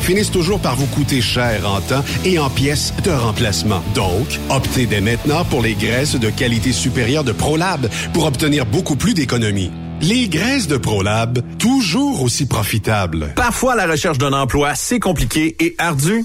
finissent toujours par vous coûter cher en temps et en pièces de remplacement. Donc, optez dès maintenant pour les graisses de qualité supérieure de ProLab pour obtenir beaucoup plus d'économies. Les graisses de ProLab, toujours aussi profitables. Parfois, la recherche d'un emploi, c'est compliqué et ardu.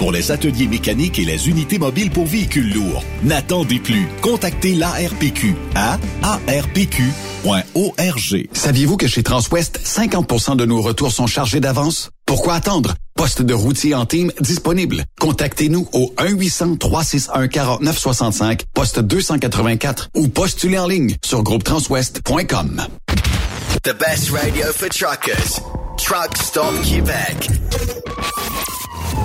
pour les ateliers mécaniques et les unités mobiles pour véhicules lourds. N'attendez plus. Contactez l'ARPQ à arpq.org. Saviez-vous que chez Transwest, 50% de nos retours sont chargés d'avance? Pourquoi attendre? Poste de routier en team disponible. Contactez-nous au 1-800-361-4965, poste 284 ou postulez en ligne sur groupetranswest.com. The best radio for truckers. Truck Stop Québec.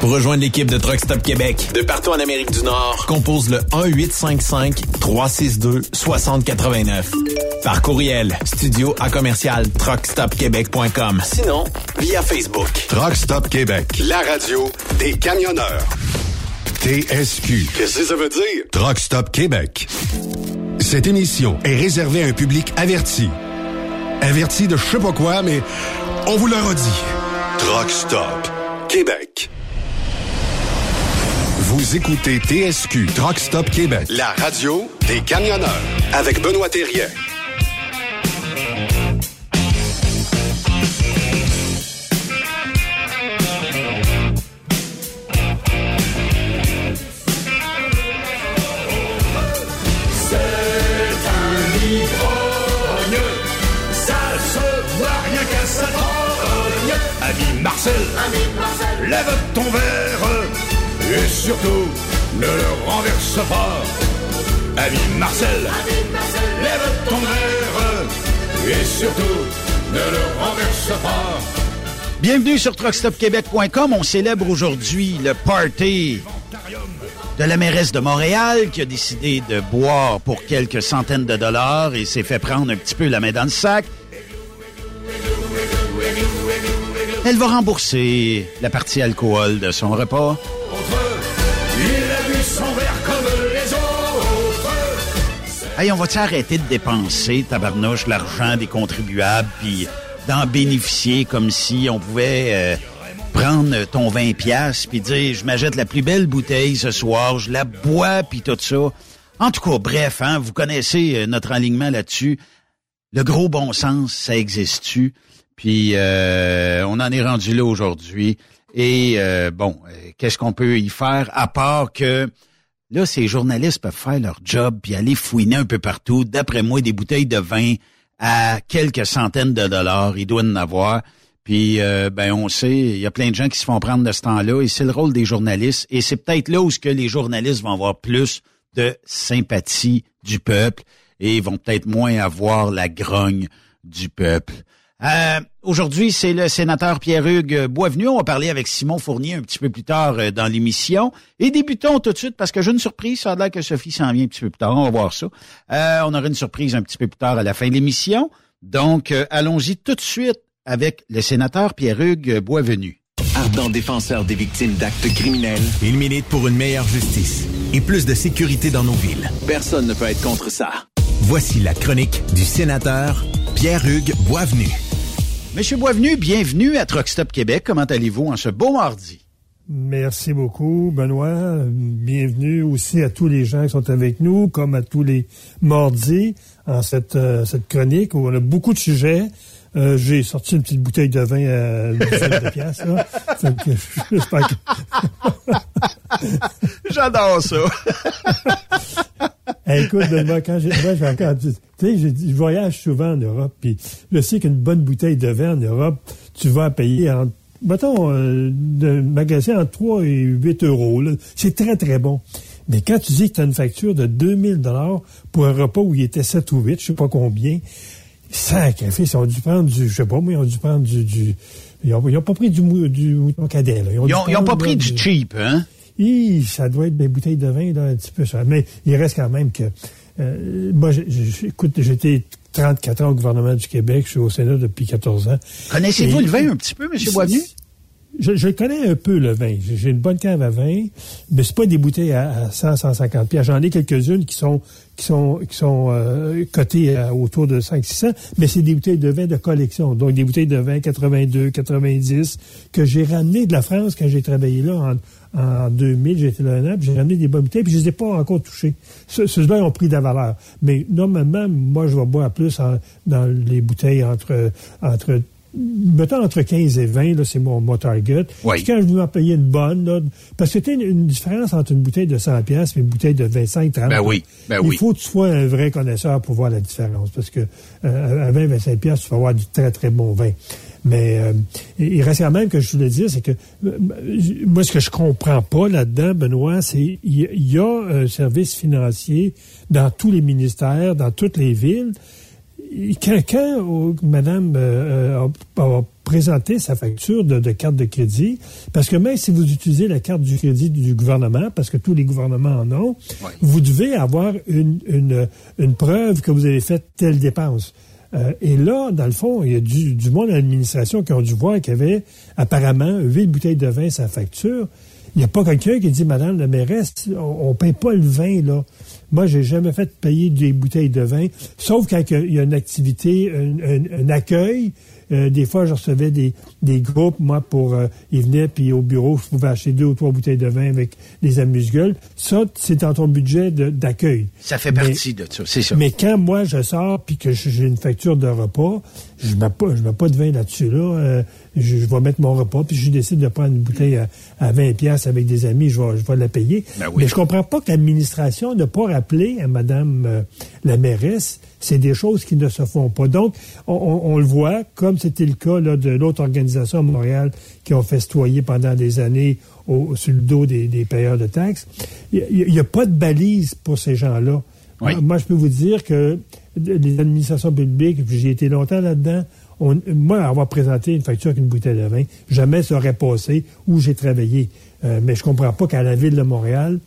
Pour rejoindre l'équipe de Truck Stop Québec, de partout en Amérique du Nord, compose le 1-855-362-6089. Par courriel, studio à commercial truckstopquebec.com. Sinon, via Facebook. Truck Stop Québec, la radio des camionneurs. TSQ. Qu'est-ce que ça veut dire? Truck Stop Québec. Cette émission est réservée à un public averti. Averti de je sais pas quoi, mais on vous le redit. Truck Stop Québec. Vous écoutez TSQ Truck Stop Québec, la radio des camionneurs avec Benoît Thérien. C'est un ivrogne, ça se voit rien qu'à sa trogne. Ami Marcel, lève ton verre et surtout ne le renverse pas. Ami Marcel, lève ton verre Et surtout, ne le renverse pas. Bienvenue sur truckstopquebec.com. On célèbre aujourd'hui le party de la mairesse de Montréal qui a décidé de boire pour quelques centaines de dollars et s'est fait prendre un petit peu la main dans le sac. Elle va rembourser la partie alcool de son repas. Hey, on va-tu arrêter de dépenser, tabarnouche, l'argent des contribuables, puis d'en bénéficier comme si on pouvait euh, prendre ton 20 pièces puis dire, je m'achète la plus belle bouteille ce soir, je la bois, puis tout ça. En tout cas, bref, hein, vous connaissez euh, notre alignement là-dessus. Le gros bon sens, ça existe-tu? Puis euh, on en est rendu là aujourd'hui. Et euh, bon, euh, qu'est-ce qu'on peut y faire à part que là, ces journalistes peuvent faire leur job puis aller fouiner un peu partout. D'après moi, des bouteilles de vin à quelques centaines de dollars, ils doivent en avoir. Puis euh, ben on sait, il y a plein de gens qui se font prendre de ce temps-là et c'est le rôle des journalistes. Et c'est peut-être là où ce que les journalistes vont avoir plus de sympathie du peuple et vont peut-être moins avoir la grogne du peuple. Euh, Aujourd'hui, c'est le sénateur Pierre-Hugues Boisvenu. On va parler avec Simon Fournier un petit peu plus tard euh, dans l'émission. Et débutons tout de suite parce que j'ai une surprise. Ça a l'air que Sophie s'en vient un petit peu plus tard. On va voir ça. Euh, on aura une surprise un petit peu plus tard à la fin de l'émission. Donc, euh, allons-y tout de suite avec le sénateur Pierre-Hugues Boisvenu. Ardent défenseur des victimes d'actes criminels, il milite pour une meilleure justice et plus de sécurité dans nos villes. Personne ne peut être contre ça. Voici la chronique du sénateur Pierre-Hugues Boisvenu. Monsieur Boisvenu, bienvenue à Truck Stop Québec. Comment allez-vous en ce beau mardi? Merci beaucoup, Benoît. Bienvenue aussi à tous les gens qui sont avec nous, comme à tous les mardis, en cette, euh, cette chronique où on a beaucoup de sujets. Euh, J'ai sorti une petite bouteille de vin à une dizaine de piastres. là. Fait que j'espère que- J'adore ça. Hey, écoute, Benoît, quand j'ai, moi, encore tu sais, je voyage souvent en Europe, puis je sais qu'une bonne bouteille de vin en Europe, tu vas payer en, mettons, euh, de magasin entre 3 et 8 euros. C'est très, très bon. Mais quand tu dis que tu as une facture de 2000 dollars pour un repas où il était 7 ou 8, je sais pas combien, sacrifice, ils ont dû prendre du, je sais pas, mais ils ont dû prendre du, du ils ont, ils ont pas pris du, mou- du mouton cadet, là. Ils ont, dû ils ont prendre, pas là, pris du cheap, hein? Hi, ça doit être des bouteilles de vin, là, un petit peu ça. Mais il reste quand même que. euh, moi, écoute, j'étais 34 ans au gouvernement du Québec, je suis au Sénat depuis 14 ans. Connaissez-vous le vin un petit peu, Monsieur Boisvenu? Je, je connais un peu le vin. J'ai j'ai une bonne cave à vin, mais c'est pas des bouteilles à, à 100, 150 pièces. J'en ai quelques-unes qui sont qui sont qui sont euh, cotées à autour de 5 600, mais c'est des bouteilles de vin de collection. Donc des bouteilles de vin 82, 90 que j'ai ramenées de la France quand j'ai travaillé là en, en 2000, j'étais là un an, j'ai ramené des bonnes bouteilles, puis je les ai pas encore touchées. Ce- Ceux-là ont pris de la valeur. Mais normalement, moi, je vais boire plus dans les bouteilles entre entre mettons entre 15 et 20, là, c'est mon, mon target. Oui. Puis quand je veux en payer une bonne, là, parce que tu une, une différence entre une bouteille de 100 pièces et une bouteille de 25, 30. Ben oui, ben Il oui. faut que tu sois un vrai connaisseur pour voir la différence. Parce que euh, à 20, 25 pièces, tu vas avoir du très, très bon vin. Mais euh, il reste quand même que je voulais dire, c'est que euh, moi, ce que je comprends pas là-dedans, Benoît, c'est il y, a- il y a un service financier dans tous les ministères, dans toutes les villes. Quand, quand, euh, Madame euh, a, a présenté sa facture de, de carte de crédit, parce que même si vous utilisez la carte du crédit du gouvernement, parce que tous les gouvernements en ont, Ouais. vous devez avoir une, une, une preuve que vous avez fait telle dépense. Euh, et là, dans le fond, il y a du, du monde à l'administration qui ont dû voir qu'il y avait apparemment huit bouteilles de vin sa facture. Il n'y a pas quelqu'un qui dit, Madame la mairesse, on ne paye pas le vin, là. Moi, j'ai jamais fait payer des bouteilles de vin, sauf quand il y a une activité, un, accueil. Euh, des fois, je recevais des, des groupes, moi, pour... euh, ils venaient, puis au bureau, je pouvais acheter deux ou trois bouteilles de vin avec des amuse-gueules. Ça, c'est dans ton budget d'accueil. Ça fait Mais- partie de ça, c'est ça. mais quand moi je sors puis que j'ai une facture de repas, je mets pas, je mets pas de vin là-dessus là. Euh, je, je vais mettre mon repas puis je décide de prendre une bouteille à, à 20 pièces avec des amis, je vais, je vais la payer. Ben oui. Mais je comprends pas que l'administration n'a pas rappelé à Madame euh, la mairesse. C'est des choses qui ne se font pas. Donc, on, on- on le voit, comme c'était le cas là, de l'autre organisation à Montréal qui ont festoyé pendant des années au, sur le dos des, des payeurs de taxes. Il n'y a, pas de balise pour ces gens-là. Oui. Moi, je peux vous dire que les administrations publiques, puis j'ai été longtemps là-dedans, moi, avoir présenté une facture avec une bouteille de vin, jamais ça aurait passé où j'ai travaillé. Euh, mais je comprends pas qu'à la Ville de Montréal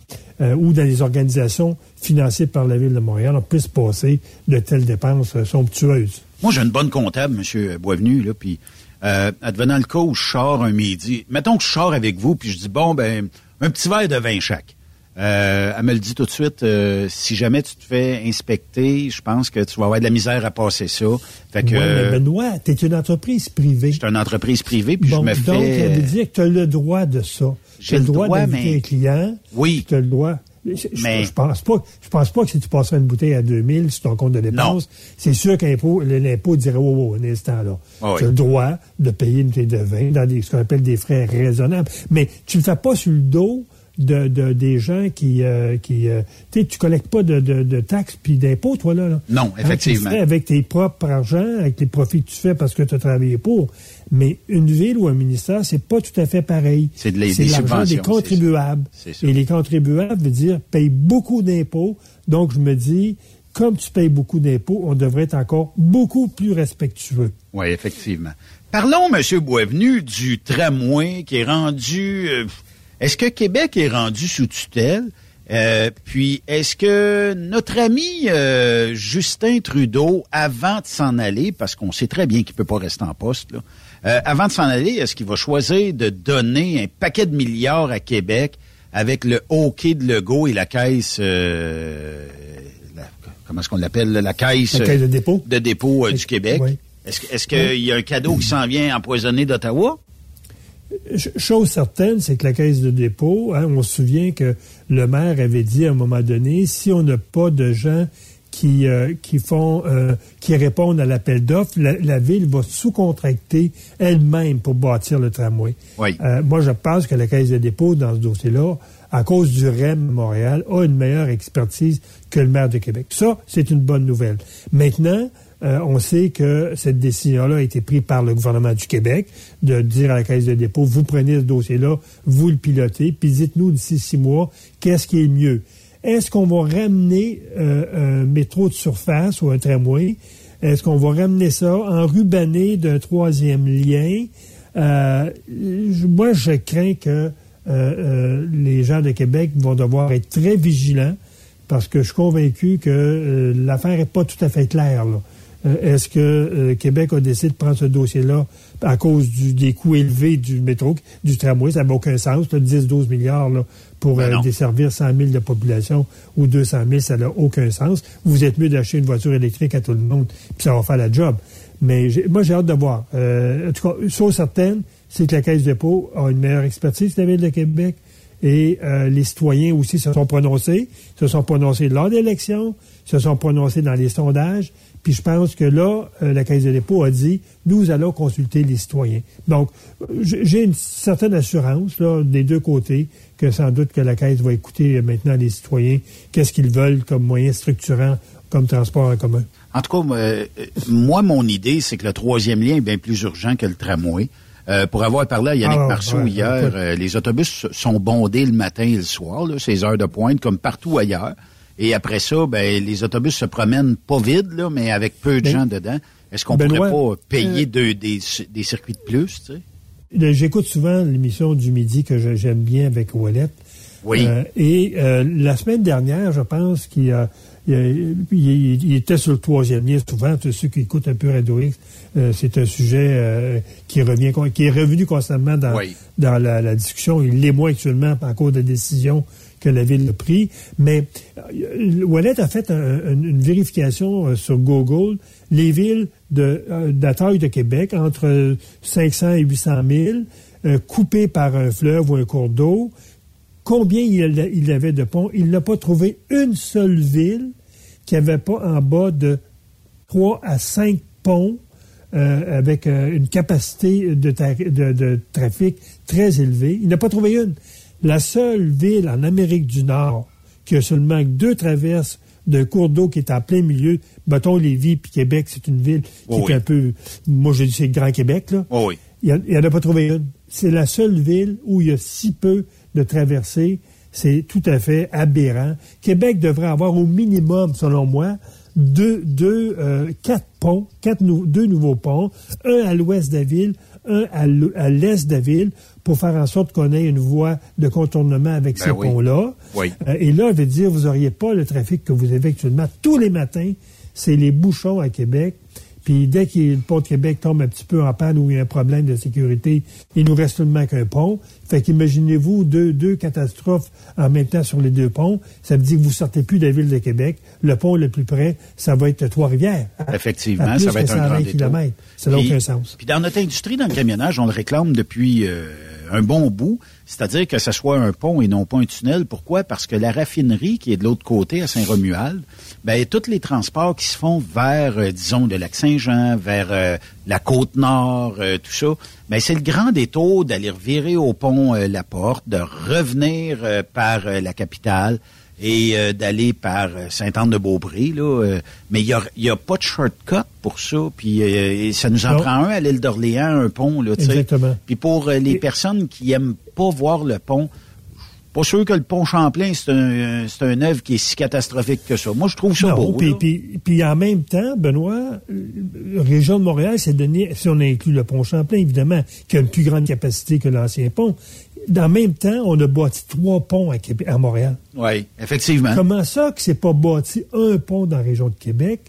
euh, ou dans les organisations financées par la Ville de Montréal, on puisse passer de telles dépenses euh, somptueuses. Moi, j'ai une bonne comptable, M. Boisvenu, là, puis advenant le cas où je sors un midi, mettons que je sors avec vous, puis je dis, bon, ben, un petit verre de vin chaque. Euh, elle me le dit tout de suite, euh, si jamais tu te fais inspecter, je pense que tu vas avoir de la misère à passer ça. Fait que, ouais, mais Benoît, tu es une entreprise privée. Je suis une entreprise privée, puis je me fais... Donc, elle veut dire que tu as le droit de ça. J'ai le droit, droit d'inviter un client. Oui. Tu as le droit. Je, mais... je, pense pas, je pense pas que si tu passerais une bouteille à 2000 sur ton compte de dépenses, c'est sûr que l'impôt dirait, wow, wow, un instant là. Tu as le droit de payer une bouteille de vin dans des, ce qu'on appelle des frais raisonnables. Mais tu le fais pas sur le dos de, de, des gens qui... Euh, qui euh, tu tu collectes pas de, de, de taxes puis d'impôts, toi, là. Non, effectivement. tu fais avec tes propres argent, avec les profits que tu fais parce que tu as travaillé pour. Mais une ville ou un ministère, c'est pas tout à fait pareil. C'est de l'argent des contribuables. Et les contribuables veut dire payent beaucoup d'impôts. Donc, je me dis, comme tu payes beaucoup d'impôts, on devrait être encore beaucoup plus respectueux. Oui, effectivement. Parlons, M. Boisvenu, du tramway qui est rendu... Euh, est-ce que Québec est rendu sous tutelle? Euh, puis, est-ce que notre ami euh, Justin Trudeau, avant de s'en aller, parce qu'on sait très bien qu'il peut pas rester en poste, là, euh, avant de s'en aller, est-ce qu'il va choisir de donner un paquet de milliards à Québec avec le hockey de Legault et la caisse, comment est-ce qu'on l'appelle, la caisse, de dépôt, de dépôt du Québec? Est-ce, qu'il y a un cadeau qui s'en vient empoisonné d'Ottawa? Chose certaine, c'est que la caisse de dépôt, hein, on se souvient que le maire avait dit à un moment donné, si on n'a pas de gens qui, euh, qui font euh, qui répondent à l'appel d'offres, la, ville va sous-contracter elle-même pour bâtir le tramway. Euh, moi, je pense que la Caisse de dépôt, dans ce dossier-là, à cause du REM Montréal, a une meilleure expertise que le maire de Québec. Ça, c'est une bonne nouvelle. Maintenant, euh, on sait que cette décision-là a été prise par le gouvernement du Québec de dire à la Caisse de dépôt, vous prenez ce dossier-là, vous le pilotez, puis dites-nous d'ici six mois, qu'est-ce qui est mieux? Est-ce qu'on va ramener euh, un métro de surface ou un tramway? Est-ce qu'on va ramener ça en rubané d'un troisième lien? Euh, moi, je crains que les gens de Québec vont devoir être très vigilants parce que je suis convaincu que l'affaire n'est pas tout à fait claire. Euh, est-ce que euh, Québec a décidé de prendre ce dossier-là à cause des coûts élevés du métro, du tramway? Ça n'a aucun sens. 10-12 milliards pour ben euh, desservir 100 000 de population ou 200 000, ça n'a aucun sens. Vous êtes mieux d'acheter une voiture électrique à tout le monde, puis ça va faire la job. Mais moi, j'ai hâte de voir. en tout cas, chose certaine, c'est que la Caisse de dépôt a une meilleure expertise que la Ville de Québec. Et les citoyens aussi se sont prononcés, se sont prononcés lors des élections, se sont prononcés dans les sondages. Puis je pense que là, euh, la Caisse de dépôt a dit, nous allons consulter les citoyens. Donc, j'ai une certaine assurance là, des deux côtés que sans doute que la Caisse va écouter maintenant les citoyens, qu'est-ce qu'ils veulent comme moyen structurant, comme transport en commun. En tout cas, euh, moi, mon idée, c'est que le troisième lien est bien plus urgent que le tramway. Euh, pour avoir parlé à Yannick ah, Marceau hier, les autobus sont bondés le matin et le soir, là, ces heures de pointe, comme partout ailleurs. Et après ça, ben, les autobus se promènent pas vides, là, mais avec peu de ben, gens dedans. Est-ce qu'on pourrait pas payer euh, des, circuits de plus? Tu sais? J'écoute souvent l'émission du midi que j'aime bien avec Wallet. Oui. Euh, et euh, la semaine dernière, je pense qu'il il, était sur le troisième lien souvent. Tous ceux qui écoutent un peu Radio X, c'est un sujet qui revient, qui est revenu constamment dans, dans la, la, discussion. Il l'est moins actuellement à cause de décisions que la ville a pris. Mais euh, Wallet a fait une vérification euh, sur Google. Les villes de, euh, de, la taille de Québec, entre 500 et 800 000, coupées par un fleuve ou un cours d'eau, combien il, avait de ponts? Il n'a pas trouvé une seule ville qui n'avait pas en bas de 3 à 5 ponts avec une capacité de, trafic très élevée. Il n'a pas trouvé une. La seule ville en Amérique du Nord qui a seulement deux traverses d'un cours d'eau qui est en plein milieu, mettons Lévis puis Québec, c'est une ville qui oh est un peu, moi je dis c'est le Grand Québec, là. Oh il n'y en a pas trouvé une. C'est la seule ville où il y a si peu de traversées. C'est tout à fait aberrant. Québec devrait avoir au minimum, selon moi, deux, deux euh, quatre ponts, quatre deux nouveaux ponts, un à l'ouest de la ville, un à l'est de la ville, pour faire en sorte qu'on ait une voie de contournement avec ben ces ponts-là. Euh, et là, je veux dire, vous n'auriez pas le trafic que vous avez actuellement tous les matins. C'est les bouchons à Québec. Puis dès que le pont de Québec tombe un petit peu en panne ou il y a un problème de sécurité, il nous reste seulement qu'un pont. Fait qu'imaginez-vous deux, deux catastrophes en même temps sur les deux ponts. Ça veut dire que vous sortez plus de la ville de Québec. Le pont le plus près, ça va être Trois-Rivières. Effectivement, ça va être un grand kilomètres. Ça n'a aucun sens. Puis dans notre industrie, dans le camionnage, on le réclame depuis... Euh, un bon bout, c'est-à-dire que ce soit un pont et non pas un tunnel. Pourquoi? Parce que la raffinerie qui est de l'autre côté, à Saint-Romuald, ben, tous les transports qui se font vers, euh, disons, de Lac-Saint-Jean, vers euh, la Côte-Nord, euh, tout ça, ben, c'est le grand détour d'aller revirer au pont La Porte, de revenir par la capitale, et euh, d'aller par euh, Sainte-Anne-de-Beaupré. Là, euh, mais il n'y a, y a pas de shortcut pour ça. Puis ça nous en prend un à l'île d'Orléans, un pont. Là, Exactement. Puis pour les personnes qui aiment pas voir le pont, pas sûr que le pont Champlain, c'est un, c'est un œuvre qui est si catastrophique que ça. Moi, je trouve ça beau. Puis, puis, puis, en même temps, Benoît, la région de Montréal s'est donné, si on inclut le pont Champlain, évidemment, qui a une plus grande capacité que l'ancien pont, dans le même temps, on a bâti trois ponts à, Québec, à Montréal. Oui, effectivement. Comment ça que c'est pas bâti un pont dans la région de Québec?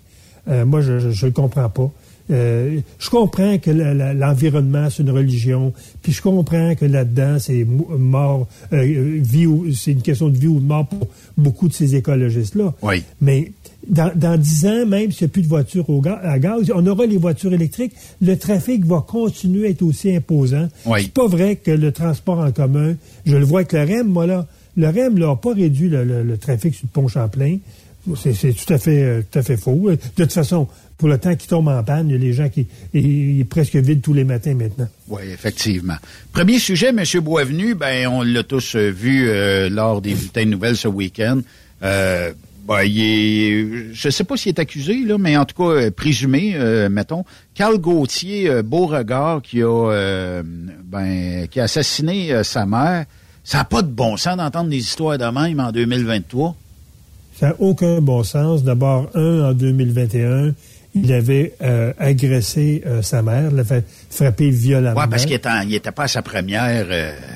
Euh, moi, je ne le comprends pas. Euh, je comprends que l'environnement, c'est une religion, puis je comprends que là-dedans, c'est mort, euh, vie c'est une question de vie ou de mort pour beaucoup de ces écologistes-là. Oui. Mais dans, dix ans, même s'il n'y a plus de voitures au à gaz, on aura les voitures électriques. Le trafic va continuer à être aussi imposant. Oui. C'est pas vrai que le transport en commun, je le vois avec le REM, moi là, le REM n'a pas réduit le, trafic sur le pont Champlain. C'est tout à fait euh, tout à fait faux. De toute façon, pour le temps qui tombe en panne, il y a les gens qui il est presque vide tous les matins maintenant. Oui, effectivement. Premier sujet, M. Boisvenu, ben on l'a tous euh, vu euh, lors des bulletins de nouvelles ce week-end. Euh, ben, il est, je sais pas s'il est accusé, là, mais en tout cas euh, présumé, euh, mettons. Carl Gauthier, euh, Beauregard, qui a, ben, qui a assassiné sa mère. Ça n'a pas de bon sens d'entendre des histoires de même en 2023. Ça n'a aucun bon sens. D'abord, un, en 2021, il avait agressé sa mère, l'a fait frapper violemment. Oui, parce qu'il n'était pas à sa première.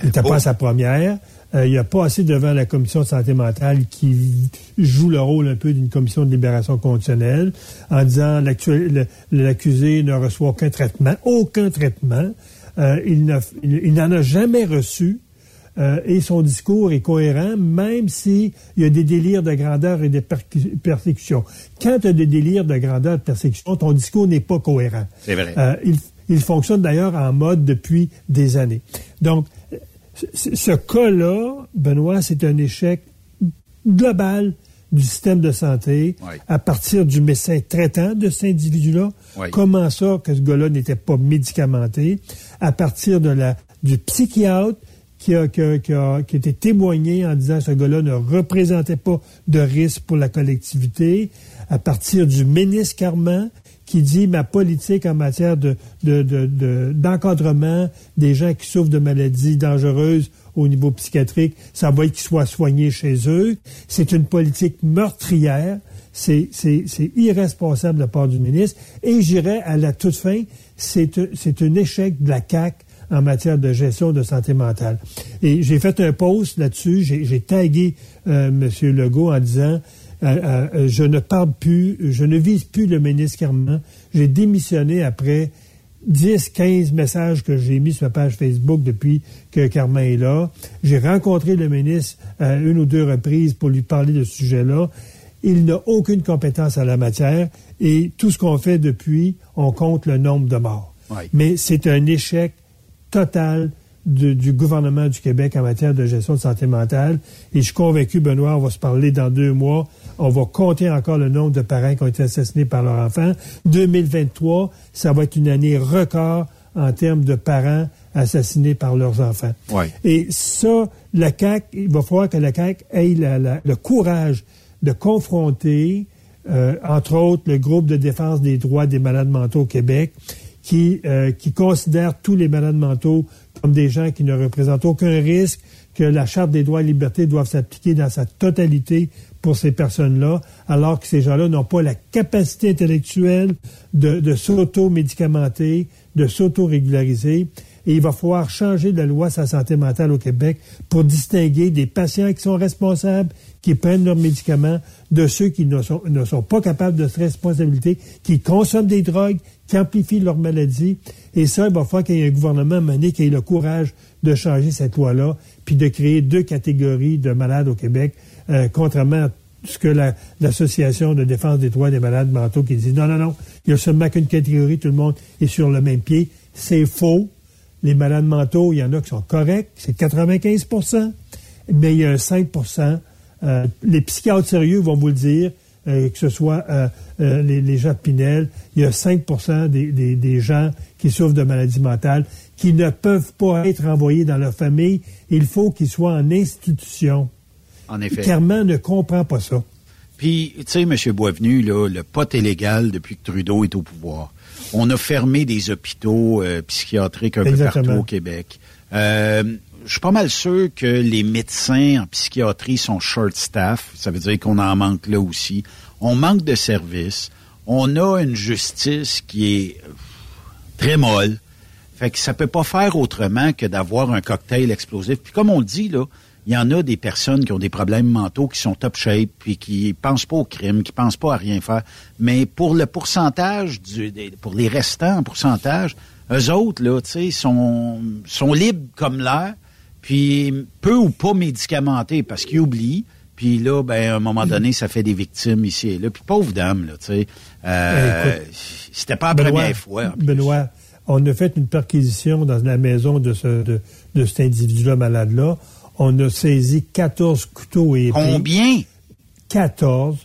il n'était pas à sa première. Euh, il n'y a pas assez devant la commission de santé mentale qui joue le rôle un peu d'une commission de libération conditionnelle en disant l'accusé ne reçoit aucun traitement, aucun traitement. Euh, il n'en a jamais reçu. Euh, et son discours est cohérent, même s'il y a des délires de grandeur et de persécution. Quand tu as des délires de grandeur et de persécution, ton discours n'est pas cohérent. C'est vrai. il, il fonctionne d'ailleurs en mode depuis des années. Donc, ce cas-là, Benoît, c'est un échec global du système de santé à partir du médecin traitant de cet individu-là. Comment ça que ce gars-là n'était pas médicamenté? À partir de la, du psychiatre qui a, qui, a, qui, a, qui été témoigné en disant que ce gars-là ne représentait pas de risque pour la collectivité. À partir du ministre Carman qui dit ma politique en matière de, d'encadrement des gens qui souffrent de maladies dangereuses au niveau psychiatrique, ça va être qu'ils soient soignés chez eux. C'est une politique meurtrière. C'est, c'est, irresponsable de la part du ministre. Et j'irais à la toute fin, c'est, c'est un échec de la CAQ en matière de gestion de santé mentale. Et j'ai fait un post là-dessus, j'ai, tagué euh, M. Legault en disant je ne parle plus, je ne vise plus le ministre Carman. J'ai démissionné après 10, 15 messages que j'ai mis sur ma page Facebook depuis que Carman est là. J'ai rencontré le ministre à une ou deux reprises pour lui parler de ce sujet-là. Il n'a aucune compétence à la matière et tout ce qu'on fait depuis, on compte le nombre de morts. Mais c'est un échec total du gouvernement du Québec en matière de gestion de santé mentale. Et je suis convaincu, Benoît, on va se parler dans deux mois. On va compter encore le nombre de parents qui ont été assassinés par leurs enfants. 2023, ça va être une année record en termes de parents assassinés par leurs enfants. Et ça, la CAQ, il va falloir que la CAQ ait le courage de confronter, euh, entre autres, le groupe de défense des droits des malades mentaux au Québec, qui, euh, qui considère tous les malades mentaux comme des gens qui ne représentent aucun risque, que la Charte des droits et libertés doivent s'appliquer dans sa totalité pour ces personnes-là, alors que ces gens-là n'ont pas la capacité intellectuelle de, s'auto-médicamenter, de s'auto-régulariser. Et il va falloir changer la loi sur la santé mentale au Québec pour distinguer des patients qui sont responsables, qui prennent leurs médicaments, de ceux qui ne sont, ne sont pas capables de se responsabilité, qui consomment des drogues, qui amplifient leur maladie. Et ça, il va falloir qu'il y ait un gouvernement mené qui ait le courage de changer cette loi-là, puis de créer deux catégories de malades au Québec, euh, contrairement à ce que l'Association de défense des droits des malades mentaux qui dit non, non, non, il y a seulement qu'une catégorie, tout le monde est sur le même pied. C'est faux. Les malades mentaux, il y en a qui sont corrects, c'est 95% mais il y a un 5% euh, Les psychiatres sérieux vont vous le dire, euh, que ce soit euh, les, gens de Pinel, il y a 5 des, des, gens qui souffrent de maladies mentales qui ne peuvent pas être envoyés dans leur famille. Il faut qu'ils soient en institution. En effet. Carman ne comprend pas ça. Puis, tu sais, M. Boisvenu, là, le pot est légal depuis que Trudeau est au pouvoir. On a fermé des hôpitaux euh, psychiatriques un peu partout au Québec. Euh, je suis pas mal sûr que les médecins en psychiatrie sont short staff. Ça veut dire qu'on en manque là aussi. On manque de services. On a une justice qui est très molle. Fait que ça peut pas faire autrement que d'avoir un cocktail explosif. Puis comme on le dit, là, il y en a des personnes qui ont des problèmes mentaux, qui sont top shape, puis qui pensent pas au crime, qui pensent pas à rien faire. Mais pour le pourcentage, du, pour les restants en pourcentage, eux autres, là, tu sais, sont, sont libres comme l'air, puis peu ou pas médicamentés, parce qu'ils oublient. Puis là, ben, à un moment donné, ça fait des victimes ici et là. Puis pauvre dame, là, tu sais. Euh, C'était pas la première fois. Benoît, on a fait une perquisition dans la maison de, ce, de, de cet individu-là malade-là on a saisi 14 couteaux et épées. Combien? 14.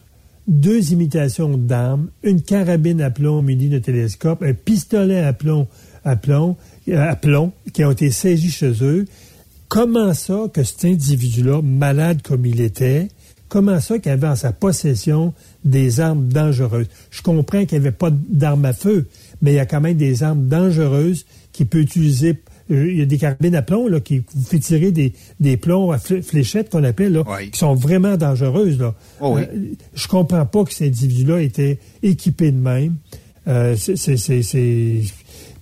Deux imitations d'armes, une carabine à plomb munie de télescope, un pistolet à plomb, à plomb, euh, à plomb qui ont été saisis chez eux. Comment ça que cet individu-là, malade comme il était, comment ça qu'il avait en sa possession des armes dangereuses? Je comprends qu'il n'y avait pas d'armes à feu, mais il y a quand même des armes dangereuses qu'il peut utiliser il y a des carabines à plomb là, qui vous fait tirer des, des plombs à fléchettes qu'on appelle, là, qui sont vraiment dangereuses. Là. Oh euh, je comprends pas que cet individu-là était équipé de même. Euh, c'est...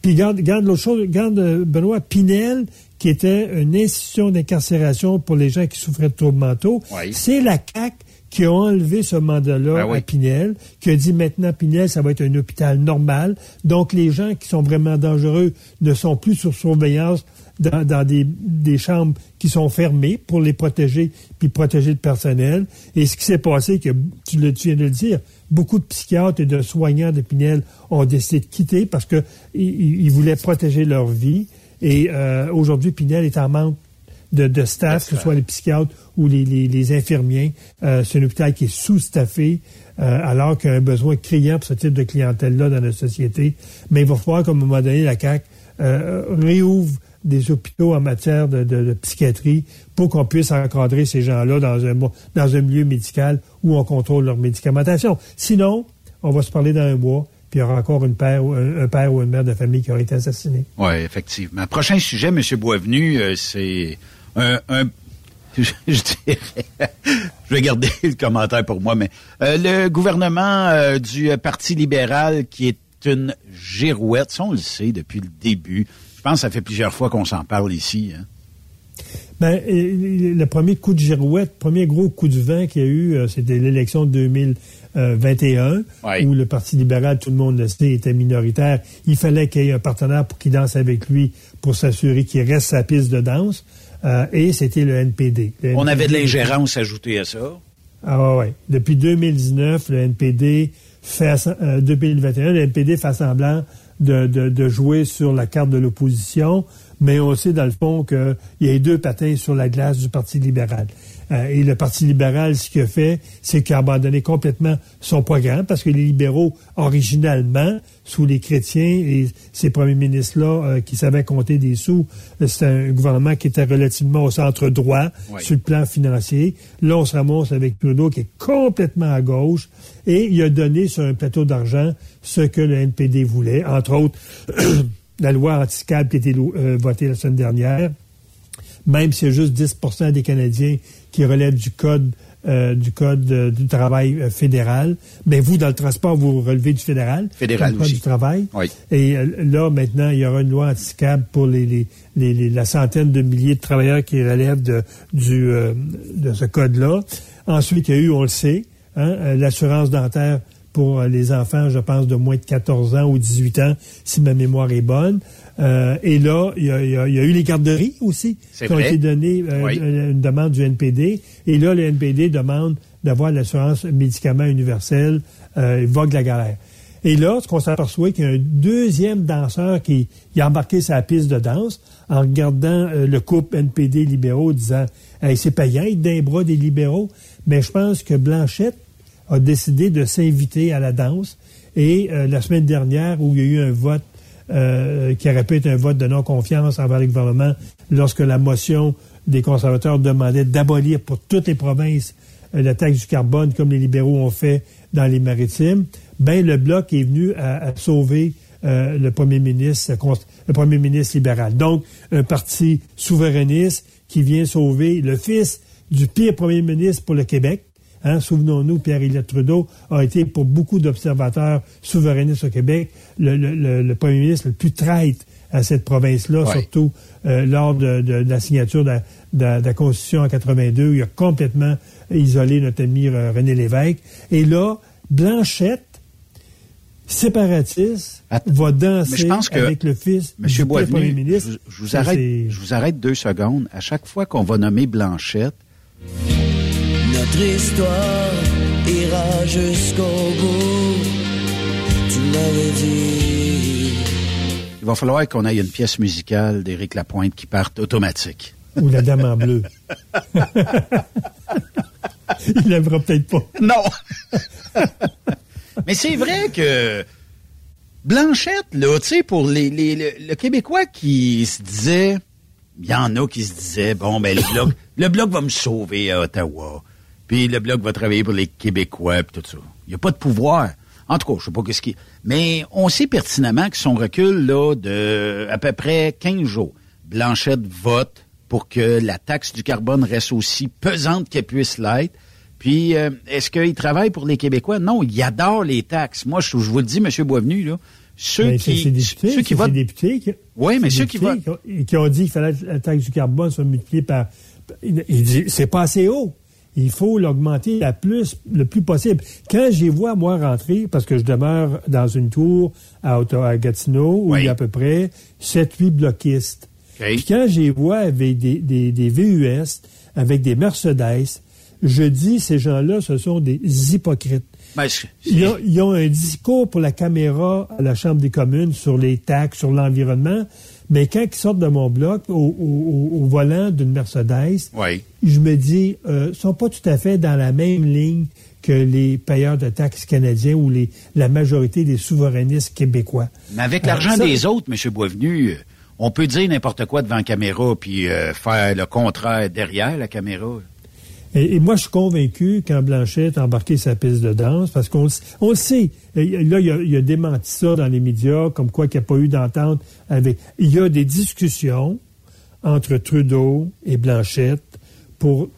Puis garde, garde l'autre chose, garde Benoît Pinel, qui était une institution d'incarcération pour les gens qui souffraient de troubles mentaux. C'est la CAQ qui a enlevé ce mandat-là ben à Pinel, qui a dit maintenant Pinel, ça va être un hôpital normal. Donc les gens qui sont vraiment dangereux ne sont plus sur surveillance dans, des, des, chambres qui sont fermées pour les protéger puis protéger le personnel. Et ce qui s'est passé, que tu, le, tu viens de le dire, beaucoup de psychiatres et de soignants de Pinel ont décidé de quitter parce que ils, voulaient protéger leur vie. Et euh, aujourd'hui, Pinel est en manque de, staff, que ce soit les psychiatres ou les, infirmiers. Euh, c'est un hôpital qui est sous-staffé, euh, alors qu'il y a un besoin criant pour ce type de clientèle-là dans notre société. Mais il va falloir qu'à un moment donné, la CAQ euh, réouvre des hôpitaux en matière de, psychiatrie pour qu'on puisse encadrer ces gens-là dans un, dans un milieu médical où on contrôle leur médicamentation. Sinon, on va se parler dans un mois, puis il y aura encore une père, un, père ou une mère de famille qui aura été assassiné. Oui, effectivement. Prochain sujet, M. Boisvenu, c'est un, je, dirais, je vais garder le commentaire pour moi, mais euh, le gouvernement euh, du Parti libéral qui est une girouette, ça on le sait depuis le début. Je pense que ça fait plusieurs fois qu'on s'en parle ici. Hein. Ben, le premier coup de girouette, le premier gros coup de vent qu'il y a eu, euh, c'était l'élection de 2021, où le Parti libéral, tout le monde le sait, était minoritaire. Il fallait qu'il y ait un partenaire pour qu'il danse avec lui, pour s'assurer qu'il reste sa piste de danse. Euh, et c'était le NPD. On avait de l'ingérence ajoutée à ça. Ah ouais, Depuis 2019, le NPD fait, 2021, euh, le NPD fait semblant de, de, de, jouer sur la carte de l'opposition, mais on sait dans le fond qu'il y a deux patins sur la glace du Parti libéral. Euh, et le Parti libéral, ce qu'il a fait, c'est qu'il a abandonné complètement son programme parce que les libéraux, originalement, sous les chrétiens et ces premiers ministres-là euh, qui savaient compter des sous, euh, c'était un gouvernement qui était relativement au centre droit sur le plan financier. Là, on se ramasse avec Trudeau qui est complètement à gauche et il a donné sur un plateau d'argent ce que le NPD voulait, entre autres la loi anticable qui a été votée la semaine dernière même a juste 10% des Canadiens qui relèvent du code euh, du code euh, du travail euh, fédéral. Mais vous, dans le transport, vous relevez du fédéral. Fédéral code aussi. du travail. Oui. Et là, maintenant, il y aura une loi anticipable pour les, les, la centaine de milliers de travailleurs qui relèvent de, du, de ce code-là. Ensuite, il y a eu, on le sait, hein, l'assurance dentaire pour les enfants, je pense, de moins de 14 ans ou 18 ans, si ma mémoire est bonne. Euh, et là, il y, a, eu les garderies aussi qui ont été données, euh, une demande du NPD. Et là, le NPD demande d'avoir l'assurance médicaments universelle euh, vogue la galère. Et là, ce qu'on s'aperçoit, qu'il y a un deuxième danseur qui, a embarqué sa piste de danse en regardant euh, le couple NPD libéraux, disant hey, c'est payant, il d'un bras des libéraux. Mais je pense que Blanchette a décidé de s'inviter à la danse. Et la semaine dernière, où il y a eu un vote euh, qui aurait pu être un vote de non-confiance envers le gouvernement lorsque la motion des conservateurs demandait d'abolir pour toutes les provinces euh, la taxe du carbone comme les libéraux ont fait dans les maritimes, ben le bloc est venu à, sauver euh, le premier ministre le premier ministre libéral. Donc un parti souverainiste qui vient sauver le fils du pire premier ministre pour le Québec, Hein, Souvenons-nous, Pierre-Éliott Trudeau a été pour beaucoup d'observateurs souverainistes au Québec le, premier ministre le plus traite à cette province-là, surtout euh, lors de, la signature de, la Constitution en 82, où il a complètement isolé notre ami euh, René Lévesque. Et là, Blanchette, séparatiste, va danser avec le fils Monsieur du premier ministre. Je, vous arrête, je vous arrête deux secondes. À chaque fois qu'on va nommer Blanchette, notre histoire ira jusqu'au bout. Tu l'avais dit. Il va falloir qu'on aille une pièce musicale d'Éric Lapointe qui parte automatique. Ou la dame en bleu. Il n'aimera peut-être pas. Non. Mais c'est vrai que Blanchette, là, tu sais, pour les, les, le, Québécois qui se disait, il y en a qui se disaient, bon, ben, le bloc, le bloc va me sauver à Ottawa. Puis le Bloc va travailler pour les Québécois, et tout ça. Il n'y a pas de pouvoir. En tout cas, je sais pas qu'est-ce qui... Mais on sait pertinemment que son recul, là, de à peu près 15 jours, Blanchette vote pour que la taxe du carbone reste aussi pesante qu'elle puisse l'être. Puis, euh, est-ce qu'il travaille pour les Québécois? Non, il adore les taxes. Moi, je, vous le dis, M. Boisvenu, là, ceux qui, députés, ceux qui votent... députés oui, mais ceux qui votent... Qui ont, dit qu'il fallait que la taxe du carbone soit multipliée par... Il dit, c'est pas assez haut il faut l'augmenter la plus, le plus possible. Quand j'y vois, moi, rentrer, parce que je demeure dans une tour à, à Gatineau, où il y a à peu près 7-8 bloquistes. Puis quand j'y vois avec des, des, des, VUS, avec des Mercedes, je dis, ces gens-là, ce sont des hypocrites. Ben, ils, ont, ils ont un discours pour la caméra à la Chambre des communes sur les taxes, sur l'environnement, mais quand ils sortent de mon bloc au, volant d'une Mercedes, je me dis, euh, sont pas tout à fait dans la même ligne que les payeurs de taxes canadiens ou les, la majorité des souverainistes québécois. Mais avec l'argent des autres, M. Boisvenu, on peut dire n'importe quoi devant la caméra puis euh, faire le contraire derrière la caméra. Et, moi, je suis convaincu quand Blanchette a embarqué sa piste de danse, parce qu'on on le sait. là, il a, démenti ça dans les médias, comme quoi qu'il n'y a pas eu d'entente avec. Il y a des discussions entre Trudeau et Blanchette pour.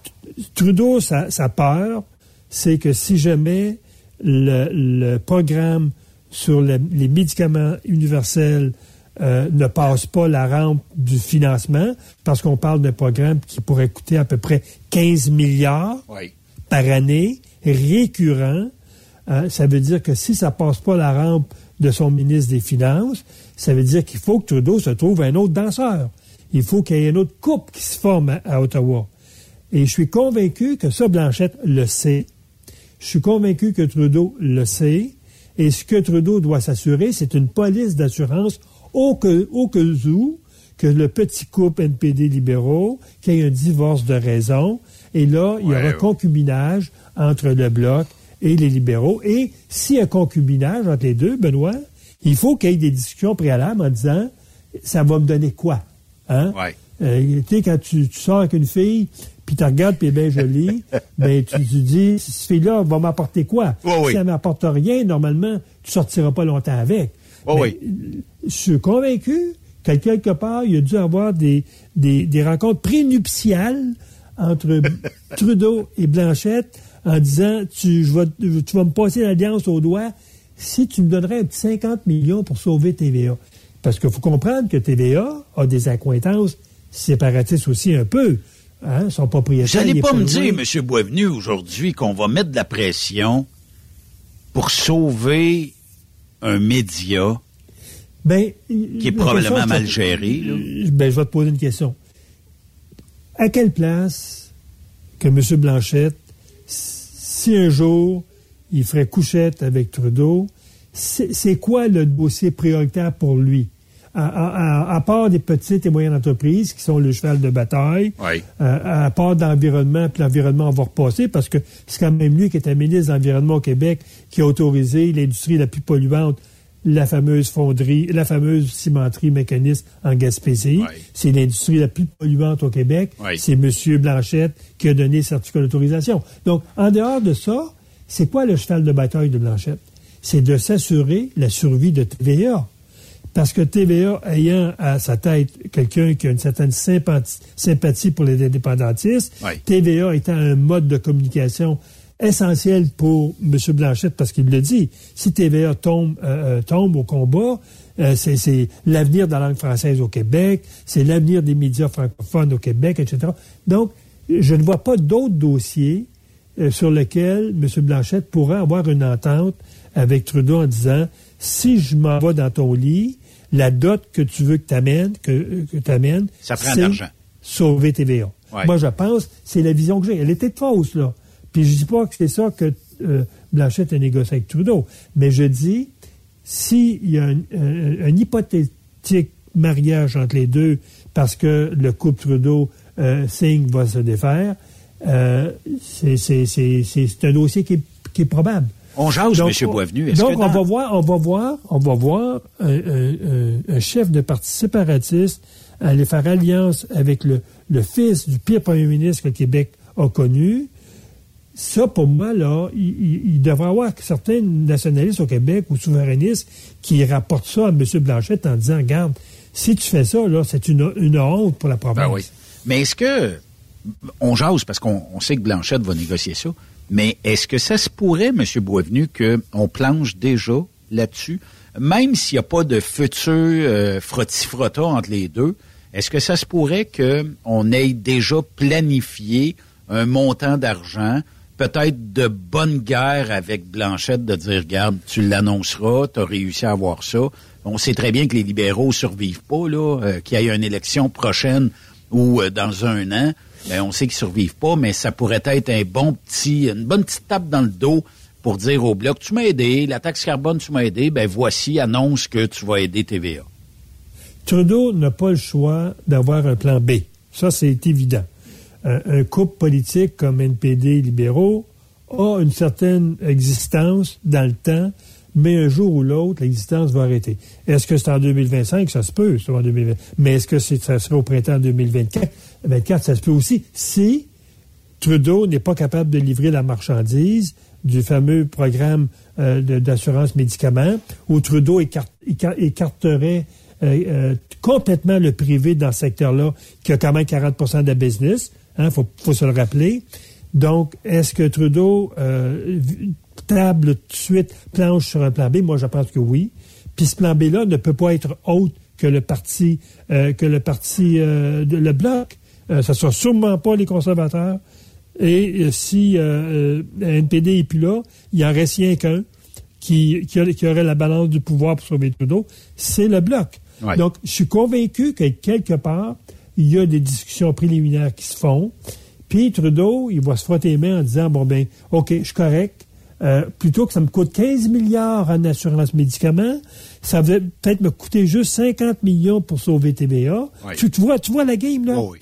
Trudeau, sa, peur, c'est que si jamais le, programme sur les médicaments universels euh, ne passe pas la rampe du financement, parce qu'on parle d'un programme qui pourrait coûter à peu près 15 milliards par année, récurrent. Euh, ça veut dire que si ça passe pas la rampe de son ministre des Finances, ça veut dire qu'il faut que Trudeau se trouve un autre danseur. Il faut qu'il y ait un autre couple qui se forme à, Ottawa. Et je suis convaincu que ça, Blanchette le sait. Je suis convaincu que Trudeau le sait. Et ce que Trudeau doit s'assurer, c'est une police d'assurance au au que que le petit couple NPD libéraux, qu'il y ait un divorce de raison, et là, il y aura concubinage entre le Bloc et les libéraux. Et s'il y a concubinage entre les deux, Benoît, il faut qu'il y ait des discussions préalables en disant ça va me donner quoi? Hein? Euh, tu sais, quand tu, sors avec une fille, puis tu regardes, puis elle est bien jolie, ben, tu, tu dis, cette fille-là va m'apporter quoi? si elle m'apporte rien, normalement, tu sortiras pas longtemps avec. Oh oui. Je suis convaincu qu'à quelque part, il a dû avoir des, des, des rencontres prénuptiales entre Trudeau et Blanchette en disant tu, je vais, tu vas me passer l'alliance au doigt si tu me donnerais un petit 50 millions pour sauver TVA. Parce qu'il faut comprendre que TVA a des accointances séparatistes aussi un peu. Hein, son propriétaire. Vous n'allez pas me dire, M. Boisvenu, aujourd'hui, qu'on va mettre de la pression pour sauver un média ben, qui est probablement mal géré. Ben, je vais te poser une question. À quelle place que M. Blanchette, si un jour il ferait couchette avec Trudeau, c'est quoi le dossier prioritaire pour lui? À, part des petites et moyennes entreprises qui sont le cheval de bataille, euh, à, part d'environnement, puis l'environnement va repasser, parce que c'est quand même lui qui est un ministre de l'Environnement au Québec qui a autorisé l'industrie la plus polluante la fameuse fonderie, la fameuse cimenterie mécaniste en Gaspésie. C'est l'industrie la plus polluante au Québec. C'est M. Blanchette qui a donné le certificat d'autorisation. Donc, en dehors de ça, c'est quoi le cheval de bataille de Blanchette? C'est de s'assurer la survie de TVA. Parce que TVA ayant à sa tête quelqu'un qui a une certaine sympathie, pour les indépendantistes, TVA étant un mode de communication essentiel pour M. Blanchette parce qu'il le dit. Si TVA tombe, euh, euh, tombe au combat, euh, c'est l'avenir de la langue française au Québec, c'est l'avenir des médias francophones au Québec, etc. Donc, je ne vois pas d'autres dossiers sur lesquels M. Blanchette pourrait avoir une entente avec Trudeau en disant si je m'en vais dans ton lit, la dot que tu veux que tu amènes, que, que amènes, ça prend d'argent. Sauver TVA. Moi, je pense, c'est la vision que j'ai. Elle était fausse, là. Puis je dis pas que c'est ça que euh, Blanchette a négocié avec Trudeau, mais je dis, s'il y a un, hypothétique mariage entre les deux parce que le couple Trudeau euh, Singh va se défaire, euh, c'est un dossier qui est, probable. On jase, M. Boisvenu. Donc, on va voir, on va voir, on va voir un, chef de parti séparatiste aller faire alliance avec le, le fils du pire premier ministre que le Québec a connu, ça, pour moi, là, il, devrait y avoir certains nationalistes au Québec ou souverainistes qui rapportent ça à M. Blanchette en disant, regarde, si tu fais ça, là, c'est une, honte pour la province. Ben oui. Mais est-ce que, on jase parce qu'on sait que Blanchette va négocier ça, mais est-ce que ça se pourrait, M. Boisvenu, qu'on planche déjà là-dessus, même s'il n'y a pas de futur euh, frotti-frotta entre les deux, est-ce que ça se pourrait qu'on ait déjà planifié un montant d'argent peut-être de bonne guerre avec Blanchette de dire, regarde, tu l'annonceras, tu as réussi à avoir ça. On sait très bien que les libéraux survivent pas, là, euh, qu'il y ait une élection prochaine ou euh, dans un an. Ben, on sait qu'ils survivent pas, mais ça pourrait être un bon petit, une bonne petite tape dans le dos pour dire au bloc, tu m'as aidé, la taxe carbone, tu m'as aidé, ben voici, annonce que tu vas aider TVA. Trudeau n'a pas le choix d'avoir un plan B. Ça, c'est évident un, couple politique comme NPD libéraux a une certaine existence dans le temps, mais un jour ou l'autre, l'existence va arrêter. Est-ce que c'est en 2025? Ça se peut, c'est en 2020. Mais est-ce que ça serait au printemps 2024? 24, ça se peut aussi. Si Trudeau n'est pas capable de livrer la marchandise du fameux programme euh, d'assurance médicaments, où Trudeau écarterait euh, euh, complètement le privé dans ce secteur-là, qui a quand même 40% de business, il hein, faut, se le rappeler. Donc, est-ce que Trudeau table tout de suite, planche sur un plan B? Moi, je pense que oui. Puis ce plan B-là ne peut pas être autre que le parti, que le parti, de, le bloc. Ce ne sera sûrement pas les conservateurs. Et si NPD n'est plus là, il n'y en reste rien qu'un qui, qui, aurait la balance du pouvoir pour sauver Trudeau, c'est le bloc. Donc, je suis convaincu que quelque part, il y a des discussions préliminaires qui se font. Puis Trudeau, il va se frotter les mains en disant, bon ben, OK, je suis correct. Euh, plutôt que ça me coûte 15 milliards en assurance médicaments, ça va peut-être me coûter juste 50 millions pour sauver TVA. Tu, vois, tu vois la game, là? Oh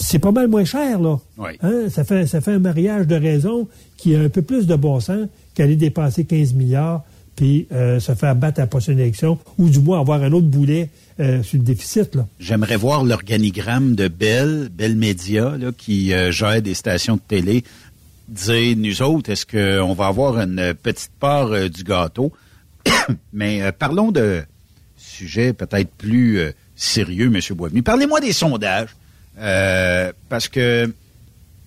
C'est pas mal moins cher, là. Hein? Ça, fait, ça fait un mariage de raison qui a un peu plus de bon sens qu'aller dépenser 15 milliards puis euh, se faire battre à la prochaine élection, ou du moins avoir un autre boulet euh, sur le déficit. J'aimerais voir l'organigramme de Bell, Bell Media, qui euh, gère des stations de télé, dire, nous autres, est-ce qu'on va avoir une petite part du gâteau? Mais parlons de sujets peut-être plus sérieux, M. Boisvenu. Parlez-moi des sondages, euh, parce que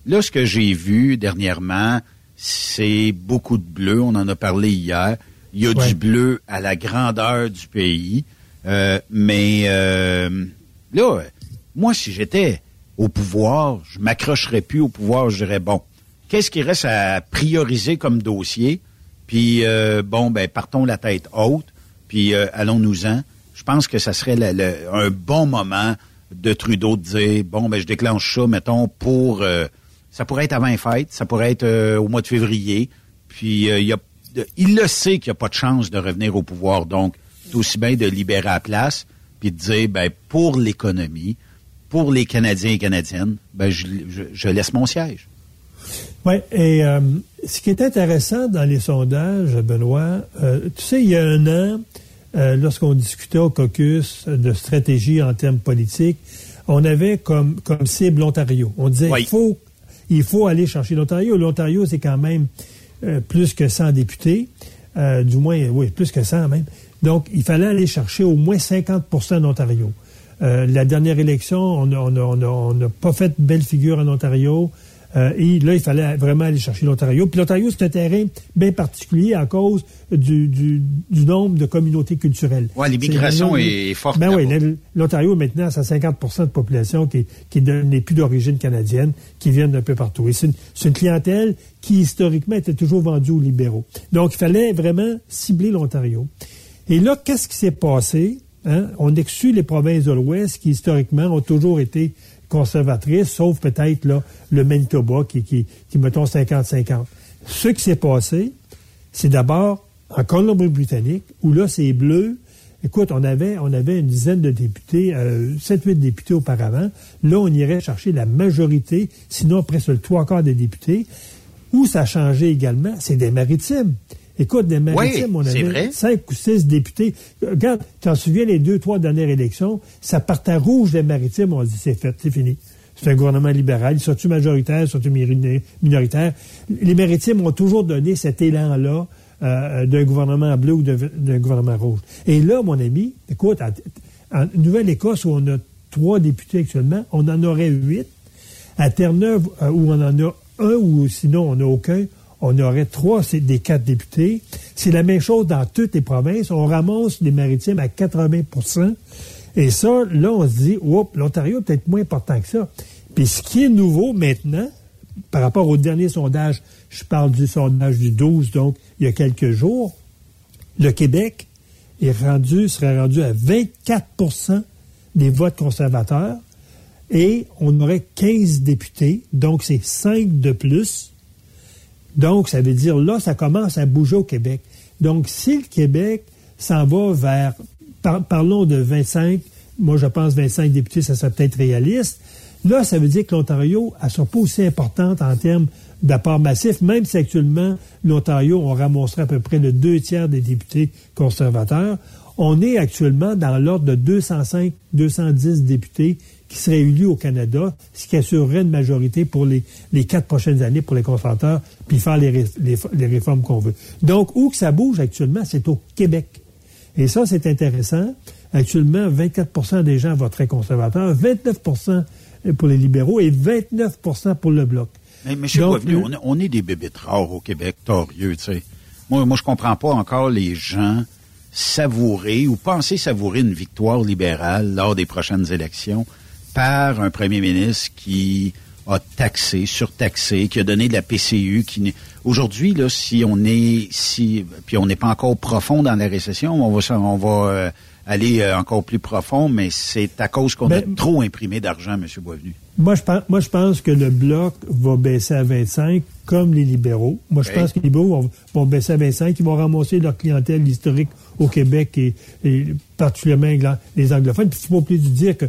là, ce que j'ai vu dernièrement, c'est beaucoup de bleu. On en a parlé hier. Il y a du bleu à la grandeur du pays. Euh, mais euh, là, moi, si j'étais au pouvoir, je m'accrocherais plus au pouvoir, je dirais, bon, qu'est-ce qui reste à prioriser comme dossier? Puis, bon, ben, partons la tête haute, puis allons-nous-en je pense que ça serait un bon moment de Trudeau de dire bon ben je déclenche ça mettons pour euh, ça pourrait être avant les fêtes, ça pourrait être euh, au mois de février. Puis euh, il, a, il le sait qu'il n'y a pas de chance de revenir au pouvoir, donc c'est aussi bien de libérer la place puis de dire ben pour l'économie, pour les Canadiens et Canadiennes, ben je, je, laisse mon siège. Oui, et ce qui est intéressant dans les sondages, Benoît, tu sais, il y a un an, euh, lorsqu'on discutait au caucus de stratégie en termes politiques, on avait comme, comme cible l'Ontario. On disait faut, il faut aller chercher l'Ontario. L'Ontario, c'est quand même euh, plus que 100 députés, euh, du moins, oui, plus que 100 même. Donc, il fallait aller chercher au moins 50% d'Ontario. la dernière élection, on n'a pas fait belle figure en Ontario. Euh, et là, il fallait vraiment aller chercher l'Ontario. Puis l'Ontario, c'est un terrain bien particulier à cause du, du, nombre de communautés culturelles. Oui, l'immigration est, forte. Ben oui, l'Ontario, maintenant, c'est 50% de population qui, qui n'est plus d'origine canadienne, qui viennent d'un peu partout. Et c'est une, une, clientèle qui, historiquement, était toujours vendue aux libéraux. Donc, il fallait vraiment cibler l'Ontario. Et là, qu'est-ce qui s'est passé? Hein? On exclut les provinces de l'Ouest qui, historiquement, ont toujours été conservatrice, sauf peut-être là, le Manitoba qui, qui, mettons 50-50. Ce qui s'est passé, c'est d'abord en Colombie-Britannique, où là, c'est bleu. Écoute, on avait, on avait une dizaine de députés, euh, 7-8 députés auparavant. Là, on irait chercher la majorité, sinon presque le trois quarts des députés. Où ça a changé également, c'est des maritimes. Écoute, des maritimes, on avait cinq ou six députés. Regarde, tu t'en souviens, les deux, trois dernières élections, ça partait rouge des maritimes, on dit c'est fait, c'est fini. C'est un gouvernement libéral. Sont-ils majoritaires, sont-ils minoritaires? Les maritimes ont toujours donné cet élan-là euh, d'un gouvernement bleu ou d'un gouvernement rouge. Et là, mon ami, écoute, en Nouvelle-Écosse, où on a trois députés actuellement, on en aurait huit. À Terre-Neuve, euh, où on en a un ou sinon on n'a aucun, on aurait trois des quatre députés. C'est la même chose dans toutes les provinces. On ramasse les maritimes à 80% Et ça, là, on se dit, l'Ontario est peut-être moins important que ça. Puis ce qui est nouveau maintenant, par rapport au dernier sondage, je parle du sondage du 12, donc il y a quelques jours, le Québec est rendu, serait rendu à 24% des votes conservateurs et on aurait 15 députés, donc c'est 5 de plus. Donc, ça veut dire, là, ça commence à bouger au Québec. Donc, si le Québec s'en va vers, parlons de 25, moi je pense 25 députés, ça serait peut-être réaliste. Là, ça veut dire que l'Ontario, elle ne sera pas aussi importante en termes d'apport massif, même si actuellement, l'Ontario, on ramasserait à peu près le deux tiers des députés conservateurs. On est actuellement dans l'ordre de 205, 210 députés qui serait élu au Canada, ce qui assurerait une majorité pour les, les quatre prochaines années pour les conservateurs, puis faire les, les, réformes qu'on veut. Donc, où que ça bouge actuellement, c'est au Québec. Et ça, c'est intéressant. Actuellement, 24% des gens voteraient conservateurs, 29% pour les libéraux et 29% pour le Bloc. Mais, M. Boisvenu, on, on, est des bébés rares au Québec, torieux, tu sais. Moi, moi, je comprends pas encore les gens savourer ou penser savourer une victoire libérale lors des prochaines élections par un premier ministre qui a taxé, surtaxé, qui a donné de la PCU, qui aujourd'hui là, si on est si puis on n'est pas encore profond dans la récession, on va on va euh, aller euh, encore plus profond, mais c'est à cause qu'on a ben, trop imprimé d'argent, M. Boisvenu. Moi je, pense, moi, je pense que le bloc va baisser à 25, comme les libéraux. Moi, je pense que les libéraux vont, baisser à 25. Ils vont ramasser leur clientèle historique au Québec et, particulièrement les anglophones. Puis, il faut plus dire que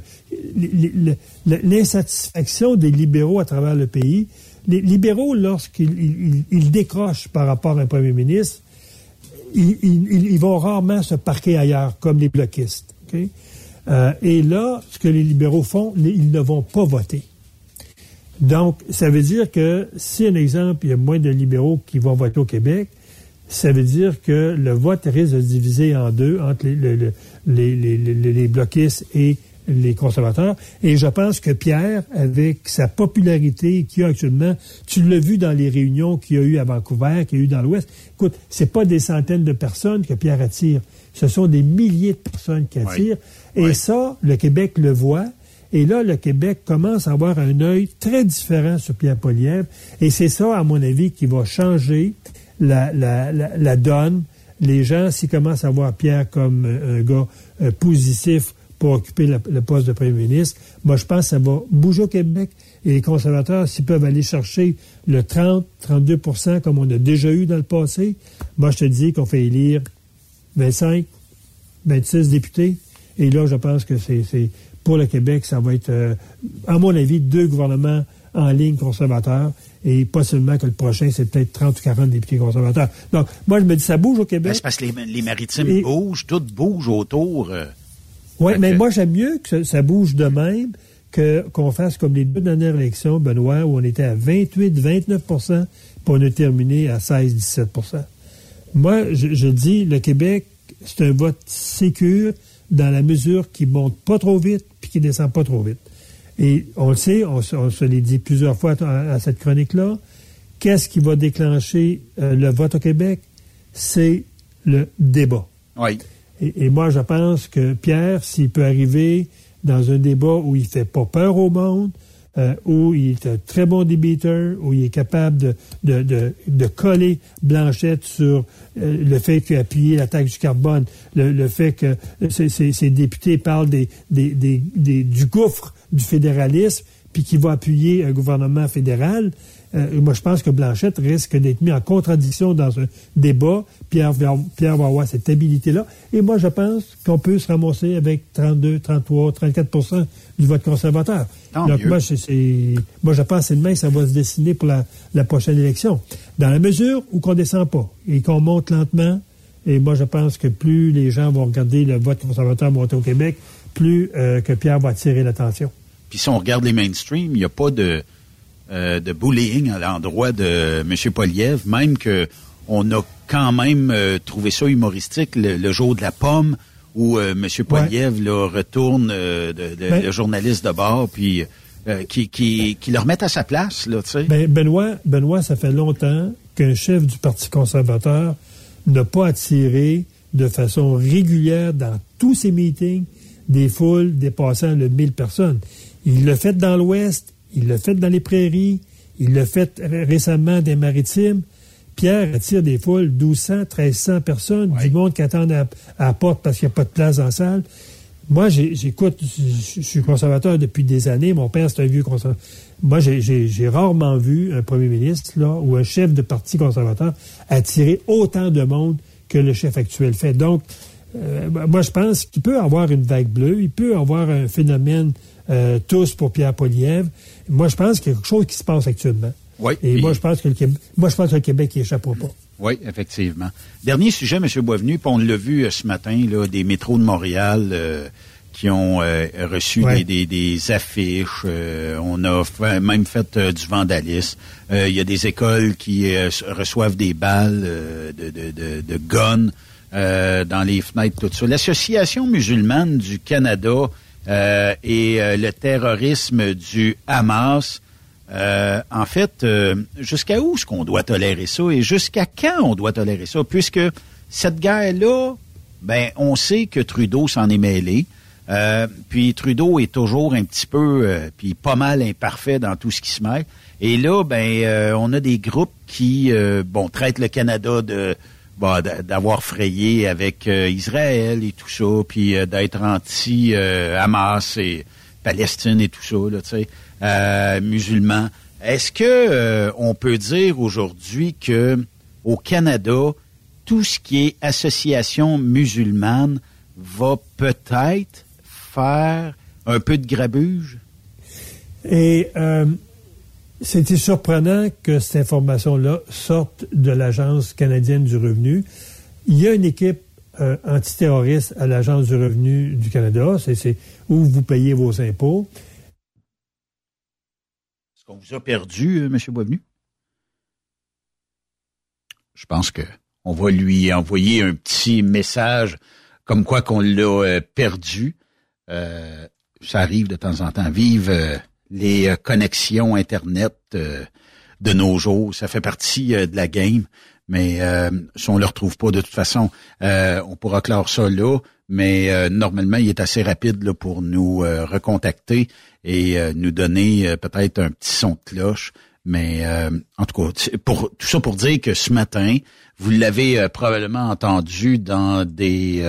l'insatisfaction des libéraux à travers le pays, les libéraux, lorsqu'ils décrochent par rapport à un premier ministre, ils, vont rarement se parquer ailleurs, comme les bloquistes. Euh, et là, ce que les libéraux font, ils ne vont pas voter. Donc, ça veut dire que si, un exemple, il y a moins de libéraux qui vont voter au Québec, ça veut dire que le vote risque de se diviser en deux entre les, les, les, les bloquistes et les conservateurs. Et je pense que Pierre, avec sa popularité qu'il a actuellement, tu l'as vu dans les réunions qu'il y a eu à Vancouver, qu'il y a eu dans l'Ouest. Écoute, c'est pas des centaines de personnes que Pierre attire. Ce sont des milliers de personnes qui attirent. Et ça, le Québec le voit. Et là, le Québec commence à avoir un œil très différent sur Pierre Poliev. Et c'est ça, à mon avis, qui va changer la, la, la, donne. Les gens, s'ils commencent à voir Pierre comme un gars euh, positif pour occuper le, poste de premier ministre, moi, je pense que ça va bouger au Québec. Et les conservateurs, s'ils peuvent aller chercher le 30, 32% comme on a déjà eu dans le passé, moi, je te dis qu'on fait élire 25, 26 députés. Et là, je pense que c'est pour le Québec, ça va être, euh, à mon avis, deux gouvernements en ligne conservateurs et pas seulement que le prochain, c'est peut-être 30 ou 40 députés conservateurs. Donc, moi, je me dis, ça bouge au Québec. Ben, c'est parce que les, maritimes bougent, tout bouge autour. Euh. Oui, mais moi, j'aime mieux que ça, bouge de même qu'on fasse comme les deux dernières élections, Benoît, où on était à 28-29% puis on a terminé à 16-17% Moi, je, je dis, le Québec, c'est un vote sécure dans la mesure qui monte pas trop vite puis qui descend pas trop vite. Et on le sait, on, se l'est dit plusieurs fois à, cette chronique-là, qu'est-ce qui va déclencher euh, le vote au Québec? C'est le débat. Oui. Et, moi, je pense que Pierre, s'il peut arriver dans un débat où il fait pas peur au monde, euh, où il est un très bon débiteur, où il est capable de, de, de, de coller Blanchette sur euh, le fait qu'il a appuyé la taxe du carbone, le, le fait que ces, députés parlent des, des, des, du gouffre du fédéralisme, puis qu'il va appuyer un gouvernement fédéral. Euh, moi, je pense que Blanchette risque d'être mis en contradiction dans un débat. Pierre, Pierre va avoir cette habilité-là. Et moi, je pense qu'on peut se ramasser avec 32, 33, 34% du vote conservateur. Donc, moi, moi, je pense que c'est demain que ça va se dessiner pour la, prochaine élection. Dans la mesure où qu'on descend pas et qu'on monte lentement, et moi, je pense que plus les gens vont regarder le vote conservateur monter au Québec, plus euh, que Pierre va attirer l'attention. Puis si on regarde les mainstream, il n'y a pas de, euh, de bullying à l'endroit de M. Poliev, même que on a quand même euh, trouvé ça humoristique le, jour de la pomme où euh, M. Poliev retourne de, ben le journaliste de bord puis qui, qui, qui le remet à sa place là, tu sais. Ben, Benoît, Benoît, ça fait longtemps qu'un chef du Parti conservateur n'a pas attiré de façon régulière dans tous ses meetings des foules dépassant le 1000 personnes. Il l'a fait dans l'Ouest, il l'a fait dans les prairies, il l'a fait récemment des maritimes. Pierre attire des foules, 1200, 1300 personnes, du monde qui attend à, la porte parce qu'il n'y a pas de place dans la salle. Moi, j'écoute, je suis conservateur depuis des années. Mon père, c'est un vieux conservateur. Moi, j'ai rarement vu un premier ministre là, ou un chef de parti conservateur attirer autant de monde que le chef actuel fait. Donc, euh, moi, je pense qu'il peut avoir une vague bleue, il peut avoir un phénomène euh, tous pour Pierre Poliev. Moi, je pense qu'il y a quelque chose qui se passe actuellement. Oui. Et moi, je pense que le Québec, moi, je pense que le Québec n'y échappera pas. Oui, effectivement. Dernier sujet, M. Boisvenu, on l'a vu euh, ce matin, là, des métros de Montréal qui ont reçu des, affiches. on a même fait du vandalisme. Il y a des écoles qui reçoivent des balles de, de, de, de guns euh, dans les fenêtres, tout ça. L'Association musulmane du Canada euh, et euh, le terrorisme du Hamas, en fait, jusqu'à où est-ce qu'on doit tolérer ça et jusqu'à quand on doit tolérer ça? Puisque cette guerre-là, ben, on sait que Trudeau s'en est mêlé. puis Trudeau est toujours un petit peu, puis pas mal imparfait dans tout ce qui se mêle. Et là, ben, on a des groupes qui, bon, traitent le Canada de bah, d'avoir frayé avec euh, Israël et tout ça, puis euh, d'être anti-Hamas et Palestine et tout ça, là, tu sais, euh, musulmans. Est-ce que on peut dire aujourd'hui que au Canada, tout ce qui est association musulmane va peut-être faire un peu de grabuge? Et c'était surprenant que cette information-là sorte de l'Agence canadienne du revenu. Il y a une équipe euh, antiterroriste à l'Agence du revenu du Canada. C'est où vous payez vos impôts. Est-ce qu'on vous a perdu, euh, M. Boisvenu? Je pense que on va lui envoyer un petit message comme quoi qu'on l'a euh, perdu. ça arrive de temps en temps. Vive euh, les euh, connexions Internet de nos jours. Ça fait partie de la game. Mais si on le retrouve pas de toute façon, on pourra clore ça là. Mais normalement, il est assez rapide là, pour nous recontacter et nous donner peut-être un petit son de cloche. Mais en tout cas, pour tout ça pour dire que ce matin, vous l'avez probablement entendu dans des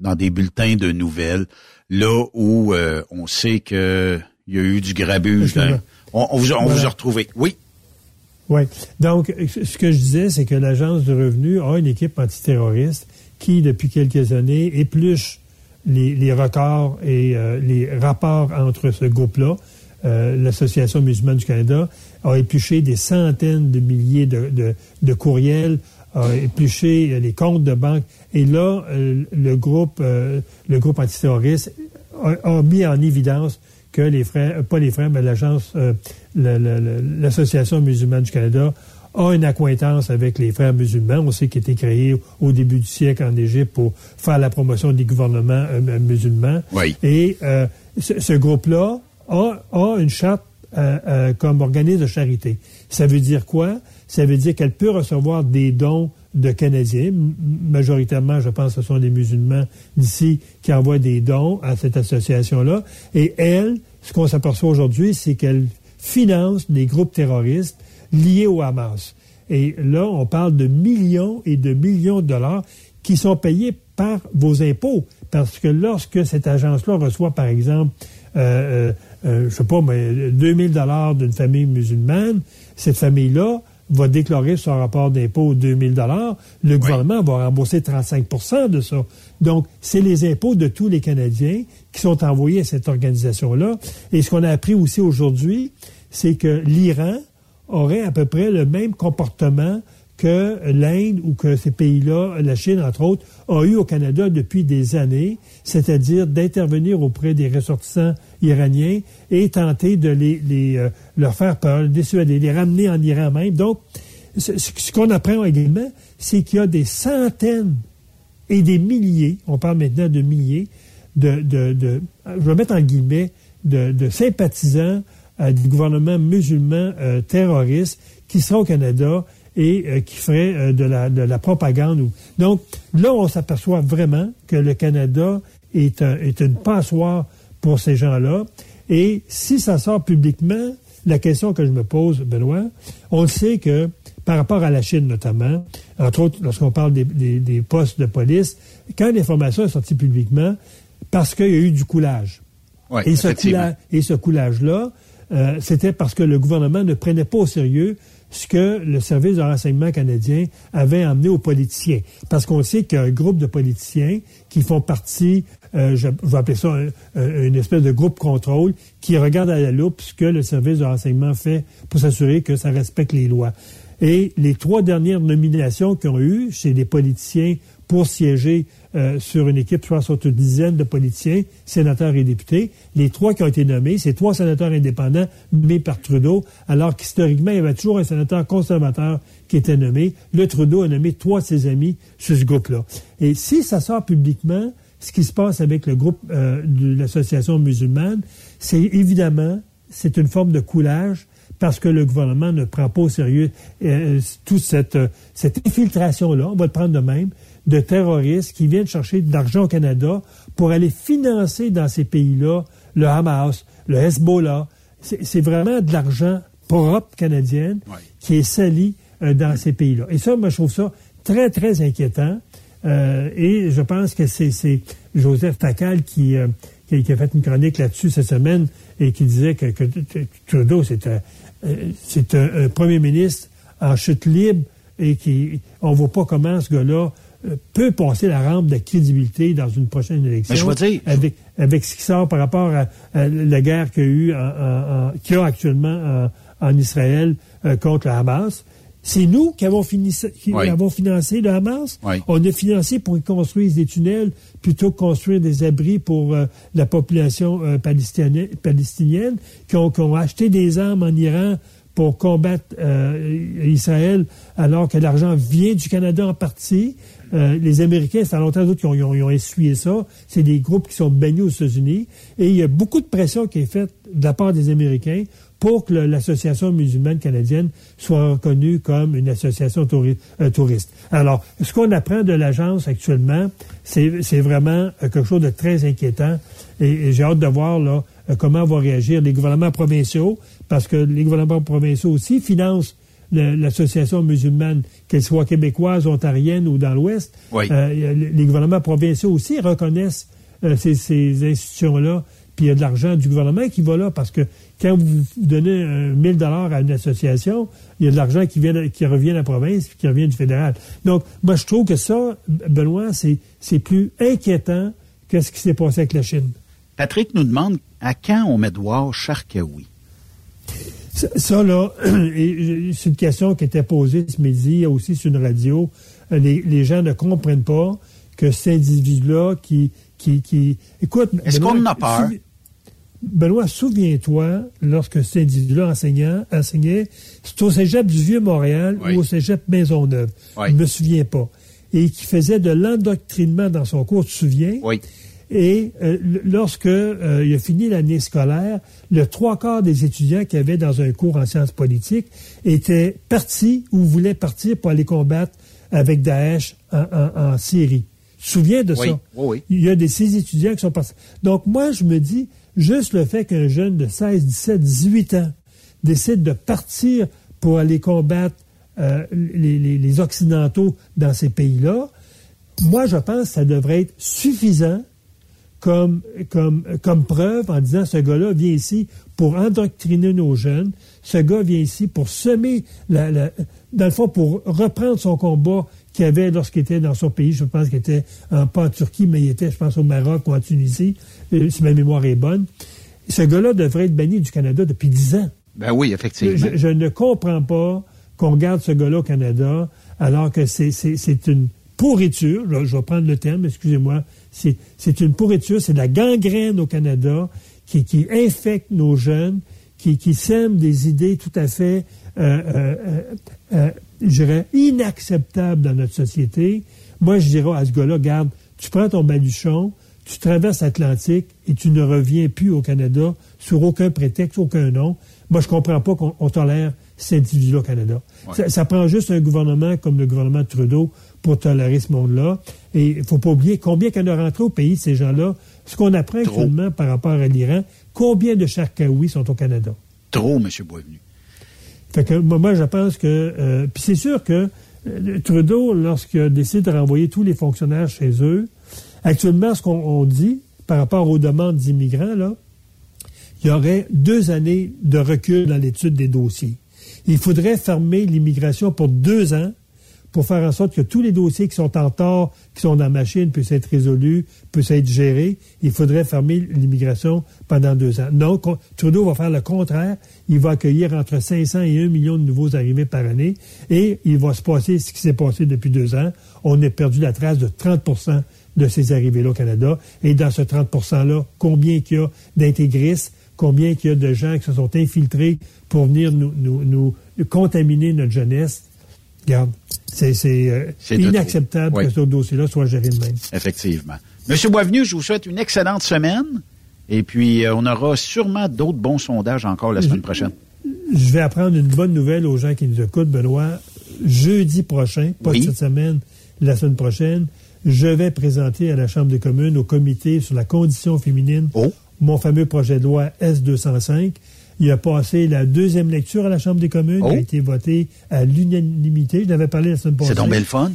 dans des bulletins de nouvelles là où euh, on sait qu'il y a eu du grabuge. On, vous, a retrouvé. Oui. Oui. Donc, ce que je disais, c'est que l'Agence de revenus a une équipe antiterroriste qui, depuis quelques années, épluche les, records et euh, les rapports entre ce groupe-là. Euh, L'Association musulmane du Canada a épluché des centaines de milliers de courriels, a épluché les comptes de banque. Et là, euh, le groupe, le groupe antiterroriste a, mis en évidence que les frères, pas les frères, mais l'agence, euh, l'Association musulmane du Canada a une accointance avec les frères musulmans. On sait qu'il a été créé au début du siècle en Égypte pour faire la promotion des gouvernements musulmans. Et ce, groupe-là a, a, une charte comme organisme de charité. Ça veut dire quoi? ça veut dire qu'elle peut recevoir des dons de Canadiens. Majoritairement, je pense que ce sont des musulmans d'ici qui envoient des dons à cette association-là. Et elle, ce qu'on s'aperçoit aujourd'hui, c'est qu'elle finance des groupes terroristes liés au Hamas. Et là, on parle de millions et de millions de dollars qui sont payés par vos impôts. Parce que lorsque cette agence-là reçoit, par exemple, euh, euh, euh je sais pas, mais 2000 dollars d'une famille musulmane, cette famille-là va déclarer son rapport d'impôt 2000 dollars, le gouvernement va rembourser 35% de ça. Donc, c'est les impôts de tous les Canadiens qui sont envoyés à cette organisation-là. Et ce qu'on a appris aussi aujourd'hui, c'est que l'Iran aurait à peu près le même comportement que l'Inde ou que ces pays-là, la Chine entre autres, a eu au Canada depuis des années, c'est-à-dire d'intervenir auprès des ressortissants iraniens et tenter de les, euh, leur faire peur, les dissuader, les ramener en Iran même. Donc, ce, qu'on apprend également, c'est qu'il y a des centaines et des milliers, on parle maintenant de milliers, de, de, je vais mettre en guillemets, de, sympathisants euh, du gouvernement musulman euh, terroriste qui sera au Canada et euh, qui ferait euh, de, la, de la propagande. Donc là, on s'aperçoit vraiment que le Canada est, est une passoire pour ces gens-là. Et si ça sort publiquement, la question que je me pose, Benoît, on sait que par rapport à la Chine notamment, entre autres lorsqu'on parle des, des, postes de police, quand l'information est sortie publiquement, parce qu'il y a eu du coulage. et, ce coulage, et ce coulage-là, euh, c'était parce que le gouvernement ne prenait pas au sérieux ce que le service de renseignement canadien avait amené aux politiciens. Parce qu'on sait qu'il y a un groupe de politiciens qui font partie, euh, je, vais appeler ça une espèce de groupe contrôle, qui regarde à la loupe ce que le service de renseignement fait pour s'assurer que ça respecte les lois. Et les trois dernières nominations qu'ils ont eues chez les politiciens pour siéger euh, sur une équipe, je pense, une dizaine de politiciens, sénateurs et députés. Les trois qui ont été nommés, c'est trois sénateurs indépendants nommés par Trudeau, alors qu'historiquement, il y avait toujours un sénateur conservateur qui était nommé. Le Trudeau a nommé trois de ses amis sur ce groupe-là. Et si ça sort publiquement, ce qui se passe avec le groupe euh, de l'association musulmane, c'est évidemment, c'est une forme de coulage parce que le gouvernement ne prend pas au sérieux euh, toute cette, cette infiltration-là, on va le prendre de même, de terroristes qui viennent chercher de l'argent au Canada pour aller financer dans ces pays-là le Hamas, le Hezbollah. C'est vraiment de l'argent propre canadien qui est sali euh, dans ces pays-là. Et ça, moi, je trouve ça très, très inquiétant. Euh, et je pense que c'est Joseph Tacal qui, euh, qui, a fait une chronique là-dessus cette semaine et qui disait que, Trudeau, c'est un, un, premier ministre en chute libre et qui on voit pas comment ce gars-là peut passer la rampe de crédibilité dans une prochaine élection. avec, avec ce qui sort par rapport à, la guerre qu'il y a eu, qu'il y a actuellement en, Israël euh, contre le Hamas. C'est nous qui avons, avons financé le Hamas. On a financé pour qu'ils construisent des tunnels plutôt que construire des abris pour euh, la population euh, palestinienne, qui ont, qui, ont, acheté des armes en Iran pour combattre euh, Israël alors que l'argent vient du Canada en partie. Euh, les Américains, fait longtemps d'autres qui ont, ont, essuyé ça. C'est des groupes qui sont baignés aux États-Unis. Et il y a beaucoup de pression qui est faite de la part des Américains pour que l'Association musulmane canadienne soit reconnue comme une association euh, touriste. Alors, ce qu'on apprend de l'agence actuellement, c'est vraiment quelque chose de très inquiétant. Et, j'ai hâte de voir comment vont réagir les gouvernements provinciaux, parce que les gouvernements provinciaux aussi financent l'association musulmane, qu'elle soit québécoise, ontarienne ou dans l'Ouest. Euh, les gouvernements provinciaux aussi reconnaissent euh, ces, institutions-là. Puis il y a de l'argent du gouvernement qui va là parce que quand vous donnez 1000 dollars à une association, il y a de l'argent qui, vient, qui revient à la province puis qui revient du fédéral. Donc, moi, je trouve que ça, Benoît, c'est plus inquiétant que ce qui s'est passé avec la Chine. Patrick nous demande à quand on met Edouard Charkaoui? Ça, là, c'est une question qui était posée ce midi aussi sur une radio. Euh, les, gens ne comprennent pas que cet individu-là qui, qui, qui... Écoute... Est-ce qu'on en a peur? Benoît, souviens-toi, lorsque cet individu-là enseignait, c'est au cégep du Vieux-Montréal ou au cégep Maisonneuve. Je ne me souviens pas. Et qui faisait de l'endoctrinement dans son cours, tu te souviens? Oui. Et euh, lorsque euh, il a fini l'année scolaire, le trois quarts des étudiants qui avaient dans un cours en sciences politiques étaient partis ou voulaient partir pour aller combattre avec Daesh en, Syrie. Tu te souviens de ça? Oui, Il y a des six étudiants qui sont partis. Donc moi, je me dis, juste le fait qu'un jeune de 16, 17, 18 ans décide de partir pour aller combattre euh, les, les Occidentaux dans ces pays-là, moi, je pense que ça devrait être suffisant comme, comme, comme preuve en disant ce gars-là vient ici pour endoctriner nos jeunes, ce gars vient ici pour semer, la, la, dans le fond, pour reprendre son combat qu'il avait lorsqu'il était dans son pays. Je pense qu'il était pas en Turquie, mais il était, je pense, au Maroc ou en Tunisie, euh, si ma mémoire est bonne. Ce gars-là devrait être banni du Canada depuis dix ans. Ben oui, effectivement. Je, ne comprends pas qu'on garde ce gars-là au Canada alors que c'est une pourriture, je vais prendre le terme, excusez-moi, c'est une pourriture, c'est de la gangrène au Canada qui, qui infecte nos jeunes, qui, qui sème des idées tout à fait, euh, euh, euh, je dirais, inacceptables dans notre société. Moi, je dirais à ce gars-là, garde, tu prends ton baluchon, tu traverses l'Atlantique et tu ne reviens plus au Canada sur aucun prétexte, aucun nom. Moi, je comprends pas qu'on tolère cet individu-là au Canada. Ça, ça, prend juste un gouvernement comme le gouvernement de Trudeau pour tolérer ce monde-là. Et il ne faut pas oublier combien qu'on a rentré au pays, ces gens-là. Ce qu'on apprend actuellement par rapport à l'Iran, combien de Charkaouis sont au Canada? Trop, M. Boisvenu. Fait que moi, je pense que... Euh, puis c'est sûr que euh, Trudeau, lorsqu'il décide de renvoyer tous les fonctionnaires chez eux, actuellement, ce qu'on dit par rapport aux demandes d'immigrants, là, il y aurait deux années de recul dans l'étude des dossiers. Il faudrait fermer l'immigration pour deux ans pour faire en sorte que tous les dossiers qui sont en tort, qui sont dans la machine, puissent être résolus, puissent être gérés. Il faudrait fermer l'immigration pendant deux ans. Non, Trudeau va faire le contraire. Il va accueillir entre 500 et 1 million de nouveaux arrivés par année et il va se passer ce qui s'est passé depuis deux ans. On a perdu la trace de 30% de ces arrivées-là au Canada. Et dans ce 30 %-là, combien qu'il y a d'intégristes, combien qu'il y a de gens qui se sont infiltrés pour venir nous, contaminer notre jeunesse Regarde, c'est euh, inacceptable que ce dossier-là soit géré de même. Effectivement. Monsieur Boisvenu, je vous souhaite une excellente semaine. Et puis, euh, on aura sûrement d'autres bons sondages encore la semaine prochaine. Je vais apprendre une bonne nouvelle aux gens qui nous écoutent, Benoît. Jeudi prochain, pas cette semaine, la semaine prochaine, je vais présenter à la Chambre des communes, au comité sur la condition féminine, oh. mon fameux projet de loi S205 il a passé la deuxième lecture à la Chambre des communes. Il a oh. été voté à l'unanimité. Je n'avais parlé la semaine passée. C'est donc belle fun.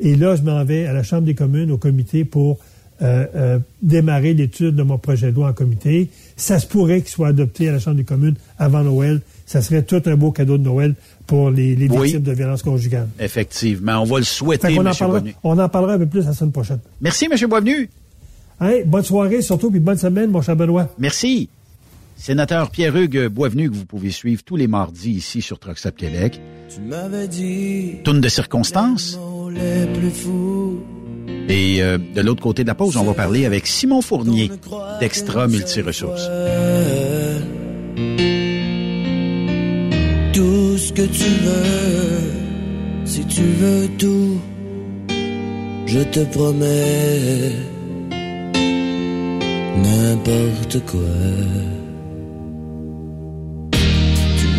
Et là, je m'en vais à la Chambre des communes, au comité, pour euh, euh, démarrer l'étude de mon projet de loi en comité. Ça se pourrait qu'il soit adopté à la Chambre des communes avant Noël. Ça serait tout un beau cadeau de Noël pour les, victimes de violences conjugales. Effectivement. On va le souhaiter, M. Boisvenu. On en parlera un peu plus la semaine prochaine. Merci, M. Boisvenu. Hey, bonne soirée surtout, puis bonne semaine, mon cher Benoît. Merci. Sénateur Pierre-Hugues Boisvenu, que vous pouvez suivre tous les mardis ici sur Truck Québec. Tu m'avais dit. Tourne de circonstances. Et euh, de l'autre côté de la pause, on va parler avec Simon Fournier d'Extra Multiresources. Tout ce que tu veux, si tu veux tout, je te promets n'importe quoi.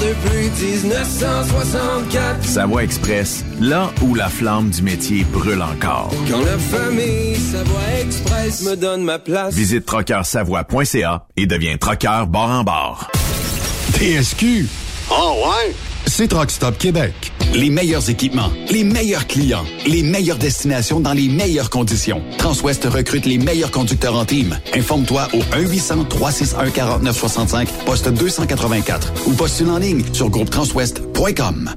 depuis 1964. Savoie Express, là où la flamme du métier brûle encore. Quand la famille Savoie Express me donne ma place. Visite trockeursavoie.ca et deviens trockeur bord en bord. TSQ. Oh ouais? C'est Truck Stop Québec. Les meilleurs équipements, les meilleurs clients, les meilleures destinations dans les meilleures conditions. Transwest recrute les meilleurs conducteurs en team. Informe-toi au 1-800-361-4965, poste 284 ou postule en ligne sur groupetranswest.com.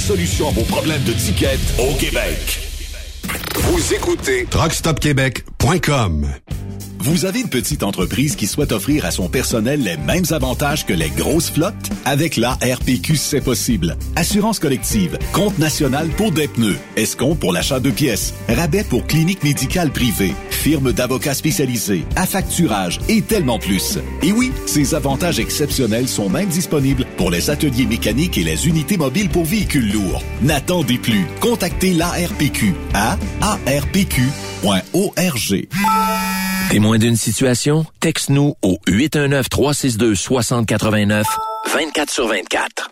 solution à vos problèmes de ticket au Québec. Vous écoutez truckstopquebec.com. Vous avez une petite entreprise qui souhaite offrir à son personnel les mêmes avantages que les grosses flottes? Avec la RPQ, c'est possible. Assurance collective, compte national pour des pneus, escompte pour l'achat de pièces, rabais pour clinique médicale privée, firme d'avocats spécialisés, affacturage et tellement plus. Et oui, ces avantages exceptionnels sont même disponibles pour les ateliers mécaniques et les unités mobiles pour véhicules lourds. N'attendez plus. Contactez l'ARPQ à arpq.org. Témoin d'une situation? Texte-nous au 819-362-6089, 24 sur 24.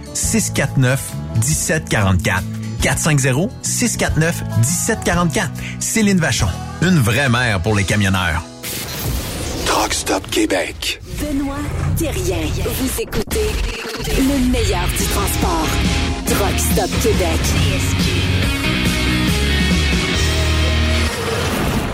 450-649-1744. 450-649-1744. Céline Vachon. Une vraie mère pour les camionneurs. Truck Stop Québec. Benoît Thérien. Vous écoutez le meilleur du transport. Truck Stop Québec.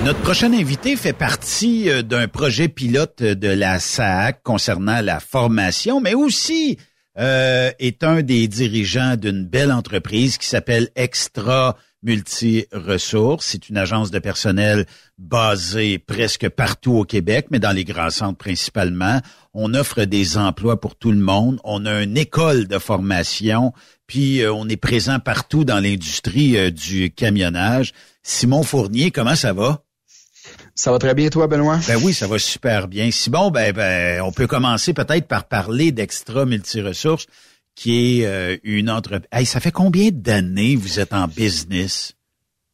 Notre prochain invité fait partie euh, d'un projet pilote de la SAAC concernant la formation, mais aussi euh, est un des dirigeants d'une belle entreprise qui s'appelle Extra Multi-Ressources. C'est une agence de personnel basée presque partout au Québec, mais dans les grands centres principalement. On offre des emplois pour tout le monde. On a une école de formation, puis euh, on est présent partout dans l'industrie euh, du camionnage. Simon Fournier, comment ça va? Ça va très bien, toi, Benoît? Ben oui, ça va super bien. Si bon, ben, ben on peut commencer peut-être par parler d'Extra Multiressources, qui est euh, une entreprise. Hey, ça fait combien d'années vous êtes en business?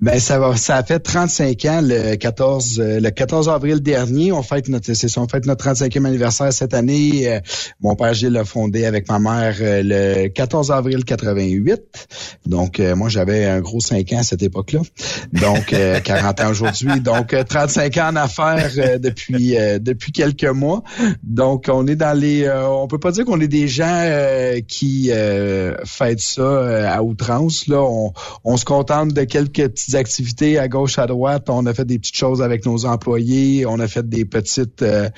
Ben ça va, ça a fait 35 ans le 14 euh, le 14 avril dernier. On fête notre c'est on fête notre 35e anniversaire cette année. Euh, mon père Gilles l'a fondé avec ma mère euh, le 14 avril 88. Donc moi j'avais un gros 5 ans à cette époque-là. Donc 40 ans aujourd'hui. Donc 35 ans en affaires depuis depuis quelques mois. Donc on est dans les on peut pas dire qu'on est des gens qui fêtent ça à outrance là. On, on se contente de quelques petites activités à gauche, à droite. On a fait des petites choses avec nos employés. On a fait des petites, euh,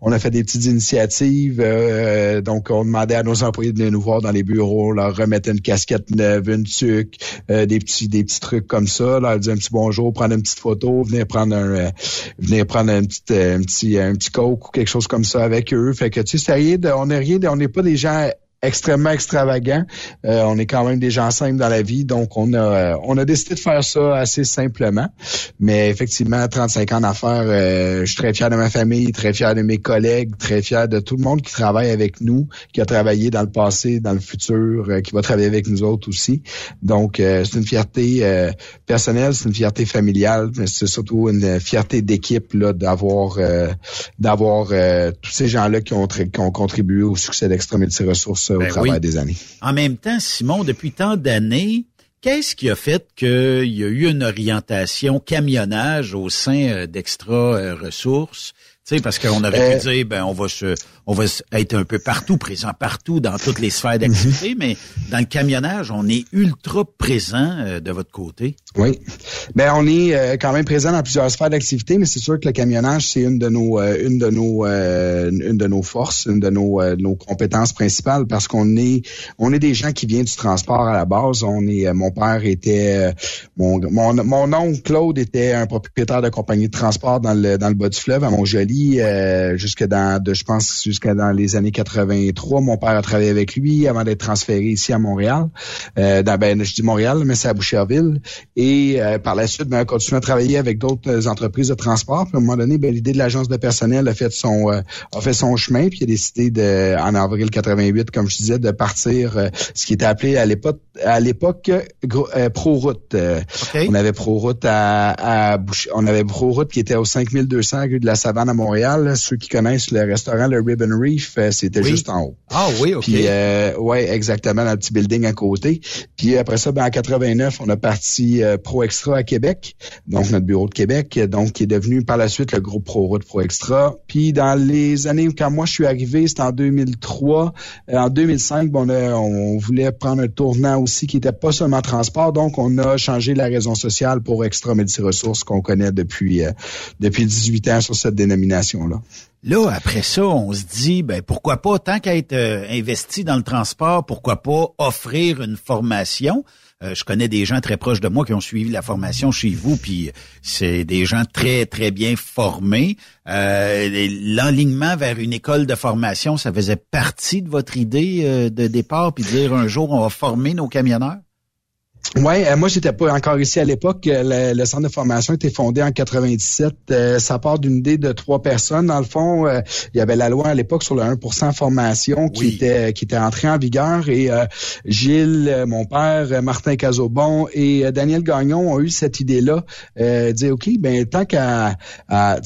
on a fait des petites initiatives. Euh, donc, on demandait à nos employés de venir nous voir dans les bureaux, leur remettre une casquette neuve, une tuque, euh, des petits, des petits trucs comme ça. Leur dire un petit bonjour, prendre une petite photo, venir prendre un, venir prendre un petit, un petit, un petit coke ou quelque chose comme ça avec eux. Fait que tu sais, c'est rien. on n'est rien, on n'est pas des gens extrêmement extravagant. Euh, on est quand même des gens simples dans la vie, donc on a euh, on a décidé de faire ça assez simplement. Mais effectivement, 35 ans d'affaires, euh, je suis très fier de ma famille, très fier de mes collègues, très fier de tout le monde qui travaille avec nous, qui a travaillé dans le passé, dans le futur, qui va travailler avec nous autres aussi. Donc c'est une fierté personnelle, c'est une fierté familiale, mais c'est surtout une fierté d'équipe là d'avoir d'avoir tous ces gens-là qui ont, qui ont contribué au succès d'Extra Ressources ben travers des années. En même temps, Simon, depuis tant d'années, qu'est-ce qui a fait qu'il y a eu une orientation camionnage au sein euh, d'Extra euh, Ressources? parce qu'on aurait pu euh, dire, ben, on va se, on va être un peu partout, présent partout dans toutes les sphères d'activité, mais dans le camionnage, on est ultra présent euh, de votre côté. Oui. Ben, on est euh, quand même présent dans plusieurs sphères d'activité, mais c'est sûr que le camionnage, c'est une de nos, une de nos, une de nos forces, une de nos, nos compétences principales parce qu'on est, on est des gens qui viennent du transport à la base. On est, mon père était, mon, mon, mon oncle Claude était un propriétaire de compagnie de transport dans le, dans le bas du fleuve à Montjoly euh, jusque dans, de, je pense, jusqu'à dans les années 83. Mon père a travaillé avec lui avant d'être transféré ici à Montréal. Euh, dans, ben, je dis Montréal, mais c'est à Boucherville. Et euh, par la suite, ben, a continué à travailler avec d'autres entreprises de transport. Puis à un moment donné, ben, l'idée de l'agence de personnel a fait son a fait son chemin. Puis il a décidé de, en avril 88, comme je disais, de partir ce qui était appelé à l'époque à l'époque Pro-Route. On avait Pro-Route à, à on avait Pro-Route qui était au 5200 rue de la Savane à Montréal. Ceux qui connaissent le restaurant Le Ribbon Reef, euh, c'était juste en haut. Ah oui, OK. Puis, euh, ouais, exactement, dans le petit building à côté. Puis après ça, ben, en 89, on a parti euh, Pro Extra à Québec, donc notre bureau de Québec, donc qui est devenu par la suite le groupe Pro Route Pro Extra. Puis dans les années quand moi je suis arrivé, c'était en 2003. en 2005, bon, on, on voulait prendre un tournant aussi qui était pas seulement transport, donc on a changé la raison sociale pour Extra Médicine Ressources qu'on connaît depuis depuis 18 ans sur cette dénomination là. Après ça, on se dit, ben pourquoi pas, tant qu'à être euh, investi dans le transport, pourquoi pas offrir une formation? Euh, je connais des gens très proches de moi qui ont suivi la formation chez vous, puis c'est des gens très, très bien formés. Euh, L'enlignement vers une école de formation, ça faisait partie de votre idée euh, de départ, puis dire un jour, on va former nos camionneurs? Oui, euh, moi j'étais pas encore ici à l'époque. Euh, le, centre de formation était fondé en 97. Euh, ça part d'une idée de trois personnes. Dans le fond, il y avait la loi à l'époque sur le 1% formation qui était qui était entrée en vigueur et Gilles, mon père, Martin Cazobon et Daniel Gagnon ont eu cette idée-là, euh, dire ok, ben tant qu'à,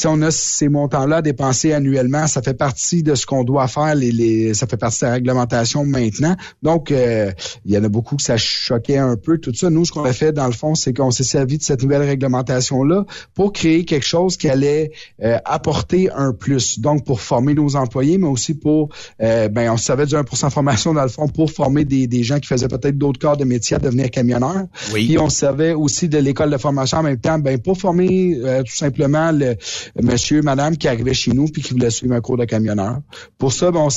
on a ces montants-là dépensés annuellement, ça fait partie de ce qu'on doit faire. Les, les, ça fait partie de la réglementation maintenant. Donc il y en a beaucoup que ça choquait un peu tout ça. Nous, ce qu'on a fait, dans le fond, c'est qu'on s'est servi de cette nouvelle réglementation-là pour créer quelque chose qui allait euh, apporter un plus. Donc, pour former nos employés, mais aussi pour, euh, ben, on se servait du 1% formation, dans le fond, pour former des, des gens qui faisaient peut-être d'autres corps de métier à devenir camionneurs. Oui. Puis, on se servait aussi de l'école de formation en même temps, ben, pour former euh, tout simplement le monsieur, madame qui arrivait chez nous puis qui voulait suivre un cours de camionneur. Pour ça, ben, on,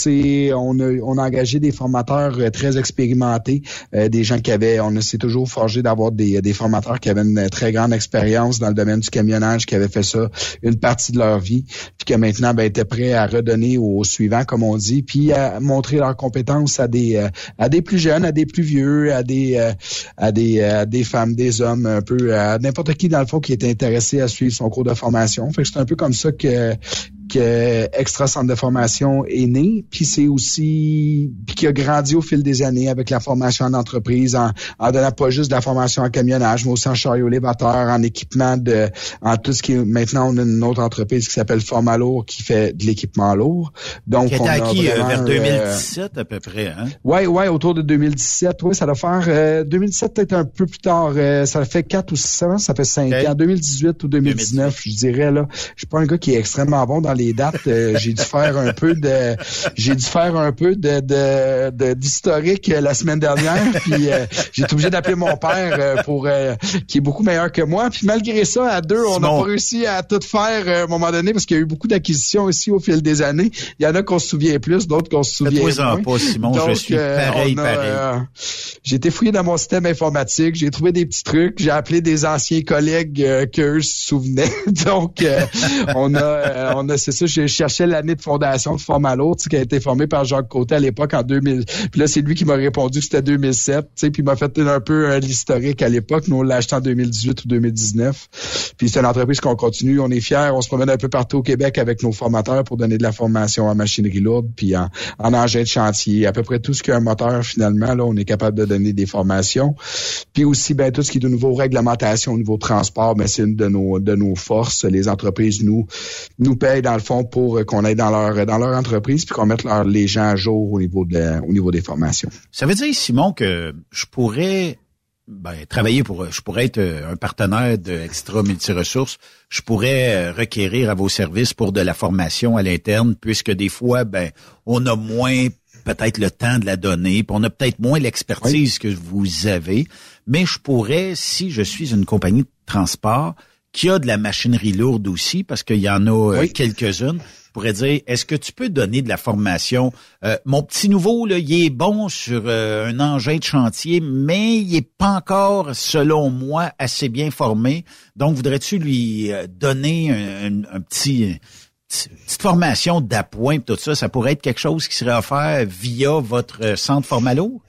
on, a, on a engagé des formateurs très expérimentés, des gens qui avaient, on s'est toujours forgé d'avoir des, formateurs qui avaient une très grande expérience dans le domaine du camionnage, qui avaient fait ça une partie de leur vie, puis qui maintenant ben, étaient prêts à redonner aux suivants, comme on dit, puis à montrer leurs compétences à des euh, à des plus jeunes, à des plus vieux, à des euh, à des à des femmes, des hommes, un peu à n'importe qui dans le fond qui était intéressé à suivre son cours de formation. Fait que c'est un peu comme ça que que Extra Centre de formation est né, puis c'est aussi puis qui a grandi au fil des années avec la formation en entreprise, en, en donnant pas juste de la formation en camionnage, mais aussi en chariot élévateur, en équipement de en tout ce qui est maintenant on a une autre entreprise qui s'appelle Forma Lourd qui fait de l'équipement lourd. Donc qui était acquis euh, vers 2017 à peu près, hein? Ouais, ouais, autour de 2017. Oui, ça doit faire 2017 peut-être un peu plus tard. ça fait 4 ou 6 ans, ça fait 5 ans. 2018 ou 2019, je dirais là. Je suis pas un gars qui est extrêmement bon dans les dates. j'ai dû faire un peu de j'ai dû faire un peu de d'historique la semaine dernière. Puis j'ai été obligé d'appeler mon père pour qui est beaucoup meilleur que moi. Puis malgré ça, à deux, on n'a pas réussi à tout faire à un moment donné parce qu'il y a eu beaucoup d'acquisitions aussi au fil des années. Il y en a qu'on se souvient plus, d'autres qu'on se souvient moins. pas, Simon. je suis pareil, pareil. j'ai été fouillé dans mon système informatique, j'ai trouvé des petits trucs, j'ai appelé des anciens collègues euh, qu'eux se souvenaient. Donc, euh, on a, euh, on a, c'est ça, j'ai cherché l'année de fondation de Formalo, tu sais, qui a été formée par Jacques Côté à l'époque en 2000. Puis là, c'est lui qui m'a répondu que c'était 2007, tu sais, puis il m'a fait un peu l'historique à l'époque. Nous, on l'a acheté en 2018 ou 2019. Puis c'est une entreprise qu'on continue, on est fiers, on se promène un peu partout au Québec avec nos formateurs pour donner de la formation en machinerie lourde, puis en, en de chantier, à peu près tout ce qu'un moteur finalement, là, on est capable de donner des formations. Puis aussi, ben, tout ce qui est de nouveau réglementation au niveau transport, ben, c'est une de nos, de nos forces. Les entreprises nous, nous payent dans le fond pour qu'on aille dans leur, dans leur entreprise puis qu'on mette leur, les gens à jour au niveau de au niveau des formations. Ça veut dire, Simon, que je pourrais ben, travailler pour, je pourrais être un partenaire de Extra Multiresources. Je pourrais euh, requérir à vos services pour de la formation à l'interne, puisque des fois, ben, on a moins peut-être le temps de la donner, puis on a peut-être moins l'expertise que vous avez, mais je pourrais, si je suis une compagnie de transport qui a de la machinerie lourde aussi, parce qu'il y en a euh, quelques-unes, je pourrais dire, est-ce que tu peux donner de la formation? Euh, mon petit nouveau, là, il est bon sur euh, un engin de chantier, mais il est pas encore, selon moi, assez bien formé. Donc, voudrais-tu lui donner un petit petite formation d'appoint tout ça, ça pourrait être quelque chose qui serait offert via votre euh, centre Formalo?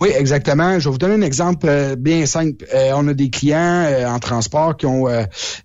Oui, exactement. Je vais vous donner un exemple euh, bien simple. Euh, on a des clients en transport qui ont, tu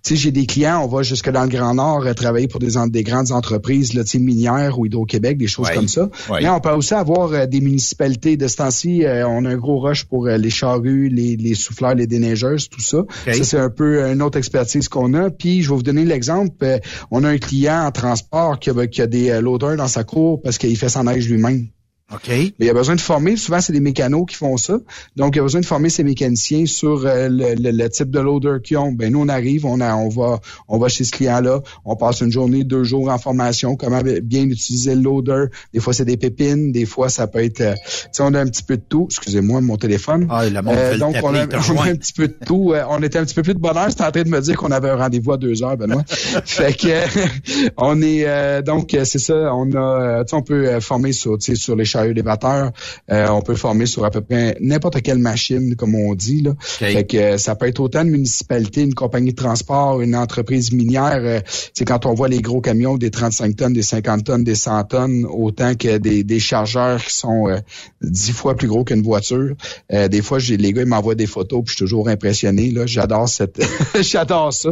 sais, j'ai des clients, on va jusque dans le Grand Nord travailler pour des, des grandes entreprises, là, minières ou Hydro-Québec, des choses comme ça. Mais on peut aussi avoir des municipalités de ce temps-ci. on a un gros rush pour les charrues, les, les souffleurs, les déneigeuses, tout ça. Ça, c'est un peu une autre expertise qu'on a. Puis, je vais vous donner l'exemple. on a un client en transport qui a, qui a des loaders dans sa cour parce qu'il fait sa neige lui-même. OK. Mais il y a besoin de former, souvent c'est des mécanos qui font ça. Donc il y a besoin de former ces mécaniciens sur euh, le, type de loader qu'ils ont. Ben nous on arrive, on a, on va on va chez ce client-là, on passe une journée, deux jours en formation, comment bien utiliser le loader. Des fois c'est des pépines, des fois ça peut être euh, tu sais on a un petit peu de tout. Excusez-moi mon téléphone. Ah, la euh, donc on a, un petit peu de tout. on était un petit peu plus de bonheur, c'était en train de me dire qu'on avait un rendez-vous à deux heures, Benoît. fait que on est donc c'est ça, on a tu sais on peut former sur sur les euh, on peut former sur à peu près n'importe quelle machine, comme on dit. Là. Fait que euh, ça peut être autant une municipalité, une compagnie de transport, une entreprise minière. c'est euh, quand on voit les gros camions des 35 tonnes, des 50 tonnes, des 100 tonnes, autant que des, des chargeurs qui sont dix fois plus gros qu'une voiture. des fois, j'ai les gars ils m'envoient des photos, puis je suis toujours impressionné. Là, j'adore cette, j'adore ça.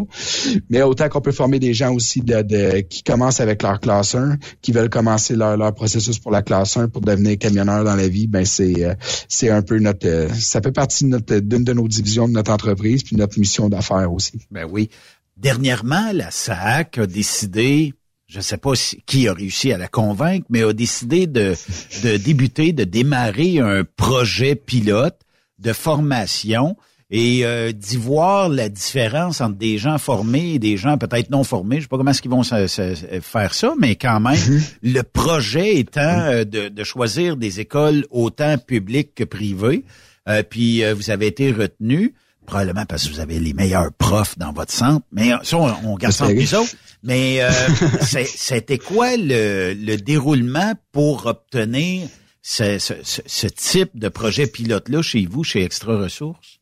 Mais autant qu'on peut former des gens aussi de, qui commencent avec leur classe 1, qui veulent commencer leur, leur processus pour la classe 1 pour devenir camionneur dans la vie, ben c'est euh, c'est un peu notre euh, ça fait partie d'une de nos divisions de notre entreprise puis notre mission d'affaires aussi. Ben oui. Dernièrement, la SAC a décidé je ne sais pas qui a réussi à la convaincre, mais a décidé de, de débuter, de démarrer un projet pilote de formation et euh, d'y voir la différence entre des gens formés et des gens peut-être non formés. Je sais pas comment est-ce qu'ils vont faire ça, mais quand même, mm-hmm. le projet étant euh, de, de, choisir des écoles autant publiques que privées. Euh, puis vous avez été retenu probablement parce que vous avez les meilleurs profs dans votre centre, mais ça, on, garde ça les autres. Mais c'était quoi le, le, déroulement pour obtenir ce, ce, ce type de projet pilote-là chez vous, chez Extra Ressources?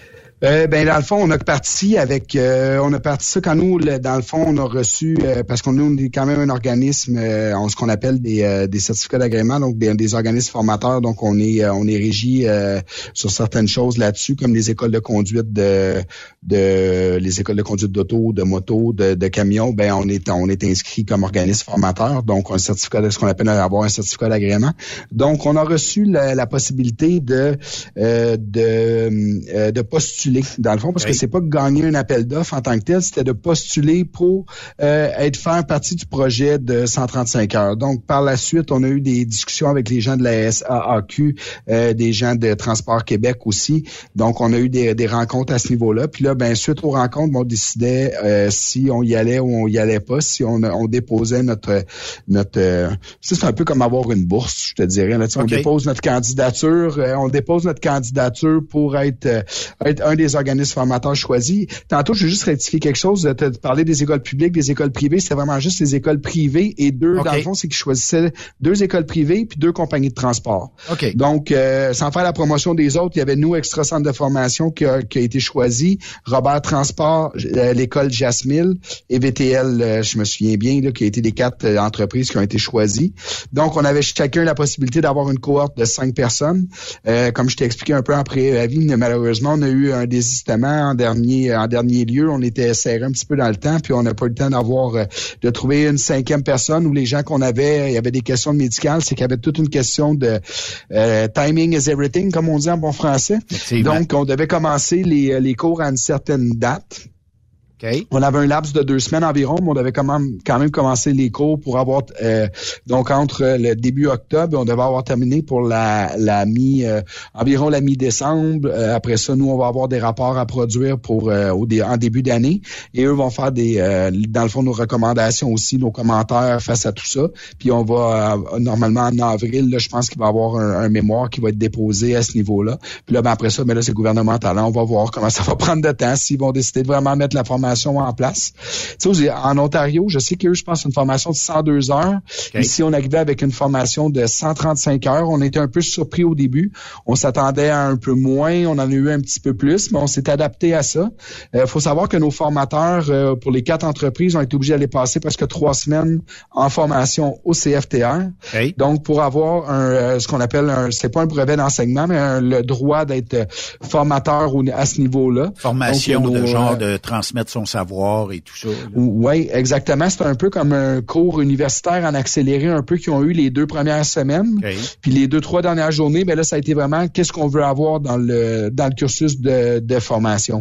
Euh, ben dans le fond, on a parti avec, euh, on a parti ça quand nous, dans le fond, on a reçu euh, parce qu'on est quand même un organisme, on ce qu'on appelle des, des certificats d'agrément, donc des, organismes formateurs. Donc on est on est régi sur certaines choses là-dessus, comme les écoles de conduite de de les écoles de conduite d'auto, de moto, de, de camions. Ben on est on est inscrit comme organisme formateur, donc un certificat de ce qu'on appelle avoir un certificat d'agrément. Donc on a reçu la, la possibilité de de de postuler dans le fond, parce que c'est pas gagner un appel d'offres en tant que tel, c'était de postuler pour euh, être faire partie du projet de 135 heures. Donc, par la suite, on a eu des discussions avec les gens de la SAAQ, euh, des gens de Transport Québec aussi. Donc, on a eu des, rencontres à ce niveau-là. Puis là, ben suite aux rencontres, on décidait euh, si on y allait ou on y allait pas, si on, on déposait notre notre. c'est un peu comme avoir une bourse, je te dirais. Là, On dépose notre candidature, on dépose notre candidature pour être être un des organismes formateurs choisis. Tantôt, je veux juste rectifier quelque chose. Tu as parlé des écoles publiques, des écoles privées. C'était vraiment juste les écoles privées et deux, dans le fond, c'est qu'ils choisissaient deux écoles privées puis deux compagnies de transport. Donc, euh, sans faire la promotion des autres, il y avait nous, Extra Centre de formation, qui a, été choisi. Robert Transport, euh, l'école Jasmine et VTL, euh, je me souviens bien, là, qui a été les quatre entreprises qui ont été choisies. Donc, on avait chacun la possibilité d'avoir une cohorte de cinq personnes. comme je t'ai expliqué un peu après avis, malheureusement, on a eu un désistement en dernier, en dernier lieu. On était serré un petit peu dans le temps, puis on n'a pas eu le temps d'avoir euh, de trouver une cinquième personne où les gens qu'on avait, il y avait des questions médicales, c'est qu'il y avait toute une question de euh, timing is everything, comme on dit en bon français. Donc, on devait commencer les, les cours à une certaine date. On avait un laps de deux semaines environ, mais on devait quand même, quand même commencer les cours pour avoir euh, donc entre le début octobre, on devait avoir terminé pour la, la mi euh, environ la mi-décembre. Euh, après ça, nous on va avoir des rapports à produire pour au en début d'année et eux vont faire des dans le fond nos recommandations aussi, nos commentaires face à tout ça. Puis on va normalement en avril, là, je pense qu'il va y avoir un, mémoire qui va être déposé à ce niveau-là. Puis là, ben, après ça, mais ben là c'est gouvernemental. on va voir comment ça va prendre de temps s'ils vont décider de vraiment mettre la formation en place. Tu sais, en Ontario, je sais qu'eux, je pense, une formation de 102 heures. Ici, on arrivait avec une formation de 135 heures. On était un peu surpris au début. On s'attendait à un peu moins. On en a eu un petit peu plus, mais on s'est adapté à ça. Il euh, faut savoir que nos formateurs, euh, pour les quatre entreprises, ont été obligés d'aller passer presque trois semaines en formation au CFTR. Donc, pour avoir un, euh, ce qu'on appelle un, c'est pas un brevet d'enseignement, mais le droit d'être formateur à ce niveau-là. Formation de genre de transmettre son savoir et tout ça. Oui, exactement. C'est un peu comme un cours universitaire en accéléré un peu qui ont eu les deux premières semaines. Puis les deux, trois dernières journées, ben là, ça a été vraiment qu'est-ce qu'on veut avoir dans le dans le cursus de, de formation.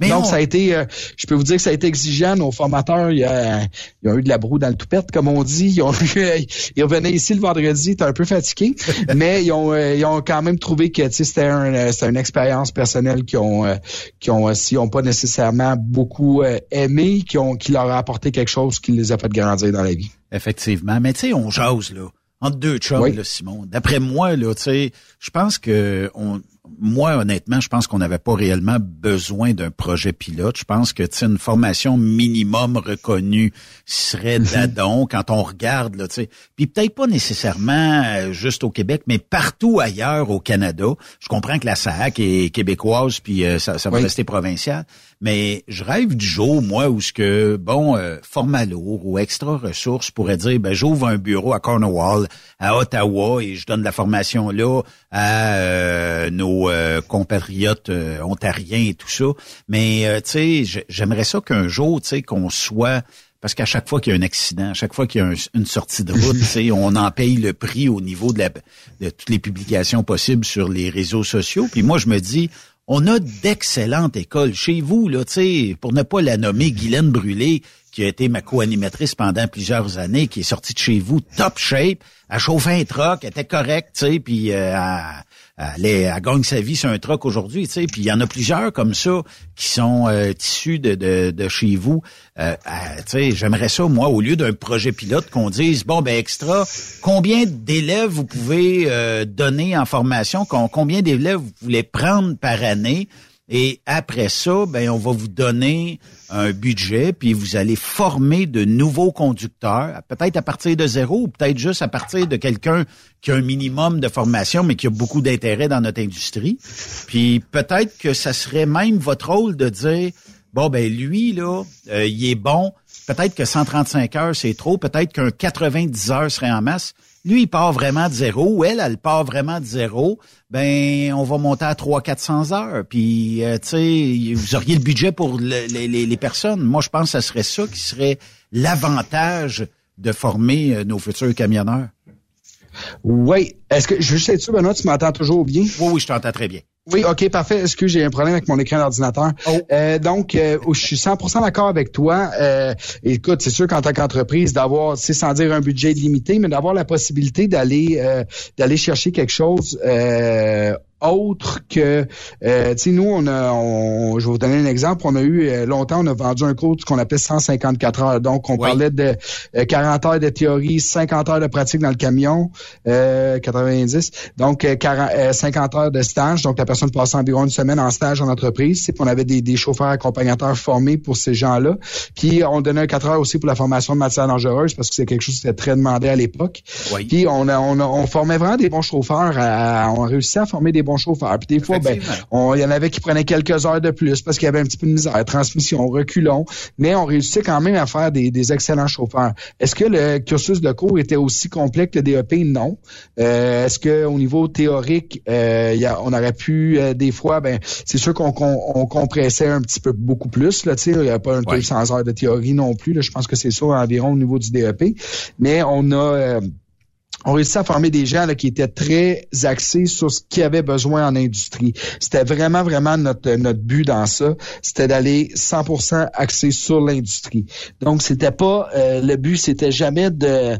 Donc, ça a été, euh, je peux vous dire que ça a été exigeant. Nos formateurs, il y a, ils ont eu de la broue dans le toupette, comme on dit. Ils, ont ils revenaient ici le vendredi, étaient un peu fatigués, mais ils ont, euh, ils ont quand même trouvé que c'était un, euh, une expérience personnelle qui ont, qui ont, si ont pas nécessairement beaucoup aimé, qui ont, qui leur a apporté quelque chose qui les a fait grandir dans la vie. Effectivement, mais tu sais, on jase là entre deux chums, là, Simon. D'après moi, là, tu sais, je pense que on, moi, honnêtement, je pense qu'on n'avait pas réellement besoin d'un projet pilote. Je pense que une formation minimum reconnue serait mhm. d'adon quand on regarde. Là, Puis peut-être pas nécessairement euh, juste au Québec, mais partout ailleurs au Canada. Je comprends que la SAC est québécoise, puis euh, ça, ça va rester provincial. Mais je rêve du jour, moi, où ce que, bon, euh, Formalour ou Extra Ressources pourrait dire, ben j'ouvre un bureau à Cornwall, à Ottawa, et je donne la formation là à euh, nos euh, compatriotes euh, ontariens et tout ça. Mais, tu sais, j'aimerais ça qu'un jour, tu sais, qu'on soit parce qu'à chaque fois qu'il y a un accident, à chaque fois qu'il y a une sortie de route, on en paye le prix au niveau de, la, de toutes les publications possibles sur les réseaux sociaux. Puis moi, je me dis, on a d'excellentes écoles chez vous, là, pour ne pas la nommer Guylaine Brûlé, qui a été ma co-animatrice pendant plusieurs années, qui est sortie de chez vous top shape, a chauffé un truck, était correct, tu sais, puis euh, elle, gagne sa vie sur un truck aujourd'hui, tu sais. Puis il y en a plusieurs comme ça qui sont euh, issus de, de, chez vous. Euh, tu sais, j'aimerais ça, moi, au lieu d'un projet pilote, qu'on dise, bon, ben extra, combien d'élèves vous pouvez euh, donner en formation, combien d'élèves vous voulez prendre par année, Et après ça, ben, on va vous donner un budget, puis vous allez former de nouveaux conducteurs, peut-être à partir de zéro, ou peut-être juste à partir de quelqu'un qui a un minimum de formation, mais qui a beaucoup d'intérêt dans notre industrie. Puis peut-être que ça serait même votre rôle de dire, bon, ben lui, là, euh, il est bon, peut-être que 135 heures, c'est trop, peut-être qu'un 90 heures serait en masse. Lui, il part vraiment de zéro, ou elle, elle part vraiment de zéro. Ben, on va monter à 300-400 heures. Puis, euh, tu sais, vous auriez le budget pour les, les, personnes. Moi, je pense que ce serait ça qui serait l'avantage de former euh, nos futurs camionneurs. Oui. Est-ce que, je veux juste être sûr, Benoît, tu m'entends toujours bien? Oui, oui, je t'entends très bien. Oui, OK, parfait. Est-ce que j'ai un problème avec mon écran d'ordinateur? Oh. Euh, donc, euh, je suis 100% d'accord avec toi. Euh, écoute, c'est sûr qu'en tant qu'entreprise, d'avoir, c'est sans dire un budget limité, mais d'avoir la possibilité d'aller d'aller chercher quelque chose autre que euh, tu sais nous on a on, je vais vous donner un exemple. On a eu euh, longtemps on a vendu un cours qu'on appelle 154 heures. Donc on parlait de 40 euh, heures de théorie 50 heures de pratique dans le camion 90 donc 40, 50 heures de stage. Donc la personne passe environ une semaine en stage en entreprise. C'est on avait des, des, chauffeurs accompagnateurs formés pour ces gens-là puis on donnait 4 heures aussi pour la formation de matières dangereuses parce que c'est quelque chose qui était très demandé à l'époque. Puis on, a, on, on formait vraiment des bons chauffeurs on a réussi à former des bons chauffeur. Puis des fois, ben, il y en avait qui prenaient quelques heures de plus parce qu'il y avait un petit peu de misère, transmission, reculons, mais on réussissait quand même à faire des, excellents chauffeurs. Est-ce que le cursus de cours était aussi complet que le DEP? Non. Euh, est-ce que au niveau théorique, euh, y a, on aurait pu euh, des fois, ben, c'est sûr qu'on on, compressait un petit peu beaucoup plus. Là, il n'y a pas un ouais. 200 heures de théorie non plus. Là, je pense que c'est ça environ au niveau du DEP. Mais on a on réussit à former des gens là, qui étaient très axés sur ce qu'ils avaient besoin en industrie. C'était vraiment, vraiment notre, notre but dans ça. C'était d'aller 100% axé sur l'industrie. Donc, c'était pas euh, le but, c'était jamais de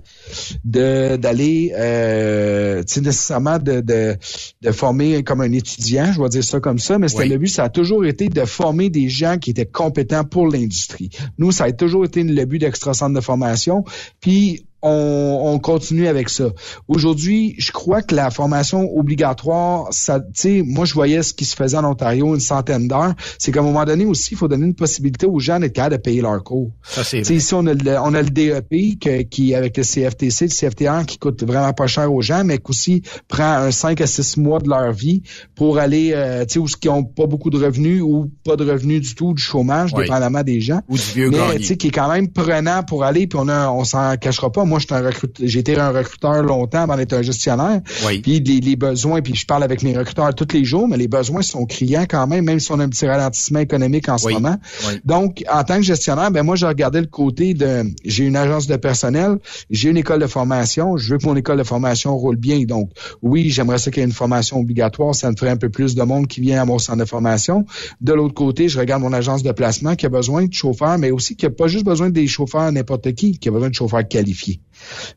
d'aller euh, nécessairement de, de, de, former comme un étudiant, je vais dire ça comme ça, mais c'était le but, ça a toujours été de former des gens qui étaient compétents pour l'industrie. Nous, ça a toujours été le but d'Extra Centre de formation. Puis on, continue avec ça. Aujourd'hui, je crois que la formation obligatoire, ça, tu sais, moi je voyais ce qui se faisait en Ontario, une centaine d'heures. C'est qu'à un moment donné aussi, il faut donner une possibilité aux gens d'être capables de payer leur cours. Ça c'est. Ici on a le, on a le DEP qui avec le CFTC, le CFT1 qui coûte vraiment pas cher aux gens, mais qui aussi prend un 5 à 6 mois de leur vie pour aller, euh, tu sais, où qui ont pas beaucoup de revenus ou pas de revenus du tout, du chômage, dépendamment des gens. Ou du vieux mais, tu sais, qui est quand même prenant pour aller, puis on a, on s'en cachera pas. Moi, un j'ai été un recruteur longtemps avant d'être un gestionnaire. Puis les, besoins, puis je parle avec mes recruteurs tous les jours, mais les besoins sont criants quand même, même si on a un petit ralentissement économique en ce moment. Donc, en tant que gestionnaire, ben moi, j'ai regardé le côté de j'ai une agence de personnel, j'ai une école de formation, je veux que mon école de formation roule bien. Donc, oui, j'aimerais ça qu'il y ait une formation obligatoire, ça me ferait un peu plus de monde qui vient à mon centre de formation. De l'autre côté, je regarde mon agence de placement qui a besoin de chauffeurs, mais aussi qui a pas juste besoin des chauffeurs n'importe qui, qui a besoin de chauffeurs qualifiés.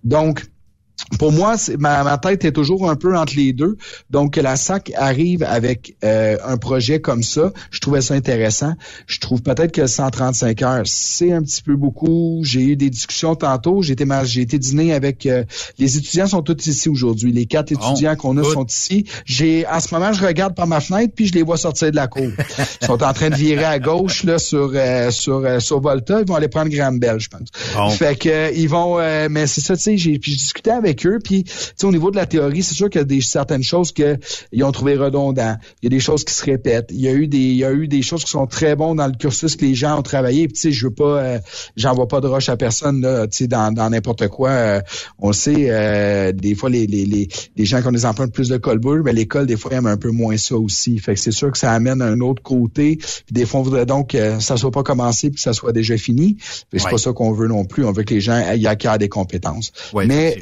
Donc, pour moi, ma, ma, tête est toujours un peu entre les deux. Donc, que la SAC arrive avec euh, un projet comme ça, je trouvais ça intéressant. Je trouve peut-être que 135 heures, c'est un petit peu beaucoup. J'ai eu des discussions tantôt. J'ai été, j'ai été dîner avec... Euh, les étudiants sont tous ici aujourd'hui. Les quatre étudiants qu'on a sont ici. J'ai En ce moment, je regarde par ma fenêtre, puis je les vois sortir de la cour. Ils sont en train de virer à gauche là sur euh, sur, sur Volta. Ils vont aller prendre Graham Bell, je pense. Fait que ils vont... mais c'est ça, tu sais, j'ai discuté avec eux. Puis, au niveau de la théorie, c'est sûr qu'il y a des certaines choses qu'ils ont trouvé redondantes. Il y a des choses qui se répètent. Il y a eu des, il y a eu des choses qui sont très bonnes dans le cursus que les gens ont travaillé. Puis, tu sais, je veux pas, euh, j'envoie pas de roche à personne là, tu sais, dans, dans n'importe quoi. Euh, on sait, euh, des fois les, les, les, les gens qui ont des empreintes plus de colbur, mais l'école des fois aime un peu moins ça aussi. Fait que c'est sûr que ça amène un autre côté. Puis des fois, on voudrait donc que ça soit pas commencé puis que ça soit déjà fini. Mais c'est pas ça qu'on veut non plus. On veut que les gens y acquièrent des compétences. mais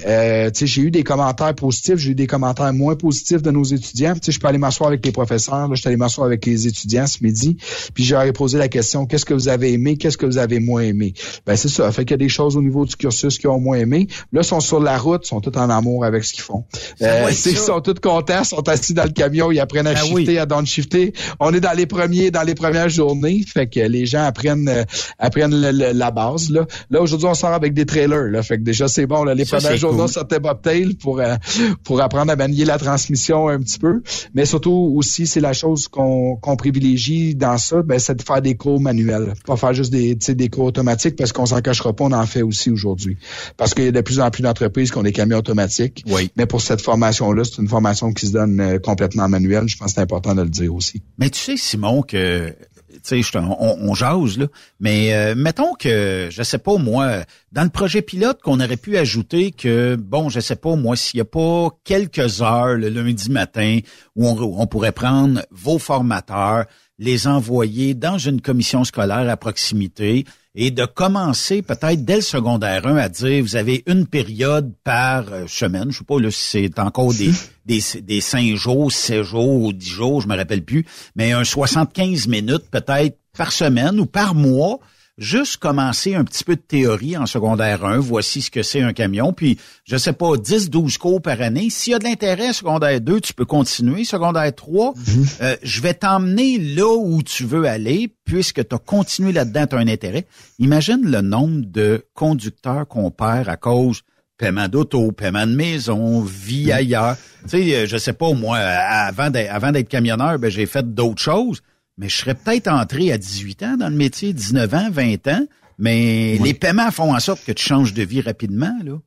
euh, j'ai eu des commentaires positifs, j'ai eu des commentaires moins positifs de nos étudiants. Tu sais, je peux aller m'asseoir avec les professeurs, là, je suis allé m'asseoir avec les étudiants ce midi, puis j'aurais posé la question qu'est-ce que vous avez aimé, qu'est-ce que vous avez moins aimé? Ben c'est ça, fait qu'il y a des choses au niveau du cursus qui ont moins aimé. Là, ils sont sur la route, ils sont tous en amour avec ce qu'ils font. Euh, ils sont tous contents, ils sont assis dans le camion, ils apprennent à ben shifter, à downshifter. On est dans les premiers, dans les premières journées, fait que les gens apprennent euh, apprennent la base. Là, là aujourd'hui, on sort avec des trailers, là, fait que déjà c'est bon. Là, les premières journées, bobtail pour euh, pour apprendre à manier la transmission un petit peu. Mais surtout aussi, c'est la chose qu'on qu'on privilégie dans ça, ben, c'est de faire des cours manuels, pas faire juste des des cours automatiques parce qu'on s'en cachera pas, on en fait aussi aujourd'hui. Parce qu'il y a de plus en plus d'entreprises qui ont des camions automatitique. Oui. Mais pour cette formation-là, c'est une formation qui se donne euh, complètement manuelle. Je pense que c'est important de le dire aussi. Mais tu sais, Simon, que sais, on, on jase, là. Mais euh, mettons que, je sais pas moi, dans le projet pilote, qu'on aurait pu ajouter que, bon, je sais pas moi, s'il y a pas quelques heures le lundi matin où on, on pourrait prendre vos formateurs, les envoyer dans une commission scolaire à proximité et de commencer peut-être dès le secondaire 1 à dire vous avez une période par euh, semaine, je sais pas là, si c'est encore des, des, des 5 jours, 7 jours ou 10 jours, je me rappelle plus, mais un 75 minutes peut-être par semaine ou par mois juste commencer un petit peu de théorie en secondaire 1, voici ce que c'est un camion, puis je sais pas, 10, 12 cours par année. S'il y a de l'intérêt secondaire 2, tu peux continuer. Secondaire 3, mhm. euh, je vais t'emmener là où tu veux aller, puisque tu as continué là-dedans, tu as un intérêt. Imagine le nombre de conducteurs qu'on perd à cause paiement d'auto, paiement de maison, vie mhm. ailleurs. Tu sais, euh, je sais pas, moi, avant d'être camionneur, ben, j'ai fait d'autres choses mais je serais peut-être entré à 18 ans dans le métier, 19 ans, 20 ans, mais les paiements font en sorte que tu changes de vie rapidement, là.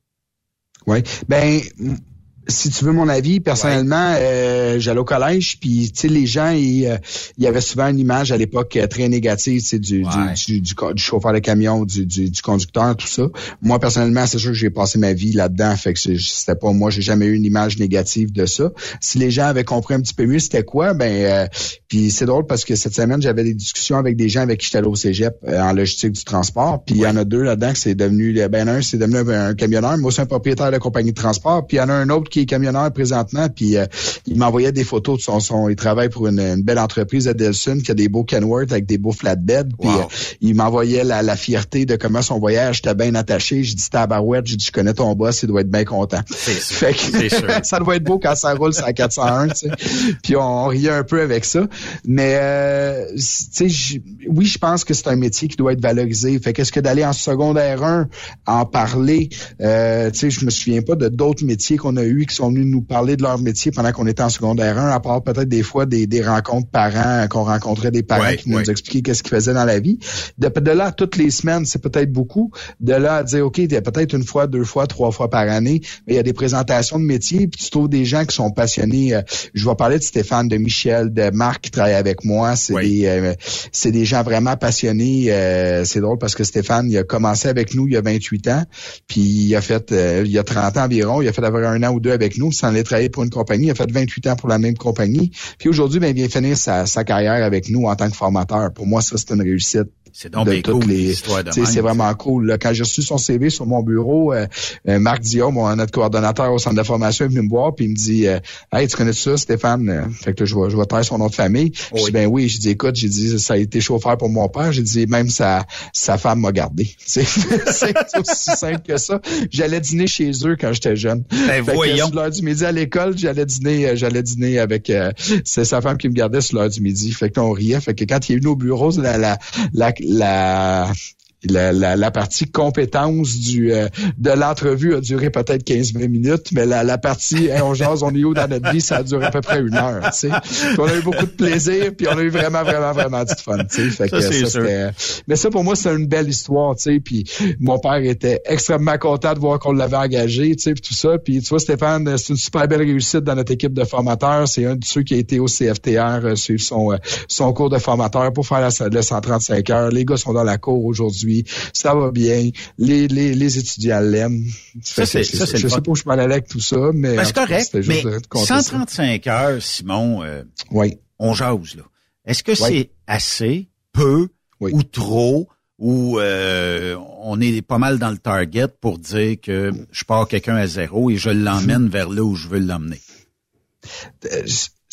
Oui. Ben, si tu veux mon avis, personnellement, euh, j'allais au collège, puis tu sais, les gens, il euh, y avait souvent une image à l'époque euh, très négative, du, du, du, du, chauffeur de camion, du, du, conducteur, tout ça. Moi, personnellement, c'est sûr que j'ai passé ma vie là-dedans, fait que c'était pas moi, j'ai jamais eu une image négative de ça. Si les gens avaient compris un petit peu mieux c'était quoi, ben, puis c'est drôle parce que cette semaine, j'avais des discussions avec des gens avec qui j'étais allé au cégep en logistique du transport, puis il y en a deux là-dedans que c'est devenu, ben un, c'est devenu un, camionneur, moi aussi un propriétaire de compagnie de transport, puis il y en a un autre qui est camionneur présentement, puis euh, il m'envoyait des photos de son son. Il travaille pour une, belle entreprise à Delson qui a des beaux Kenworth avec des beaux flatbed. Puis euh, il m'envoyait la, fierté de comment son voyage était bien attaché. J'ai dit tabarouette, j'ai dit je connais ton boss, il doit être bien content. Fait que ça doit être beau quand ça roule sur la 401. Tu sais. Puis on, riait un peu avec ça. Mais euh, tu sais, oui, je pense que c'est un métier qui doit être valorisé. Fait qu'est-ce que d'aller en secondaire 1 en parler, euh, tu sais, je me souviens pas de d'autres métiers qu'on a eu qui sont venus nous parler de leur métier pendant qu'on était en secondaire 1, à part peut-être des fois des, des rencontres parents, qu'on rencontrait des parents qui nous expliquaient qu'est-ce qu'ils faisaient dans la vie. De, de là, toutes les semaines, c'est peut-être beaucoup. De là à dire, OK, il y a peut-être une fois, deux fois, trois fois par année, mais il y a des présentations de métiers, puis tu trouves des gens qui sont passionnés. Euh, je vais parler de Stéphane, de Michel, de Marc qui travaillent avec moi. C'est des euh, c'est des gens vraiment passionnés. Euh, c'est drôle parce que Stéphane, il a commencé avec nous il y a 28 ans, puis il a fait, il y a 30 ans environ, il a fait avoir un an ou deux avec nous, s'en est travaillé pour une compagnie, il a fait 28 ans pour la même compagnie. Puis aujourd'hui, ben, il vient finir sa, sa carrière avec nous en tant que formateur. Pour moi, ça, c'est une réussite. C'est donc de cool, les C'est vraiment cool. Quand j'ai reçu son CV sur mon bureau, euh, euh, Marc Dion, mon notre coordonnateur au centre de formation, est venu me voir puis il me dit euh, Hey, tu connais ça, Stéphane? Fait que je vais je vais taire son nom de famille. Je dis ben oui, j'ai dit écoute, j'ai dit ça a été chauffeur pour mon père. J'ai dit même sa sa femme m'a gardé. C'est aussi simple que ça. J'allais dîner chez eux quand j'étais jeune. Ben voyons. Que, l'heure du midi à l'école, j'allais dîner j'allais dîner avec c'est sa femme qui me gardait sur l'heure du midi. Fait qu'on riait. Fait que quand il est venu au bureau, la la, la la la, la, la, partie compétence du euh, de l'entrevue a duré peut-être 15-20 minutes, mais la, la partie on jase, on est où dans notre vie, ça a duré à peu près une heure. Tu sais. on a eu beaucoup de plaisir, puis on a eu vraiment, vraiment, vraiment du fun. Tu sais. Fait que ça, mais ça, pour moi, c'est une belle histoire. Tu sais. Puis mon père était extrêmement content de voir qu'on l'avait engagé, tu sais, puis tout ça. Puis tu vois, Stéphane, c'est une super belle réussite dans notre équipe de formateurs. C'est un de ceux qui a été au CFTR, euh, suivre son, euh, son cours de formateur pour faire la, le 135 heures. Les gars sont dans la cour aujourd'hui ça va bien, les, les, les étudiants l'aiment. Ça, c'est, ça, Je sais pas où je m'en allais avec tout ça, mais... Ben, c'est correct, mais 135 heures, Simon, euh, oui. on jase, là. Est-ce que c'est assez, peu ou trop ou euh, on est pas mal dans le target pour dire que je pars quelqu'un à zéro et je l'emmène vers là où je veux l'emmener?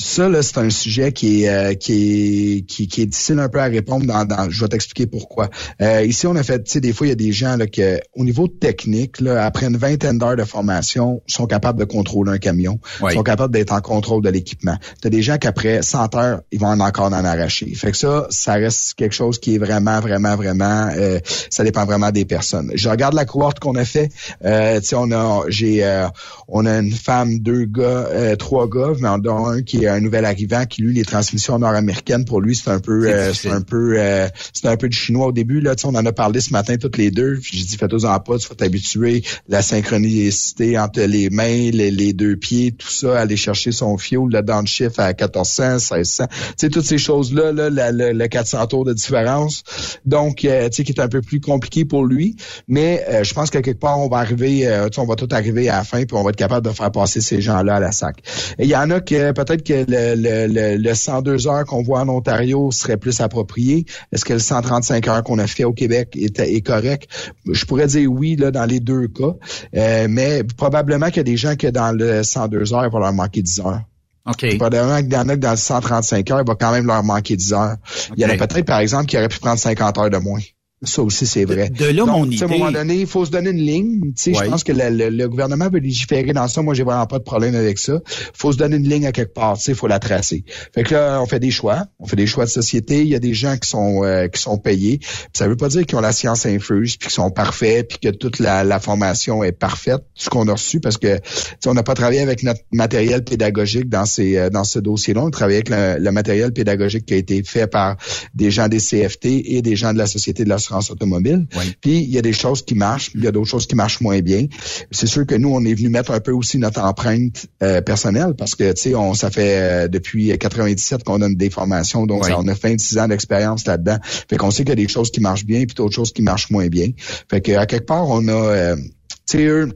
Euh, ça, là, c'est un sujet qui est, euh, qui, est, qui, qui, est difficile un peu à répondre. Dans, dans je vais t'expliquer pourquoi. Euh, ici, on a fait, tu sais, des fois, il y a des gens là, que, au niveau technique, là, après une vingtaine d'heures de formation, sont capables de contrôler un camion, sont capables d'être en contrôle de l'équipement. Tu as des gens qu'après 100 heures, ils vont en encore en arracher. Fait que ça, ça reste quelque chose qui est vraiment, vraiment, vraiment, euh, ça dépend vraiment des personnes. Je regarde la cohorte qu'on a fait. Euh, tu sais, on a, j'ai, euh, on a une femme, deux gars, trois gars, mais on a un qui est un nouvel arrivant qui lui les transmissions nord-américaines pour lui c'est un peu euh, c'est un peu euh, c'est un peu du chinois au début là. On en a parlé ce matin toutes les deux. J'ai dit fais-toi-en pas tu vas t'habituer. La synchronicité entre les mains les, deux pieds tout ça aller chercher son fioul là dans le chiffre à 1400 1600 tu sais toutes ces choses là là le 400 tours de différence. Donc euh, tu sais qui est un peu plus compliqué pour lui. Mais je pense qu'à quelque part on va arriver tu sais, on va tout arriver à la fin puis on va être capable de faire passer ces gens là à la sac. Et il y en a que peut-être que le, le, le, 102 heures qu'on voit en Ontario serait plus approprié? Est-ce que le 135 heures qu'on a fait au Québec est, est correct? Je pourrais dire oui là dans les deux cas, euh, mais probablement qu'il y a des gens qui dans le 102 heures, il va leur manquer 10 heures. OK. Probablement qu'il y en a que dans le 135 heures, il va quand même leur manquer 10 heures. Il y en a peut-être, par exemple, qui auraient pu prendre 50 heures de moins. Ça aussi, c'est vrai. De, là, mon idée. À un moment donné, il faut se donner une ligne. Je pense que le, gouvernement veut légiférer dans ça. Moi, j'ai vraiment pas de problème avec ça. faut se donner une ligne à quelque part. Il faut la tracer. Fait que là, on fait des choix. On fait des choix de société. Il y a des gens qui sont euh, qui sont payés. ça veut pas dire qu'ils ont la science infuse, puis qu'ils sont parfaits, puis que toute la, formation est parfaite, ce qu'on a reçu, parce que on n'a pas travaillé avec notre matériel pédagogique dans ces euh, dans ce dossier-là. On travaille avec le, matériel pédagogique qui a été fait par des gens des CFT et des gens de la Société de la automobile. Puis il y a des choses qui marchent, il y a d'autres choses qui marchent moins bien. C'est sûr que nous, on est venu mettre un peu aussi notre empreinte euh, personnelle parce que tu sais, on ça fait euh, depuis 97 qu'on donne des formations, donc on a 26 ans d'expérience là-dedans. Fait qu'on sait qu'il y a des choses qui marchent bien puis d'autres choses qui marchent moins bien. Fait que à quelque part, on a euh, tu sais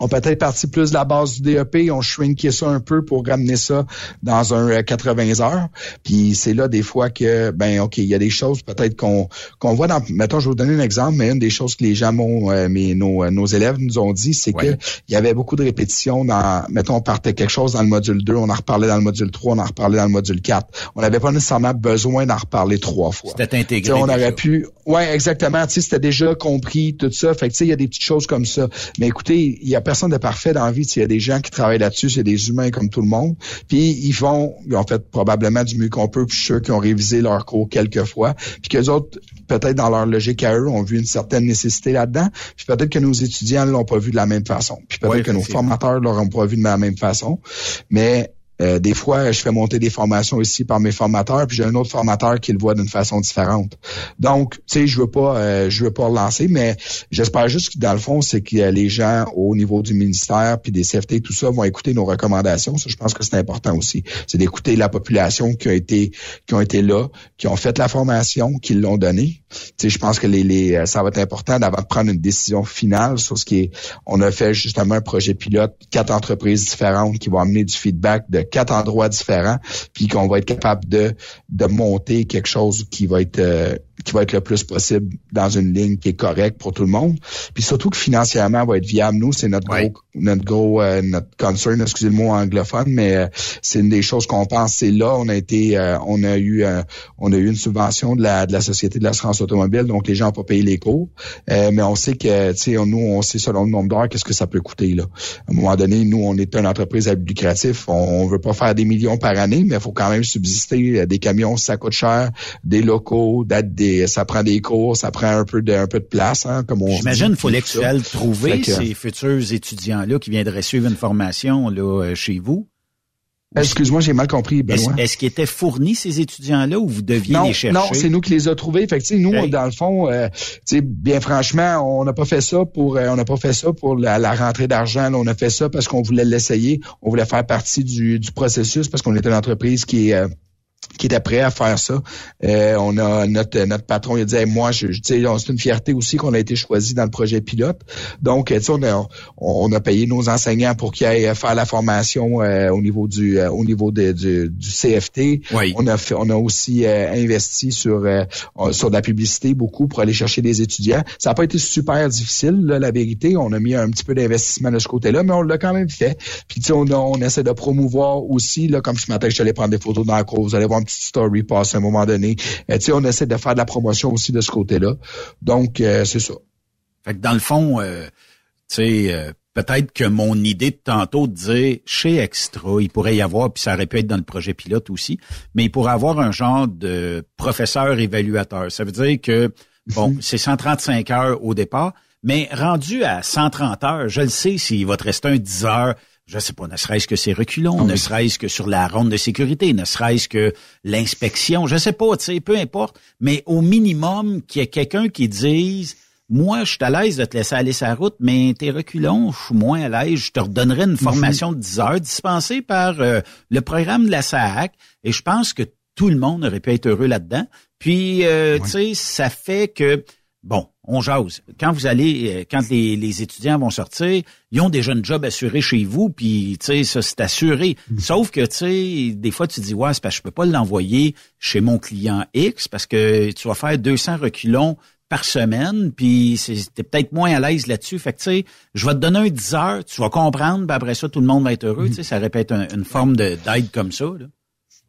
on peut être parti plus de la base du DEP, on shrinké ça un peu pour ramener ça dans un 80 euh, heures. Puis c'est là des fois que, ben ok, il y a des choses peut-être qu'on qu'on voit dans, mettons, je vais vous donner un exemple, mais une des choses que les gens m'ont, euh, mais nos, euh, nos élèves nous ont dit, c'est que il y avait beaucoup de répétitions dans, mettons, on partait quelque chose dans le module 2, on en reparlait dans le module 3, on en reparlait dans le module 4. On n'avait pas nécessairement besoin d'en reparler trois fois. C'était intégré. on aurait pu, ouais, exactement. Tu sais, c'était déjà compris tout ça. Fait que tu sais, il y a des petites choses comme ça. Mais écoutez, il y a personne de parfait dans la vie. Il y a des gens qui travaillent là-dessus, c'est des humains comme tout le monde. Puis ils font, ils ont fait probablement du mieux qu'on peut, puis ceux qui ont révisé leur cours quelques fois, puis que les autres, peut-être dans leur logique à eux, ont vu une certaine nécessité là-dedans. Puis peut-être que nos étudiants ne l'ont pas vu de la même façon. Puis peut-être que nos formateurs l'auront pas vu de la même façon. Mais euh, des fois, je fais monter des formations ici par mes formateurs, puis j'ai un autre formateur qui le voit d'une façon différente. Donc, tu sais, je veux pas, euh, je veux pas relancer, mais j'espère juste que dans le fond, c'est que les gens au niveau du ministère puis des CFT, tout ça, vont écouter nos recommandations. Ça, je pense que c'est important aussi. C'est d'écouter la population qui a été, qui ont été là, qui ont fait la formation, qui l'ont donnée. Tu sais, je pense que les, les, euh, ça va être important d'avant de prendre une décision finale sur ce qui est. On a fait justement un projet pilote, quatre entreprises différentes qui vont amener du feedback de quatre endroits différents, puis qu'on va être capable de, de monter quelque chose qui va être euh, qui va être le plus possible dans une ligne qui est correcte pour tout le monde. Puis surtout que financièrement va être viable. Nous, c'est notre gros, notre gros, euh, notre concern, excusez le mot anglophone, mais euh, c'est une des choses qu'on pense. C'est là, on a été, euh, on a eu, on a eu une subvention de la, de la Société de l'assurance automobile, donc les gens n'ont pas payé les cours. mais on sait que, tu sais, nous, on sait selon le nombre d'heures, qu'est-ce que ça peut coûter, là. À un moment donné, nous, on est une entreprise à but lucratif. On, on veut pas faire des millions par année, mais il faut quand même subsister. Des camions, ça coûte cher. Des locaux, des ça prend des cours, ça prend un peu de, un peu de place, hein, comme on J'imagine qu'il faut trouver ces futurs étudiants-là qui viendraient suivre une formation là, euh, chez vous. Excuse-moi, j'ai mal compris, Benoît. Est-ce, qu'ils étaient fournis, ces étudiants-là, ou vous deviez les chercher? Non, c'est nous qui les a trouvés. Fait que, nous, dans le fond, euh, bien franchement, on n'a pas fait ça pour euh, on n'a pas fait ça pour la, rentrée d'argent. on a fait ça parce qu'on voulait l'essayer. On voulait faire partie du, du processus parce qu'on était une entreprise qui est qui était prêt à faire ça. Euh, on a notre notre patron il a dit moi je, c'est une fierté aussi qu'on a été choisi dans le projet pilote. Donc on a on a payé nos enseignants pour qu'ils aillent faire la formation euh, au niveau du euh, au niveau de, du, du CFT. On a fait on a aussi investi sur sur de la publicité beaucoup pour aller chercher des étudiants. Ça n'a pas été super difficile là, la vérité, on a mis un petit peu d'investissement de ce côté-là mais on l'a quand même fait. Puis on on essaie de promouvoir aussi là comme ce matin je allais prendre des photos dans la cour, vous allez voir petite story pass à un moment donné. Euh, on essaie de faire de la promotion aussi de ce côté-là. Donc, euh, c'est ça. Fait que dans le fond, euh, tu sais, peut-être que mon idée de tantôt de dire chez Extra, il pourrait y avoir, puis ça aurait pu être dans le projet pilote aussi, mais il pourrait avoir un genre de professeur évaluateur. Ça veut dire que, bon, mhm. c'est 135 heures au départ, mais rendu à 130 heures, je le sais s'il va te rester un 10 heures je sais pas, ne serait-ce que c'est reculons, ah ne serait-ce que sur la ronde de sécurité, ne serait-ce que l'inspection, je sais pas, tu sais, peu importe, mais au minimum qu'il y ait quelqu'un qui dise moi, je suis à l'aise de te laisser aller sa route, mais tes reculons, je suis moins à l'aise. Je te redonnerai une formation de 10 heures dispensée par euh, le programme de la SAC. Et je pense que tout le monde aurait pu être heureux là-dedans. Puis, euh, tu sais, ça fait que Bon, on jase. Quand vous allez, euh, quand les, étudiants vont sortir, ils ont déjà un job assuré chez vous, puis tu sais, ça c'est assuré. Mm. Sauf que tu sais, des fois tu dis ouais, c'est parce que je peux pas l'envoyer chez mon client X parce que tu vas faire 200 reculons par semaine, puis t'es peut-être moins à l'aise là-dessus. Fait que tu sais, je vais te donner un 10 heures, tu vas comprendre, puis après ça tout le monde va être heureux. Mm. Tu sais, ça répète une forme d'aide comme ça. Là.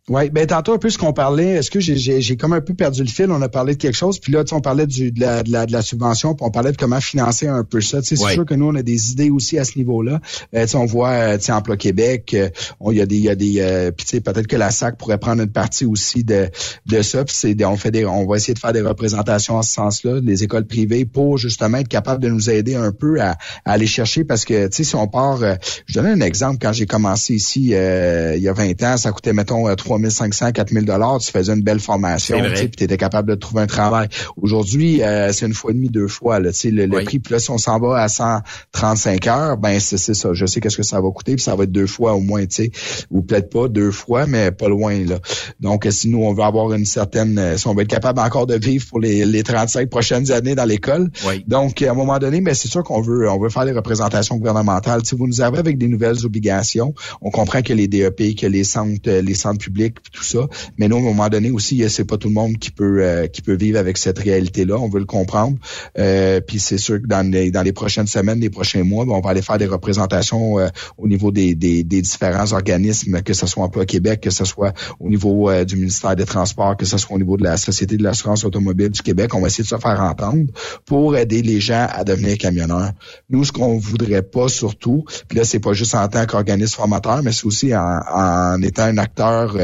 Oui, ben tantôt un peu ce qu'on parlait, est-ce que j'ai comme un peu perdu le fil, on a parlé de quelque chose, puis là, on parlait du, de, la, de, la, de la subvention, puis on parlait de comment financer un peu ça. C'est sûr que nous, on a des idées aussi à ce niveau-là. Euh, on voit euh, Emploi Québec, euh, il y a des, y a des euh, puis peut-être que la SAC pourrait prendre une partie aussi de, de ça. Puis on fait des, on va essayer de faire des représentations en ce sens-là, les écoles privées, pour justement être capable de nous aider un peu à, aller chercher, parce que tu sais, si on part, je donne un exemple, quand j'ai commencé ici il y a 20 ans, ça coûtait, mettons, 3500, 4000 dollars, tu faisais une belle formation, puis tu étais capable de trouver un travail. Aujourd'hui, euh, c'est une fois et demie, deux fois. Là, le, le prix, puis là, si on s'en va à 135 heures, ben c'est ça. Je sais qu'est-ce que ça va coûter, puis ça va être deux fois au moins, tu sais, ou peut-être pas deux fois, mais pas loin. là. Donc, si nous, on veut avoir une certaine, euh, si on veut être capable encore de vivre pour les, les 35 prochaines années dans l'école, donc à un moment donné, mais c'est sûr qu'on veut, on veut faire des représentations gouvernementales. Si vous nous avez avec des nouvelles obligations, on comprend que les DEP, que les centres, les centres publics tout ça. Mais nous, à un moment donné aussi, c'est pas tout le monde qui peut euh, qui peut vivre avec cette réalité-là. On veut le comprendre. Euh, puis c'est sûr que dans les, dans les prochaines semaines, les prochains mois, ben, on va aller faire des représentations euh, au niveau des, des, différents organismes, que ce soit Emploi Québec, que ce soit au niveau du ministère des Transports, que ce soit au niveau de la Société de l'assurance automobile du Québec. On va essayer de se faire entendre pour aider les gens à devenir camionneurs. Nous, ce qu'on voudrait pas surtout, puis là, c'est pas juste en tant qu'organisme formateur, mais c'est aussi en, en étant un acteur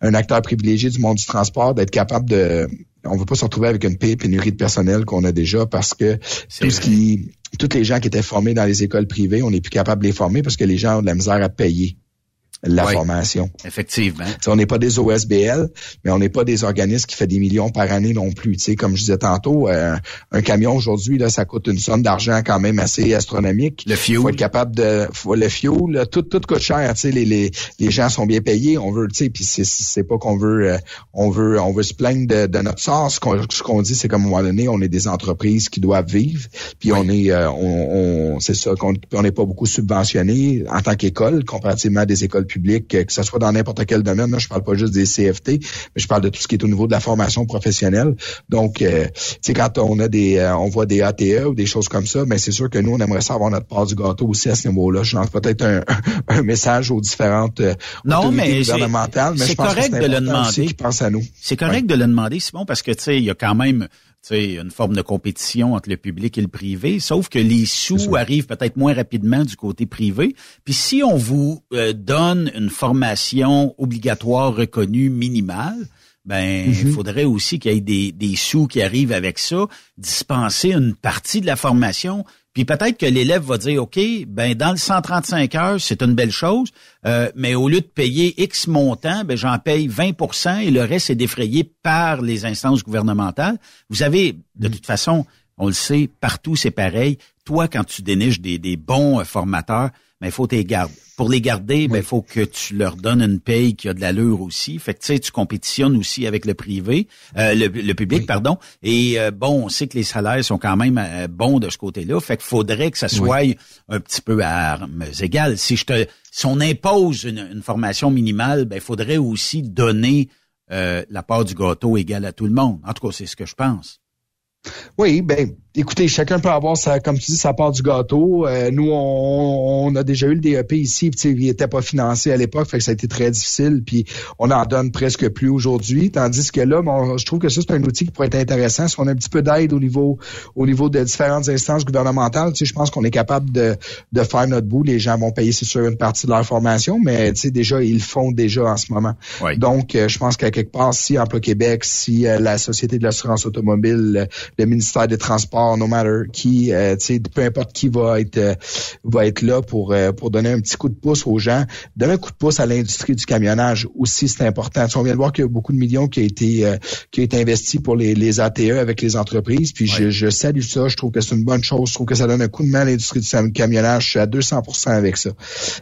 un acteur privilégié du monde du transport, d'être capable de on veut pas se retrouver avec une pénurie de personnel qu'on a déjà parce que tout ce qui toutes les gens qui étaient formés dans les écoles privées, on n'est plus capable de les former parce que les gens ont de la misère à payer la formation. Effectivement. on n'est pas des OSBL, mais on n'est pas des organismes qui fait des millions par année non plus. sais, comme je disais tantôt, euh, un camion aujourd'hui, là, ça coûte une somme d'argent quand même assez astronomique. Le fuel. faut être capable de faut, le fuel, tout, tout coûte cher. Les, les, les gens sont bien payés. On veut, puis c'est pas qu'on veut, euh, on veut, on veut se plaindre de, de notre sort. Ce qu'on dit, c'est qu'à un moment donné, on est des entreprises qui doivent vivre. Puis on est, euh, on, c'est ça, qu'on on n'est pas beaucoup subventionné en tant qu'école comparativement à des écoles public, que ce soit dans n'importe quel domaine. Là, je parle pas juste des CFT, mais je parle de tout ce qui est au niveau de la formation professionnelle. Donc, euh, tu sais, quand on a des, euh, on voit des ATE ou des choses comme ça, mais c'est sûr que nous, on aimerait savoir notre part du gâteau aussi à ce niveau-là. Je lance peut-être un, un, message aux différentes euh, non, mais gouvernementales, mais je pense correct que de le demander. à nous. C'est correct de le demander, Simon, parce que tu sais, il y a quand même une forme de compétition entre le public et le privé, sauf que les sous arrivent peut-être moins rapidement du côté privé. Puis si on vous euh, donne une formation obligatoire reconnue minimale, ben il mhm. faudrait aussi qu'il y ait des, des sous qui arrivent avec ça, dispenser une partie de la formation puis peut-être que l'élève va dire, OK, ben dans le 135 heures, c'est une belle chose, euh, mais au lieu de payer X montant, ben j'en paye 20% et le reste est défrayé par les instances gouvernementales. Vous avez, de toute façon, on le sait, partout c'est pareil. Toi, quand tu déniches des, bons euh, formateurs, mais il faut tes gardes. Pour les garder, ben il faut que tu leur donnes une paye qui a de l'allure aussi. Fait que tu sais, tu compétitionnes aussi avec le privé, euh, le, public, pardon. Et euh, bon, on sait que les salaires sont quand même euh, bons de ce côté-là. Fait qu'il faudrait que ça soit un petit peu à armes égales. Si je te, si on impose une, formation minimale, ben il faudrait aussi donner la part du gâteau égale à tout le monde. En tout cas, c'est ce que je pense. Oui, ben écoutez, chacun peut avoir sa, comme tu dis, sa part du gâteau. Euh, nous, on, a déjà eu le DEP ici, puis il n'était pas financé à l'époque, fait que ça a été très difficile, puis on en donne presque plus aujourd'hui. Tandis que là, bon, je trouve que ça, c'est un outil qui pourrait être intéressant. Si on a un petit peu d'aide au niveau au niveau de différentes instances gouvernementales, tu sais, je pense qu'on est capable de, de faire notre bout. Les gens vont payer, c'est sûr, une partie de leur formation, mais tu sais, déjà, ils le font déjà en ce moment. Donc, euh, je pense qu'à quelque part, si Emploi Québec, si euh, la Société de l'assurance automobile, le ministère des Transports, no matter qui, euh, peu importe qui va être euh, va être là pour euh, pour donner un petit coup de pouce aux gens, donner un coup de pouce à l'industrie du camionnage aussi, c'est important. on vient de voir qu'il y a beaucoup de millions qui a été qui a été investis pour les, les ATE avec les entreprises. Puis je, je salue ça, je trouve que c'est une bonne chose. Je trouve que ça donne un coup de main à l'industrie du camionnage. Je suis à 200% avec ça.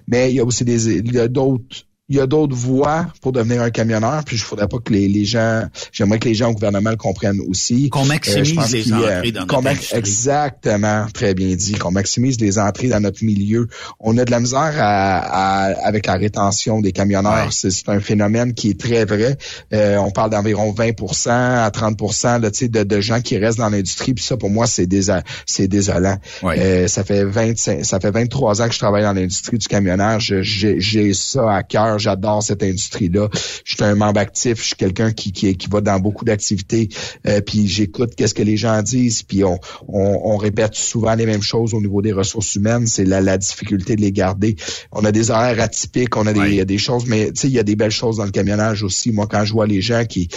Mais il y a aussi des il y a d'autres il y a d'autres voies pour devenir un camionneur, puis je voudrais pas que les, les gens, j'aimerais que les gens au gouvernement le comprennent aussi. Qu'on maximise euh, les entrées dans notre industrie. Exactement, très bien dit, qu'on maximise les entrées dans notre milieu. On a de la misère à, avec la rétention des camionneurs. C'est un phénomène qui est très vrai. Euh, on parle d'environ 20% à 30 là, de, de gens qui restent dans l'industrie, puis ça, pour moi, c'est désolant. Euh, ça fait 25, ça fait 23 ans que je travaille dans l'industrie du camionnage. J'ai ça à cœur J'adore cette industrie-là. Je suis un membre actif. Je suis quelqu'un qui, qui, qui va dans beaucoup d'activités. Euh, puis j'écoute qu'est-ce que les gens disent. Puis on, on, répète souvent les mêmes choses au niveau des ressources humaines. C'est la, la difficulté de les garder. On a des horaires atypiques. On a des, des choses, mais tu sais, il y a des belles choses dans le camionnage aussi. Moi, quand je vois les gens qui,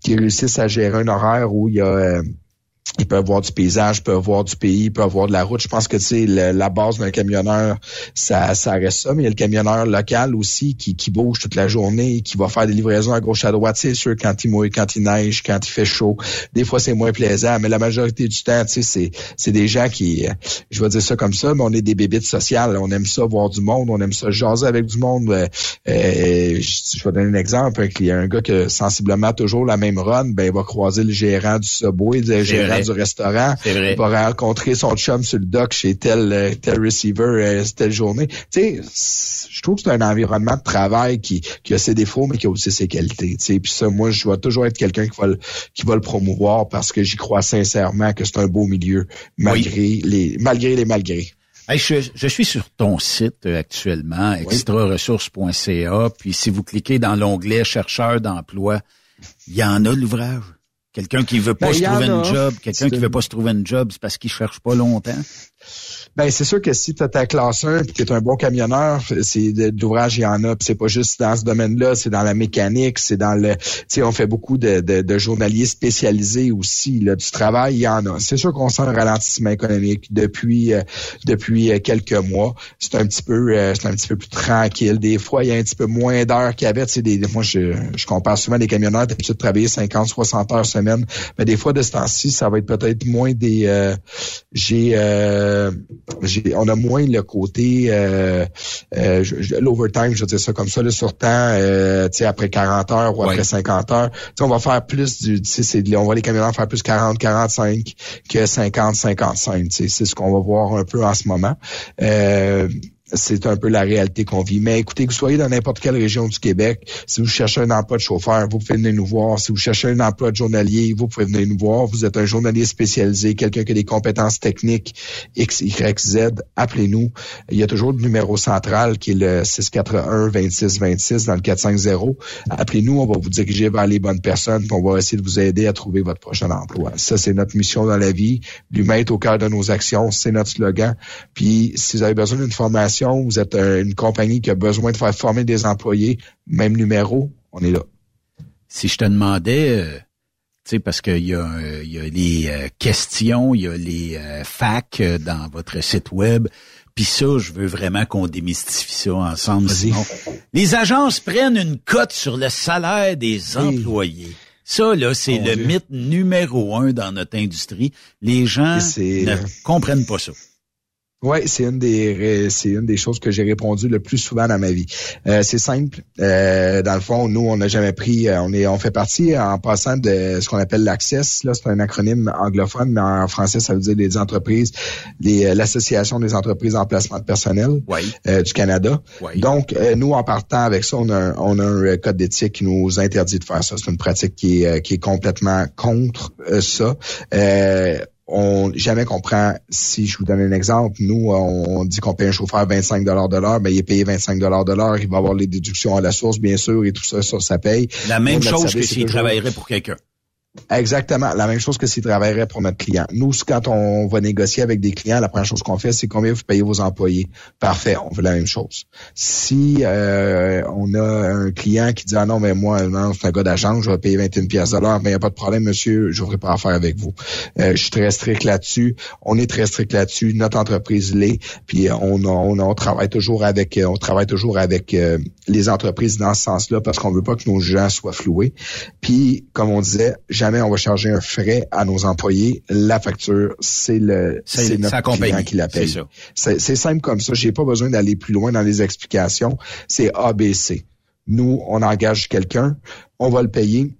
qui réussissent à gérer un horaire où il y a euh, il peut avoir du paysage, il peut avoir du pays, il peut avoir de la route. Je pense que tu la base d'un camionneur, ça, ça reste ça. Mais il y a le camionneur local aussi qui, qui bouge toute la journée, qui va faire des livraisons à gauche à droite. C'est sûr quand il mouille, quand il neige, quand il fait chaud. Des fois c'est moins plaisant, mais la majorité du temps, tu sais, c'est, c'est des gens qui, je vais dire ça comme ça, mais on est des bébites sociales. On aime ça voir du monde, on aime ça jaser avec du monde. Euh, euh, je, vais donner un exemple. Il y a un gars qui sensiblement toujours la même run, ben il va croiser le gérant du Subway, le gérant du restaurant. Il va rencontrer son chum sur le dock chez tel, euh, tel receiver euh, telle journée. Tu sais, je trouve que c'est un environnement de travail qui, qui a ses défauts, mais qui a aussi ses qualités. Tu sais. Puis ça, moi, je vais toujours être quelqu'un qui va le, qui va le promouvoir parce que j'y crois sincèrement que c'est un beau milieu, malgré les, malgré les malgrés. je, suis sur ton site euh, actuellement, extraressources.ca, puis si vous cliquez dans l'onglet chercheur d'emploi, il y en a l'ouvrage. Quelqu'un qui veut pas ben, se trouver un job, quelqu'un qui veut pas se trouver un job, c'est parce qu'il cherche pas longtemps. Ben c'est sûr que si tu as ta classe 1 et que tu es un bon camionneur, c'est d'ouvrage il y en a, c'est pas juste dans ce domaine-là, c'est dans la mécanique, c'est dans le tu sais on fait beaucoup de, de, de, journaliers spécialisés aussi là du travail, il y en a. C'est sûr qu'on sent un ralentissement économique depuis euh, depuis euh, quelques mois. C'est un petit peu euh, c'est un petit peu plus tranquille. Des fois, il y a un petit peu moins d'heures qu'il y avait, des, moi je, je compare souvent des camionneurs qui de travailler 50 60 heures semaine, mais des fois de ce temps-ci, ça va être peut-être moins des j'ai on a moins le côté euh, euh, l'overtime, je veux dire ça comme ça, le sur temps, euh, après 40 heures ou après 50 heures. on va faire plus du, on va les camionneurs faire plus 40-45 que 50-55. C'est ce qu'on va voir un peu en ce moment. C'est un peu la réalité qu'on vit. Mais écoutez, que vous soyez dans n'importe quelle région du Québec, si vous cherchez un emploi de chauffeur, vous pouvez venir nous voir. Si vous cherchez un emploi de journalier, vous pouvez venir nous voir. Vous êtes un journalier spécialisé, quelqu'un qui a des compétences techniques X, Y, Z, appelez-nous. Il y a toujours le numéro central qui est le 681 26 26 dans le 450. Appelez-nous, on va vous diriger vers les bonnes personnes, puis on va essayer de vous aider à trouver votre prochain emploi. Ça, c'est notre mission dans la vie. L'humain est au cœur de nos actions, c'est notre slogan. Puis, si vous avez besoin d'une formation, vous êtes une compagnie qui a besoin de faire former des employés, même numéro, on est là. Si je te demandais, euh, tu sais, parce qu'il y, a, y a les euh, questions, il y a les euh, facs dans votre site web, puis ça, je veux vraiment qu'on démystifie ça ensemble. Sinon, les agences prennent une cote sur le salaire des employés. Ça, là, c'est le mythe numéro un dans notre industrie. Les gens ne comprennent pas ça. Oui, c'est une des c'est une des choses que j'ai répondu le plus souvent dans ma vie. Euh, c'est simple. Euh, dans le fond, nous, on n'a jamais pris, euh, on est, on fait partie en passant de ce qu'on appelle l'Access. Là, c'est un acronyme anglophone, mais en français, ça veut dire les entreprises, l'association des entreprises en placement de personnel du Canada. Donc, nous, en partant avec ça, on a, un, on a un code d'éthique qui nous interdit de faire ça. C'est une pratique qui est, qui est complètement contre ça on jamais qu'on prend, si je vous donne un exemple, nous, on, dit qu'on paye un chauffeur 25 de l'heure, ben il est payé 25 de l'heure, il va avoir les déductions à la source, bien sûr, et tout ça, ça, ça paye. La même chose que s'il travaillerait pour quelqu'un. Exactement, la même chose que s'il travaillerait pour notre client. Nous, quand on va négocier avec des clients, la première chose qu'on fait, c'est combien vous payez vos employés. Parfait, on veut la même chose. Si euh, on a un client qui dit ah non mais moi non c'est un gars d'agence, je vais payer 21 pièces de mais il n'y a pas de problème monsieur, je n'aurai pas affaire avec vous. Euh, je suis très strict là-dessus. On est très strict là-dessus. Notre entreprise l'est. Puis euh, on, on, on, travaille toujours avec on travaille toujours avec les entreprises dans ce sens-là parce qu'on veut pas que nos gens soient floués. Puis comme on disait jamais on va charger un frais à nos employés. La facture, c'est le c'est notre client qui la paye. C'est simple comme ça. J'ai pas besoin d'aller plus loin dans les explications. C'est ABC. Nous, on engage quelqu'un, on va le payer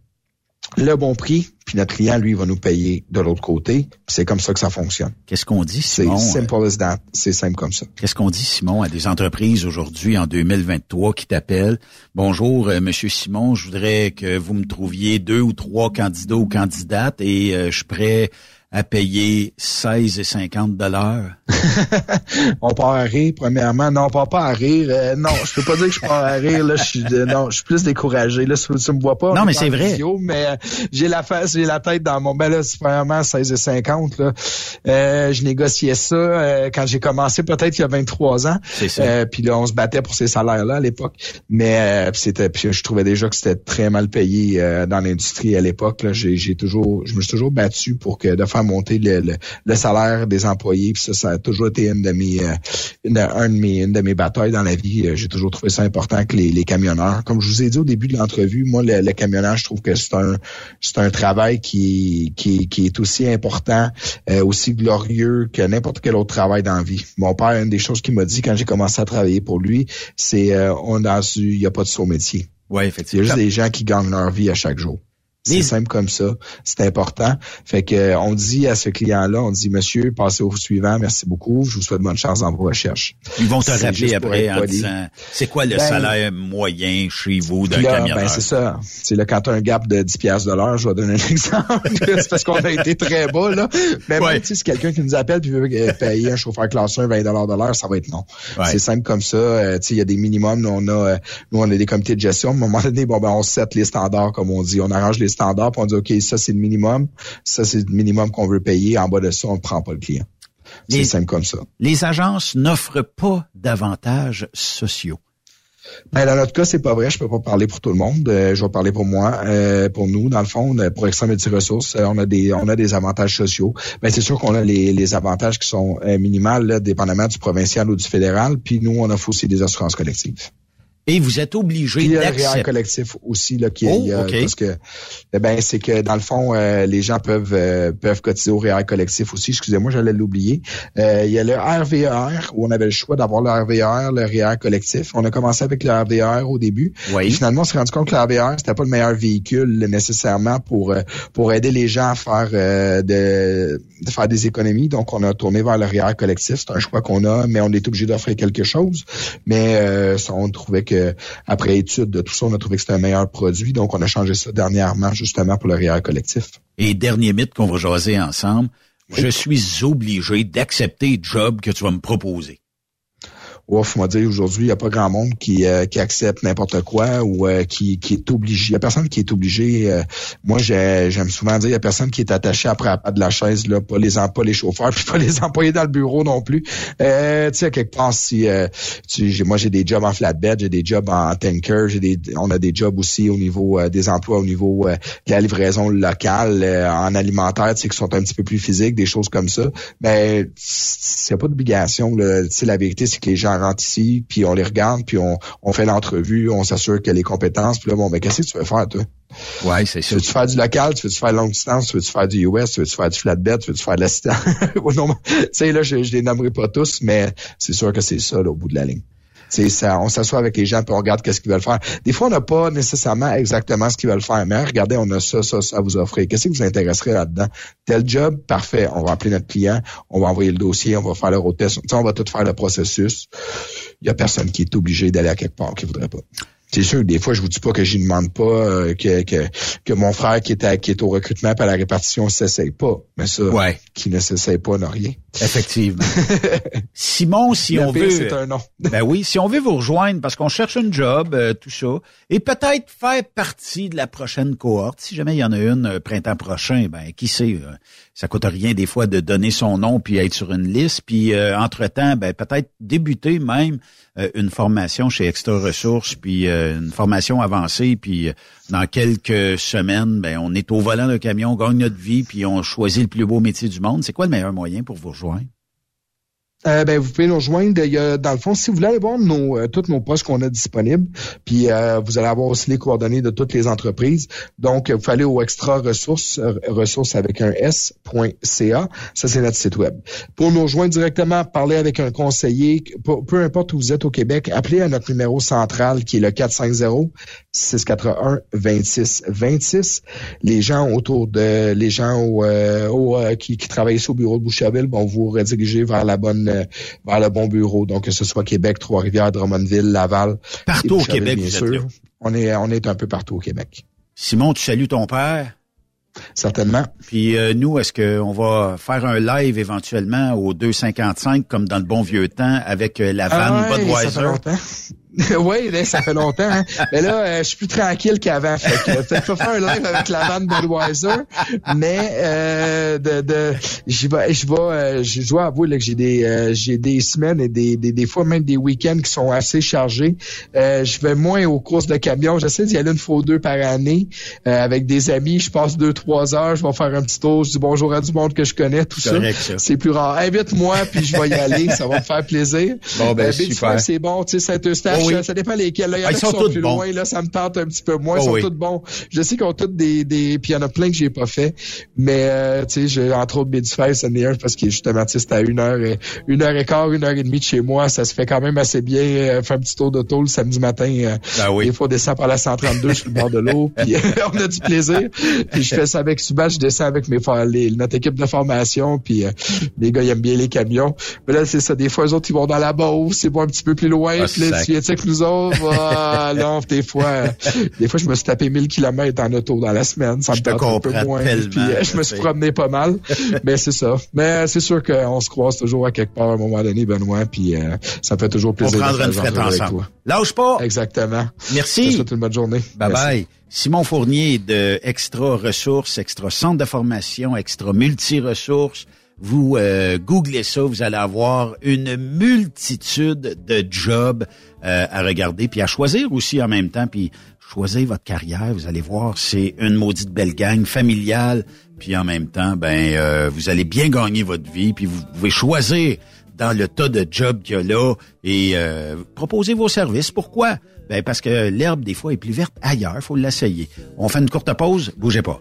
le bon prix, puis notre client, lui, va nous payer de l'autre côté. C'est comme ça que ça fonctionne. Qu'est-ce qu'on dit, Simon? C'est simple as that. C'est simple comme ça. Qu'est-ce qu'on dit, Simon, à des entreprises aujourd'hui, en 2023, qui t'appellent? Bonjour, euh, Monsieur Simon, je voudrais que vous me trouviez deux ou trois candidats ou candidates et euh, je suis prêt à payer 16,50 dollars. on part à rire, premièrement. Non, on part pas à rire. Euh, non, je peux pas dire que je pars à rire. Là, je suis, non, je suis plus découragé. Là, tu, me vois pas. Non, mais c'est vrai. mais euh, j'ai la face, j'ai la tête dans mon. Ben là, c'est premièrement 16,50. Là, euh, je négociais ça quand j'ai commencé, peut-être il y a 23 ans. C'est ça. puis là, on se battait pour ces salaires-là à l'époque. Mais c'était, puis je trouvais déjà que c'était très mal payé dans l'industrie à l'époque. J'ai, j'ai toujours, je me suis toujours battu pour que de faire monter le, salaire des employés. Puis ça, ça a toujours été une de mes, euh, une, un de mes, une de mes batailles dans la vie. Euh, j'ai toujours trouvé ça important que les, les, camionneurs, comme je vous ai dit au début de l'entrevue, moi, le, le, camionnage, je trouve que c'est un, c'est un travail qui, qui, qui est aussi important, euh, aussi glorieux que n'importe quel autre travail dans la vie. Mon père, une des choses qu'il m'a dit quand j'ai commencé à travailler pour lui, c'est on a il n'y a pas de saut métier. Ouais, effectivement. Il y a juste des gens qui gagnent leur vie à chaque jour. C'est simple comme ça. C'est important. Fait que on dit à ce client-là, on dit Monsieur, passez au suivant, merci beaucoup. Je vous souhaite bonne chance dans vos recherches. Ils vont te rappeler après en disant c'est quoi le ben, salaire moyen chez vous d'un camionneur? Ben c'est ça. C'est là quand tu as un gap de 10 pièces de l'heure, je vais donner un exemple. c'est parce qu'on a été très bas là. Mais même si c'est quelqu'un qui nous appelle puis veut payer un chauffeur classe 1 20 de l'heure, ça va être non. C'est simple comme ça. Euh, il y a des minimums. Nous, on a euh, nous on a des comités de gestion. À un moment donné, bon ben on set les standards comme on dit. On arrange les standard, puis on dit, OK, ça, c'est le minimum. Ça, c'est le minimum qu'on veut payer. En bas de ça, on ne prend pas le client. C'est simple comme ça. Les agences n'offrent pas d'avantages sociaux. Ben, dans notre cas, c'est pas vrai. Je peux pas parler pour tout le monde. Euh, je vais parler pour moi, euh, pour nous, dans le fond, pour Extra Multiresources, euh, on a des on a des avantages sociaux. Ben, c'est sûr qu'on a les, les avantages qui sont minimales, là, dépendamment du provincial ou du fédéral. Puis nous, on offre aussi des assurances collectives. Et vous êtes obligé d'accepter. collectif aussi là qui est, oh, parce que eh ben c'est que dans le fond euh, les gens peuvent euh, peuvent cotiser au REER collectif aussi. Excusez-moi, j'allais l'oublier. Euh, il y a le RVR où on avait le choix d'avoir le RVR, le REER collectif. On a commencé avec le RVR au début. Oui. Et finalement, on s'est rendu compte que le RVR c'était pas le meilleur véhicule nécessairement pour pour aider les gens à faire de, de, faire des économies. Donc on a tourné vers le REER collectif. C'est un choix qu'on a, mais on est obligé d'offrir quelque chose. Mais on trouvait que après étude de tout ça, on a trouvé que c'était un meilleur produit. Donc, on a changé ça dernièrement justement pour le REER collectif. Et dernier mythe qu'on va jaser ensemble, je suis obligé d'accepter le job que tu vas me proposer ouf, moi dire aujourd'hui, il n'y a pas grand monde qui, euh, qui accepte n'importe quoi ou euh, qui, qui est obligé. Il a personne qui est obligé. Euh, moi, j'aime souvent dire, il y a personne qui est attaché après à pas de la chaise, là, pas les pas les chauffeurs, puis pas les employés dans le bureau non plus. Euh, tu sais, quelque part, si tu, moi j'ai des jobs en flatbed, j'ai des jobs en tanker, j'ai des, on a des jobs aussi au niveau des emplois au niveau de la livraison locale, en alimentaire, tu sais, qui sont un petit peu plus physiques, des choses comme ça. Mais c'est pas d'obligation. La vérité, c'est que les gens rentrent ici, puis on les regarde, puis on, on fait l'entrevue, on s'assure que les compétences, puis là, bon, ben, qu'est-ce que tu veux faire, toi? Ouais, c'est ça. Tu veux-tu faire du local? Tu veux-tu faire longue distance? Tu veux-tu faire du US? Tu veux-tu faire du flatbed? Tu veux-tu faire de l'assistant? tu sais, là, je, je les nommerai pas tous, mais c'est sûr que c'est ça, là, au bout de la ligne. Ça, on s'assoit avec les gens puis on regarde qu'est-ce qu'ils veulent faire. Des fois, on n'a pas nécessairement exactement ce qu'ils veulent faire, mais regardez, on a ça, ça, ça à vous offrir. Qu'est-ce qui vous intéresserait là-dedans? Tel job, parfait. On va appeler notre client, on va envoyer le dossier, on va faire le road test. on va tout faire le processus. Il y a personne qui est obligé d'aller à quelque part qui voudrait pas c'est sûr, des fois, je vous dis pas que j'y demande pas euh, que, que, que mon frère qui est, qui est au recrutement à la répartition s'essaye pas. Mais ça, qui ne s'essaye pas n'a rien. Effectivement. Simon, si on veut... c'est un nom. ben oui, si on veut vous rejoindre parce qu'on cherche un job, euh, tout ça, et peut-être faire partie de la prochaine cohorte, si jamais il y en a une euh, printemps prochain, ben qui sait, ça coûte rien des fois de donner son nom puis être sur une liste, puis entre-temps, ben peut-être débuter même euh, une formation chez Extra Ressources, puis euh, une formation avancée, puis euh, dans quelques semaines, ben on est au volant d'un camion, on gagne notre vie, puis on choisit le plus beau métier du monde. C'est quoi le meilleur moyen pour vous rejoindre? rejoint Euh, ben, vous pouvez nous rejoindre. A, dans le fond, si vous voulez aller voir nos, euh, tous nos postes qu'on a disponibles, puis euh, vous allez avoir aussi les coordonnées de toutes les entreprises. Donc, vous aller au extra ressources, ressources avec un S.ca. Ça, c'est notre site web. Pour nous rejoindre directement, parler avec un conseiller, peu, importe où vous êtes au Québec, appelez à notre numéro central qui est le 450 681 26 26. Les gens autour de les gens au, qui, qui travaillent ici au bureau de Boucherville vont vous rediriger vers la bonne euh, vers le bon bureau. Donc, que ce soit Québec, Trois-Rivières, Drummondville, Laval. Partout au Québec, bien sûr. On est, on est un peu partout au Québec. Simon, tu salues ton père? Certainement. Puis euh, nous, est-ce qu'on va faire un live éventuellement au 255 comme dans le bon vieux temps avec euh, la vanne ah Budweiser? oui, ça fait longtemps. Hein. Mais là, euh, je suis plus tranquille qu'avant. Peut-être pas faire un live avec la vanne Budweiser, mais euh, de, de j'y vais, je vais, euh, je dois avouer là, que j'ai des, euh, j'ai des semaines et des, des, des, fois même des week-ends qui sont assez chargés. je vais moins aux courses de camion. J'essaie d'y aller une fois ou deux par année avec des amis. Je passe deux trois heures. Je vais faire un petit tour. Je dis bonjour à du monde que je connais, tout ça. C'est plus rare. Invite-moi puis je vais y aller. ça va me faire plaisir. Bon ben super. C'est bon. Tu sais, Saint-Eustache ça dépend lesquels. Là, y en ah, a qui sont, plus loin, là, ça me tente un petit peu moins. ils oh sont tous bons. Je sais qu'ils ont tous des, des, puis il y en a plein que j'ai pas fait. Mais, euh, tu sais, entre autres, Bédufay, c'est un parce que justement, tu sais, c'est à une heure, et, une heure et quart, une heure et demie de chez moi. Ça se fait quand même assez bien. Euh, faire un petit tour d'auto le samedi matin. Euh, ben oui. Des fois, on descend par la 132 sur le bord de l'eau. Puis on a du plaisir. Puis je fais ça avec Subas, je descends avec mes, les, notre équipe de formation. Puis euh, les gars, ils aiment bien les camions. Mais là, c'est ça. Des fois, eux autres, ils vont dans la Beauce, c'est bon un petit peu plus loin. Ah, puis là, tu viens nous autres. Des fois, des fois, je me suis tapé 1000 km en auto dans la semaine. Ça me te un peu moins. Puis euh, je me suis promené pas mal. Mais c'est ça. Mais c'est sûr qu'on se croise toujours à quelque part à un moment donné, Benoît. Puis euh, ça me fait toujours plaisir. On prendre une frette ensemble. Lâche pas. Exactement. Merci. Je te souhaite une bonne journée. Bye bye. Simon Fournier de Extra Ressources, Extra Centre de formation, Extra Multi-Ressources. Vous euh, googlez ça, vous allez avoir une multitude de jobs euh, à regarder, puis à choisir aussi en même temps, puis choisir votre carrière. Vous allez voir, c'est une maudite belle gang familiale, puis en même temps, ben euh, vous allez bien gagner votre vie, puis vous pouvez choisir dans le tas de jobs qu'il y a là et proposer vos services. Pourquoi? Ben parce que l'herbe, des fois, est plus verte ailleurs. faut l'essayer. On fait une courte pause. Bougez pas.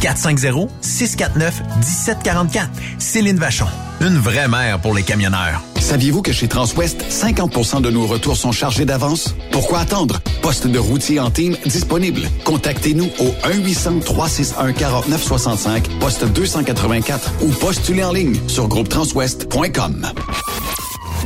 450-649-1744. Céline Vachon. Une vraie mère pour les camionneurs. Saviez-vous que chez Transwest, 50% de nos retours sont chargés d'avance? Pourquoi attendre? Poste de routier en team disponible. Contactez-nous au 1-800-361-4965, poste 284 ou postulez en ligne sur groupetranswest.com.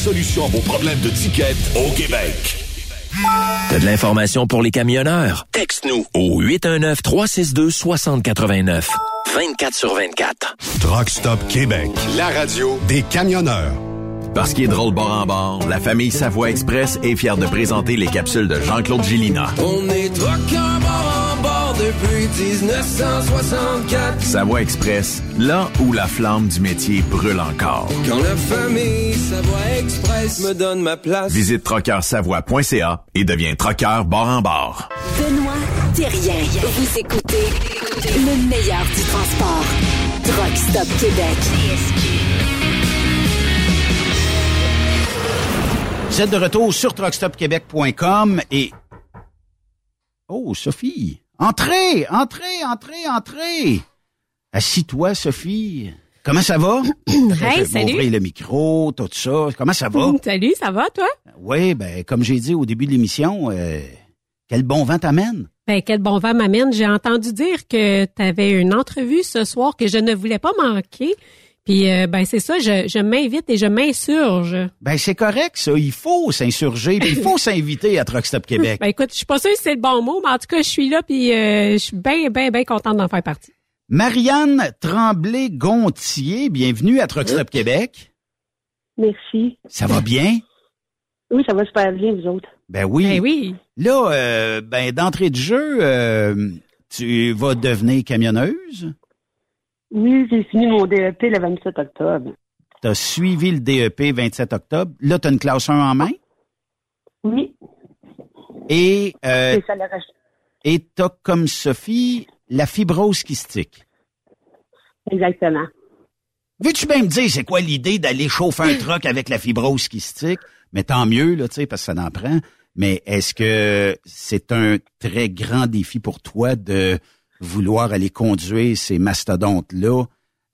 solution à vos problèmes de tickets au Québec. T'as de l'information pour les camionneurs? Texte-nous au 819-362-6089. 24 sur 24. Truck Stop Québec, la radio des camionneurs. Parce qu'il est drôle bord en bord, la famille Savoie Express est fière de présenter les capsules de Jean-Claude Gillina. On est truckers depuis 1964. Savoie Express, là où la flamme du métier brûle encore. Quand la famille Savoie Express me donne ma place. Visite trockeursavoie.ca et deviens trockeur bord en bord. Benoît Thérien. Vous écoutez le meilleur du transport. Truck Stop Québec. Vous êtes de retour sur truckstopquebec.com et... Oh, Sophie! Entrez! Entrez! Entrez! Entrez! Assis-toi, Sophie. Comment ça va? Hey, salut. ouvrir le micro, tout ça. Comment ça va? Salut, ça va, toi? Oui, ben, comme j'ai dit au début de l'émission, euh, quel bon vent t'amène? Ben, quel bon vent m'amène. J'ai entendu dire que tu avais une entrevue ce soir que je ne voulais pas manquer. Puis, euh, ben, c'est ça, je, je m'invite et je m'insurge. Ben, c'est correct, ça. Il faut s'insurger, puis il faut s'inviter à Truck Stop Québec. Ben, écoute, je suis pas sûre si c'est le bon mot, mais en tout cas, je suis là puis euh, je suis bien, bien, bien contente d'en faire partie. Marianne Tremblay-Gontier, bienvenue à Truck Stop Québec. Merci. Ça va bien? Oui, ça va super bien, vous autres. Ben oui. Ben oui. Là, euh, ben d'entrée de jeu, euh, tu vas devenir camionneuse. Oui, j'ai fini mon DEP le 27 octobre. Tu as suivi le DEP 27 octobre. Là, tu as une classe 1 en main? Oui. Et euh, le tu as comme Sophie la fibrose kystique. Exactement. Veux-tu bien me dire c'est quoi l'idée d'aller chauffer un truck avec la fibrose kystique? Mais tant mieux, là, tu sais, parce que ça en prend. Mais est-ce que c'est un très grand défi pour toi de vouloir aller conduire ces mastodontes-là,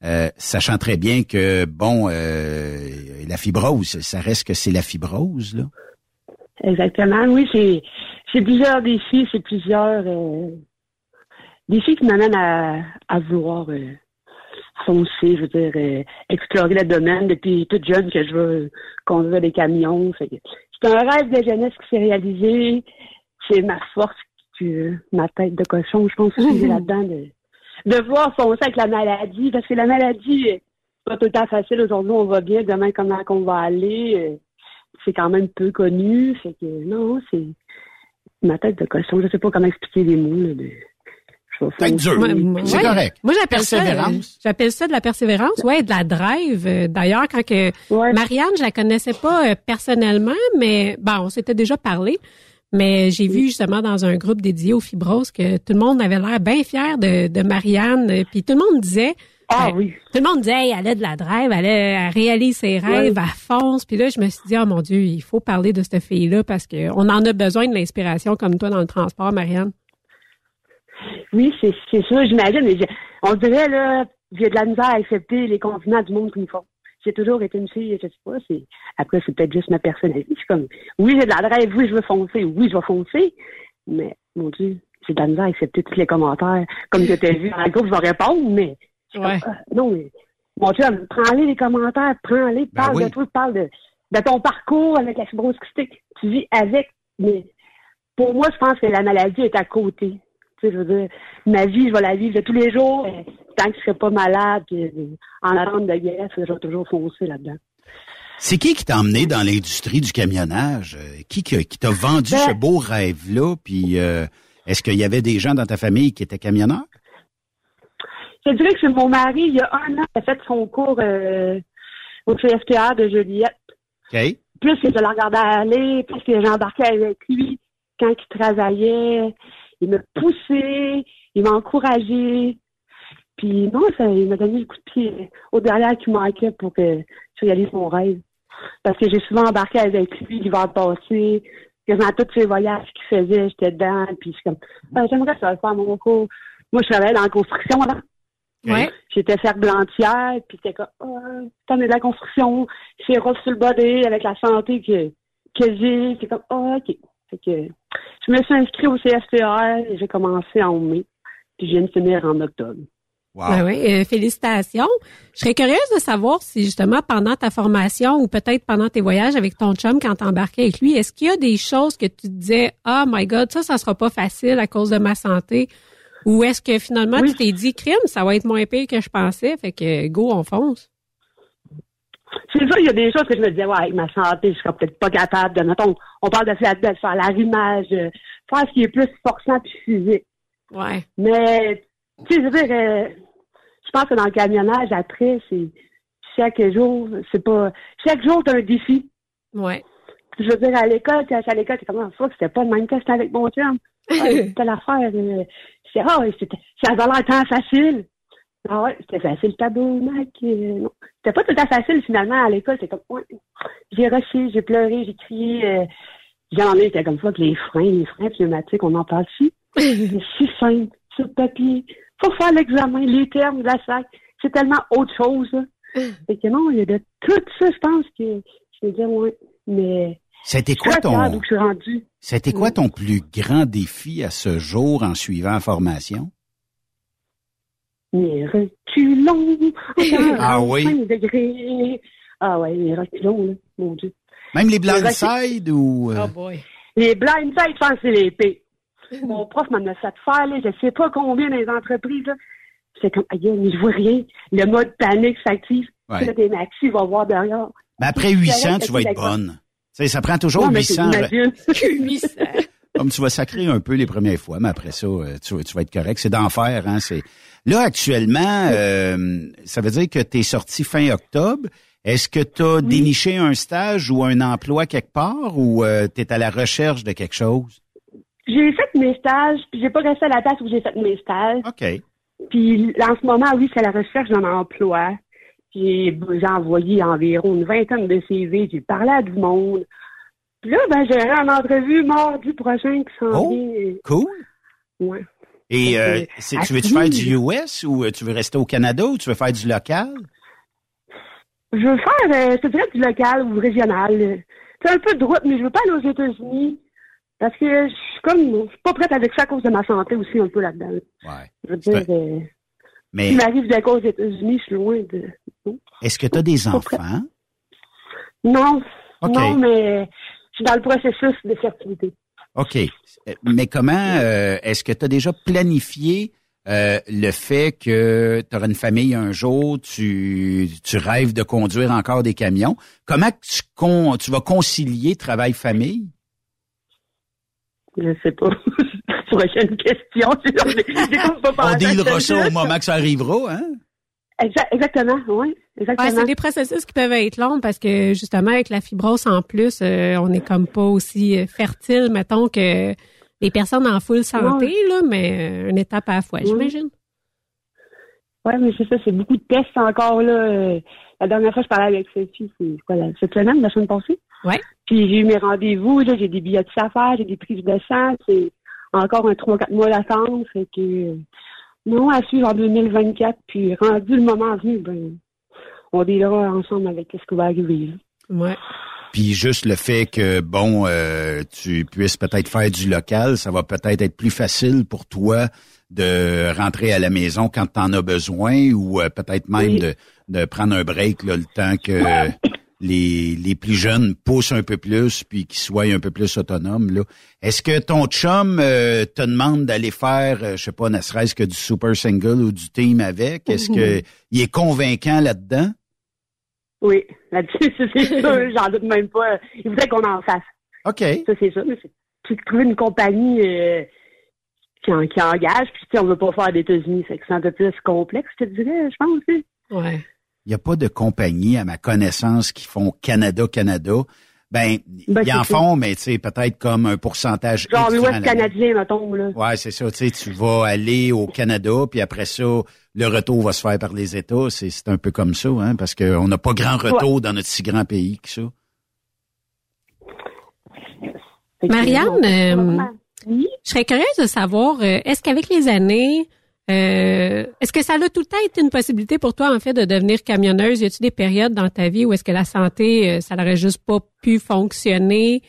euh, sachant très bien que, bon, euh, la fibrose, ça reste que c'est la fibrose, là? Exactement. Oui, c'est plusieurs défis, c'est plusieurs euh, défis qui m'amènent à, à vouloir foncer, je veux dire, explorer le domaine depuis toute jeune que je veux conduire des camions. C'est un rêve de jeunesse qui s'est réalisé. C'est ma force, que, ma tête de cochon, je pense, qui est là-dedans, de, de voir foncer avec la maladie, parce que la maladie, euh, pas tout le temps facile. Aujourd'hui, on va bien. Demain, comment qu'on va aller? Euh, c'est quand même peu connu. Fait que, non, c'est ma tête de cochon. Je sais pas comment expliquer les mots, là, de... C'est correct. Moi, j'appelle ça, j'appelle ça de la persévérance, ouais, de la drive. Euh, d'ailleurs, quand que Marianne, je la connaissais pas euh, personnellement, mais bon, on s'était déjà parlé. Mais j'ai vu justement dans un groupe dédié aux fibroses que tout le monde avait l'air bien fier de, de Marianne. Puis tout le monde disait, ah oui. Tout le monde disait, elle a de la drive, elle, elle réalise ses rêves, elle fonce. Puis là, je me suis dit, oh mon Dieu, il faut parler de cette fille-là parce qu'on en a besoin de l'inspiration comme toi dans le transport, Marianne. Oui, c'est ça, j'imagine. On dirait, là, j'ai de la misère à accepter les convenants du monde qu'ils font. J'ai toujours été une fille, je sais pas, c'est, après, c'est peut-être juste ma personnalité. Je suis comme, oui, j'ai de la drive, oui, je veux foncer, oui, je vais foncer. Mais, mon Dieu, j'ai de la misère à accepter tous les commentaires. Comme je t'ai vu dans la groupe, je vais répondre, mais, ouais. Ah, non, mais, mon Dieu, prends-les les commentaires, prends-les, Ben parle oui. de toi, parle de, de ton parcours avec la fibrose kystique. Tu vis avec, mais, pour moi, je pense que la maladie est à côté. Tu sais, je veux dire, ma vie, je vais la vivre de tous les jours. Tant que je serai pas malade, puis, euh, en attente de guerre, je vais toujours foncer là-dedans. C'est qui qui t'a emmené dans l'industrie du camionnage? Euh, Qui qui, qui t'a vendu Ben- ce beau rêve-là? Puis euh, est-ce qu'il y avait des gens dans ta famille qui étaient camionneurs? Je dirais que c'est mon mari, il y a un an, il a fait son cours euh, au CFTA de Juliette. OK. Plus que je le regardais aller, plus que j'embarquais avec lui quand il travaillait. Il me poussait, il m'a encouragé. Puis non, ça, il m'a donné le coup de pied au derrière qui manquait pour que je réalise mon rêve. Parce que j'ai souvent embarqué avec lui l'hiver passé, quasiment tous ses voyages qu'il faisait, j'étais dedans, puis je suis comme, Ah, j'aimerais ça faire mon cours. Moi, je travaillais dans la construction avant. Ouais. J'étais ferblantière, puis c'était comme, ah, t'en es de la construction, c'est rough sur le body avec la santé que, que j'ai. C'est comme, ah, OK. Fait que, je me suis inscrite au CFTR et j'ai commencé en mai, puis je viens de finir en octobre. Ben oui, euh, félicitations. Je serais curieuse de savoir si justement pendant ta formation ou peut-être pendant tes voyages avec ton chum quand t'embarquais avec lui, est-ce qu'il y a des choses que tu te disais, oh my God, ça, ça sera pas facile à cause de ma santé, ou est-ce que finalement tu t'es dit, crime, ça va être moins pire que je pensais, fait que go, on fonce. C'est ça, il y a des choses que je me disais, ouais, avec ma santé, je serais peut-être pas capable de, mettons, on parle de faire, de faire l'arrimage, euh, faire ce qui est plus forçant puis physique. Ouais. Mais, tu sais, je veux dire, euh, je pense que dans le camionnage, après, c'est chaque jour, c'est pas, chaque jour, t'as un défi. Ouais. Je veux dire, à l'école, j'étais à l'école, c'est comme, ça, c'était pas le même que c'était avec mon chum. Ah, c'était l'affaire, euh, c'est, ah, c'était, ça avait l'air tant facile. Ah ouais, c'était facile, tabou, mec. Euh. C'était pas tout à fait facile, finalement, à l'école. C'est comme, ouais, j'ai rushé, j'ai pleuré, j'ai crié, euh, j'en ai, c'était comme ça que les freins, les freins pneumatiques, on en parle c'est si simple, sur le papier. Faut faire l'examen, les termes, la sac. C'est tellement autre chose, là. Fait que non, il y a de tout ça, je pense que, je vais dire, ouais. Mais, C'était je suis quoi ton c'était quoi ton plus grand défi à ce jour en suivant la formation? Mais reculons. Ah oui? 45 degrés. Ah ouais, les reculons, là, mon Dieu. Même les Les recul- blindside ou euh, Oh boy. Les blindsides, je pense que c'est les pires. Mon prof m'en a fait faire, là, je sais pas combien dans les entreprises. C'est comme, aïe, mais je vois rien. Le mode panique s'active. Ouais. Là, des maxi, va voir derrière. ben après 800, tu vas être bonne. Tu sais, ça prend toujours Non, mais c'est 800. imagine. 800. Comme tu vas sacrer un peu les premières fois, mais après ça, euh, tu, tu vas être correct. C'est d'enfer, hein. C'est là actuellement, euh, ça veut dire que tu es sorti fin octobre. Est-ce que tu as déniché un stage ou un emploi quelque part ou tu es à la recherche de quelque chose? J'ai fait mes stages, puis j'ai pas resté à la place où j'ai fait mes stages. OK. Puis en ce moment, oui, c'est la recherche d'un emploi. Puis j'ai envoyé environ une vingtaine de CV, j'ai parlé à du monde. Puis là, ben, j'ai une entrevue mardi prochain qui s'en Oh, vient. Cool. Ouais. Et euh, c'est- tu veux-tu faire du US ou euh, tu veux rester au Canada ou tu veux faire du local? Je veux faire, euh, je te dirais, du local ou régional. C'est un peu de route, mais je veux pas aller aux États-Unis. Parce que je suis comme, je suis pas prête avec ça à cause de ma santé aussi un peu là-dedans. Ouais. Je veux dire, euh, Mais m'arrive d'aller aux États-Unis, je suis loin de... est-ce que tu as des enfants? Non, non, mais je suis dans le processus de fertilité. OK. Mais comment euh, est-ce que tu as déjà planifié euh, le fait que tu auras une famille un jour, tu, tu rêves de conduire encore des camions? Comment tu, tu vas concilier travail-famille? Je sais pas. Prochaine question. On délira ça au moment que ça arrivera, hein? Exactement, oui. Exactement. c'est des processus qui peuvent être longs parce que justement avec la fibrose en plus, euh, on n'est comme pas aussi euh, fertile, mettons que les personnes en full santé, là, mais euh, une étape à la fois, j'imagine. Oui, mais c'est ça, c'est beaucoup de tests encore là. La dernière fois je parlais avec Sophie, c'est quoi cette semaine, la semaine passée? Oui. Puis j'ai eu mes rendez-vous, j'ai des billets de affaires, j'ai des prises de sang, c'est encore un 3-4 mois d'attente. Fait que non, à suivre en 2024, puis rendu le moment venu, ben, on dira ensemble avec ce qui va arriver. Ouais. Puis juste le fait que, bon, euh, tu puisses peut-être faire du local, ça va peut-être être plus facile pour toi de rentrer à la maison quand tu en as besoin ou euh, peut-être même de, de prendre un break là, le temps que les, les plus jeunes poussent un peu plus puis qu'ils soient un peu plus autonomes. Là. Est-ce que ton chum euh, te demande d'aller faire, euh, je sais pas, ne serait-ce que du super single ou du team avec? Est-ce que il est convaincant là-dedans? Oui, là-dessus, c'est sûr, j'en doute même pas. Il voudrait qu'on en fasse. OK. Ça, c'est ça. Mais c'est trouver une compagnie euh, qui, qui engage, puis on ne veut pas faire d'États-Unis. C'est un peu plus complexe, je te dirais, je pense. aussi. Ouais il n'y a pas de compagnie, à ma connaissance, qui font Canada-Canada. Ben, ben ils en font, mais tu sais, peut-être comme un pourcentage. Genre l'Ouest canadien, mettons, là. Ouais, c'est ça. Tu sais, tu vas aller au Canada, puis après ça, le retour va se faire par les États. C'est un peu comme ça, hein, parce qu'on n'a pas grand retour dans notre si grand pays que ça. Marianne, euh, je serais curieuse de savoir, euh, est-ce qu'avec les années, euh, est-ce que ça a tout le temps été une possibilité pour toi, en fait, de devenir camionneuse? Y a-t-il des périodes dans ta vie où est-ce que la santé, euh, ça n'aurait juste pas pu fonctionner?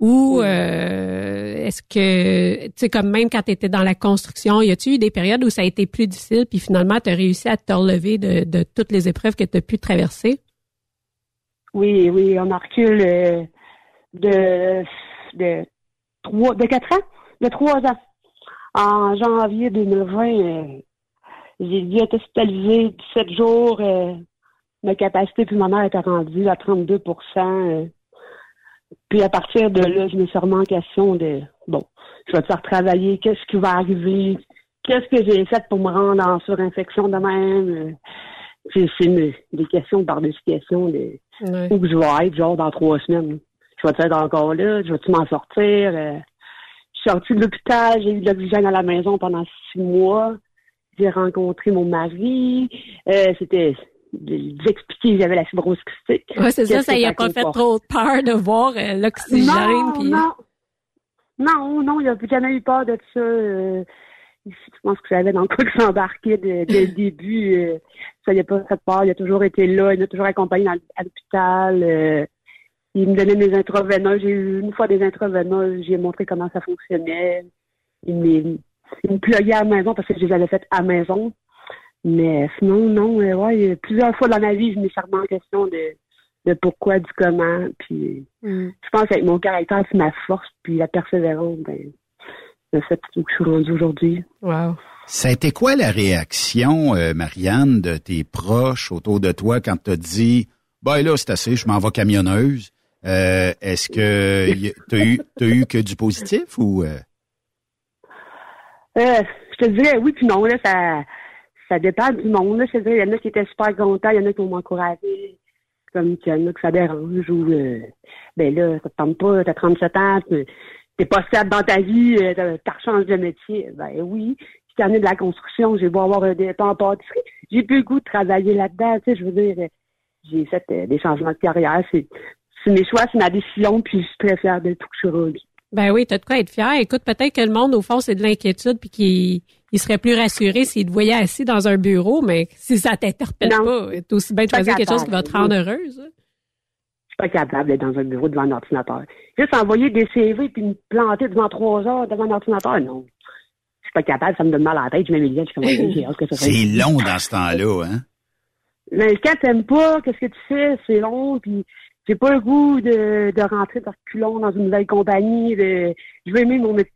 Ou euh, est-ce que, tu sais, comme même quand tu étais dans la construction, y a-t-il eu des périodes où ça a été plus difficile, puis finalement, tu as réussi à te relever de, toutes les épreuves que tu as pu traverser? Oui, oui, on a recule de, de, trois, de quatre ans, de trois ans. En janvier 2020, euh, j'ai dû être hospitalisée 17 jours. Euh, ma capacité pulmonaire était rendue à 32% euh. Puis à partir de là, je me suis remis en question de bon, je vais te faire travailler, qu'est-ce qui va arriver, qu'est-ce que j'ai fait pour me rendre en surinfection de même. C'est des questions par-dessus questions de où je vais être, genre dans trois semaines. Je vais être encore là, je vais-tu m'en sortir? Je suis sortie de l'hôpital, j'ai eu de l'oxygène à la maison pendant six mois. J'ai rencontré mon mari. Euh, c'était d'expliquer que j'avais la fibrose kystique. Oui, c'est ça, ça y a pas fait trop peur de voir euh, l'oxygène. Non, non, non, non, il n'y a jamais eu peur de ça. Euh, je pense que j'avais dans quoi que s'embarquer dès, le début. Euh, ça n'y a pas fait peur. Il a toujours été là. Il a toujours accompagné à l'hôpital. Il me donnait des intraveineuses. J'ai eu une fois des intraveineuses. J'ai montré comment ça fonctionnait. Il me, il me pluguait à la maison parce que je les avais faites à la maison. Mais sinon, non, euh, ouais, plusieurs fois dans ma vie, je me suis remis en question de, de pourquoi, du comment. Puis mm. je pense qu'avec mon caractère, c'est ma force, puis la persévérance, ben, le fait que je suis rendue aujourd'hui. Wow. Ça a été quoi la réaction, euh, Marianne, de tes proches autour de toi quand tu as dit Ben là, c'est assez, je m'en vais camionneuse. Euh, est-ce que tu as eu, eu que du positif ou? Euh? Euh, je te dirais oui puis non. Là, ça, ça dépend du monde. Là. Je te dirais, il y en a qui étaient super contents, il y en a qui m'ont encouragé. Comme il y en a que ça dérange ou ben là, ça te tente pas, t'as 37 ans, t'es pas stable dans ta vie, t'as changé de métier. Ben oui. J'étais année de la construction, j'ai beau avoir un départ en pâtisserie. J'ai plus le goût de travailler là-dedans, tu sais, je veux dire j'ai fait des changements de carrière. C'est c'est mes choix, c'est ma décision, puis je suis très fière de tout que je suis. Ben oui, t'as de quoi être fier. Écoute, peut-être que le monde, au fond, c'est de l'inquiétude, puis qu'il il serait plus rassuré s'il te voyait assis dans un bureau, mais si ça t'interpelle pas, t'es aussi bien de choisir quelque chose qui va te rendre heureuse. Je suis pas capable d'être dans un bureau devant un ordinateur. Juste envoyer des CV puis me planter devant trois heures devant un ordinateur, non. Je suis pas capable, ça me donne mal à la tête, je mets mes liens, je j'ai hâte que ça C'est long dans ce temps-là, hein? Mais quand t'aimes pas, qu'est-ce que tu fais? C'est long, puis j'ai pas le goût de, de rentrer par culon dans une nouvelle compagnie. je veux aimer mon métier.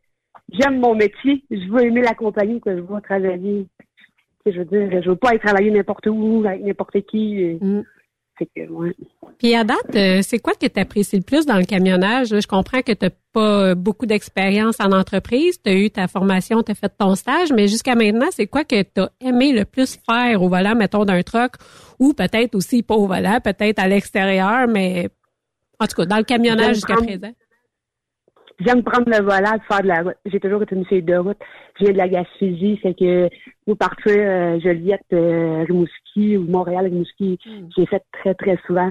j'aime mon métier. Je veux aimer la compagnie que je veux travailler. Je veux dire, je veux pas aller travailler n'importe où, avec n'importe qui. Fait que, ouais. Puis à date, euh, c'est quoi que tu apprécies le plus dans le camionnage? Je comprends que tu n'as pas euh, beaucoup d'expérience en entreprise, tu as eu ta formation, tu as fait ton stage, mais jusqu'à maintenant, c'est quoi que tu as aimé le plus faire au volant, mettons, d'un truck, ou peut-être aussi pas au volant, peut-être à l'extérieur, mais en tout cas, dans le camionnage jusqu'à présent? J'aime prendre le volant, faire de la route. J'ai toujours été une fille de route. Je viens de la Gaspésie, c'est que vous partir euh, Joliette, euh, Rimouski ou Montréal, Rimouski, j'ai fait très, très souvent.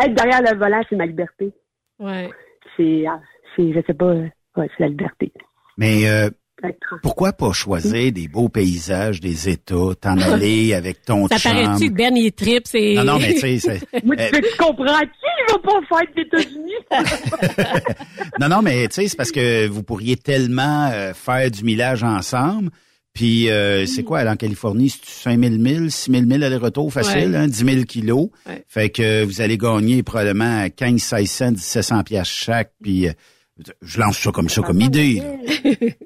Être derrière le volant, c'est ma liberté. Ouais. C'est, ah, c'est, je sais pas, ouais, c'est la liberté. Mais euh, pourquoi pas choisir des beaux paysages, des États, t'en aller avec ton Ça paraît-tu que Ben, il tripe, c'est... Non, non, mais tu sais, c'est- Moi, tu, tu pas faire des États-Unis? Non, non, mais tu sais, c'est parce que vous pourriez tellement euh, faire du millage ensemble. Puis, euh, c'est quoi, aller en Californie, c'est 5 000 milles, 6 000 milles aller-retour facile, Ouais. hein, 10 000 kilos. Ouais. Fait que vous allez gagner probablement 15, 1600, 1700 piastres chaque. Puis, euh, je lance ça comme ça, comme idée.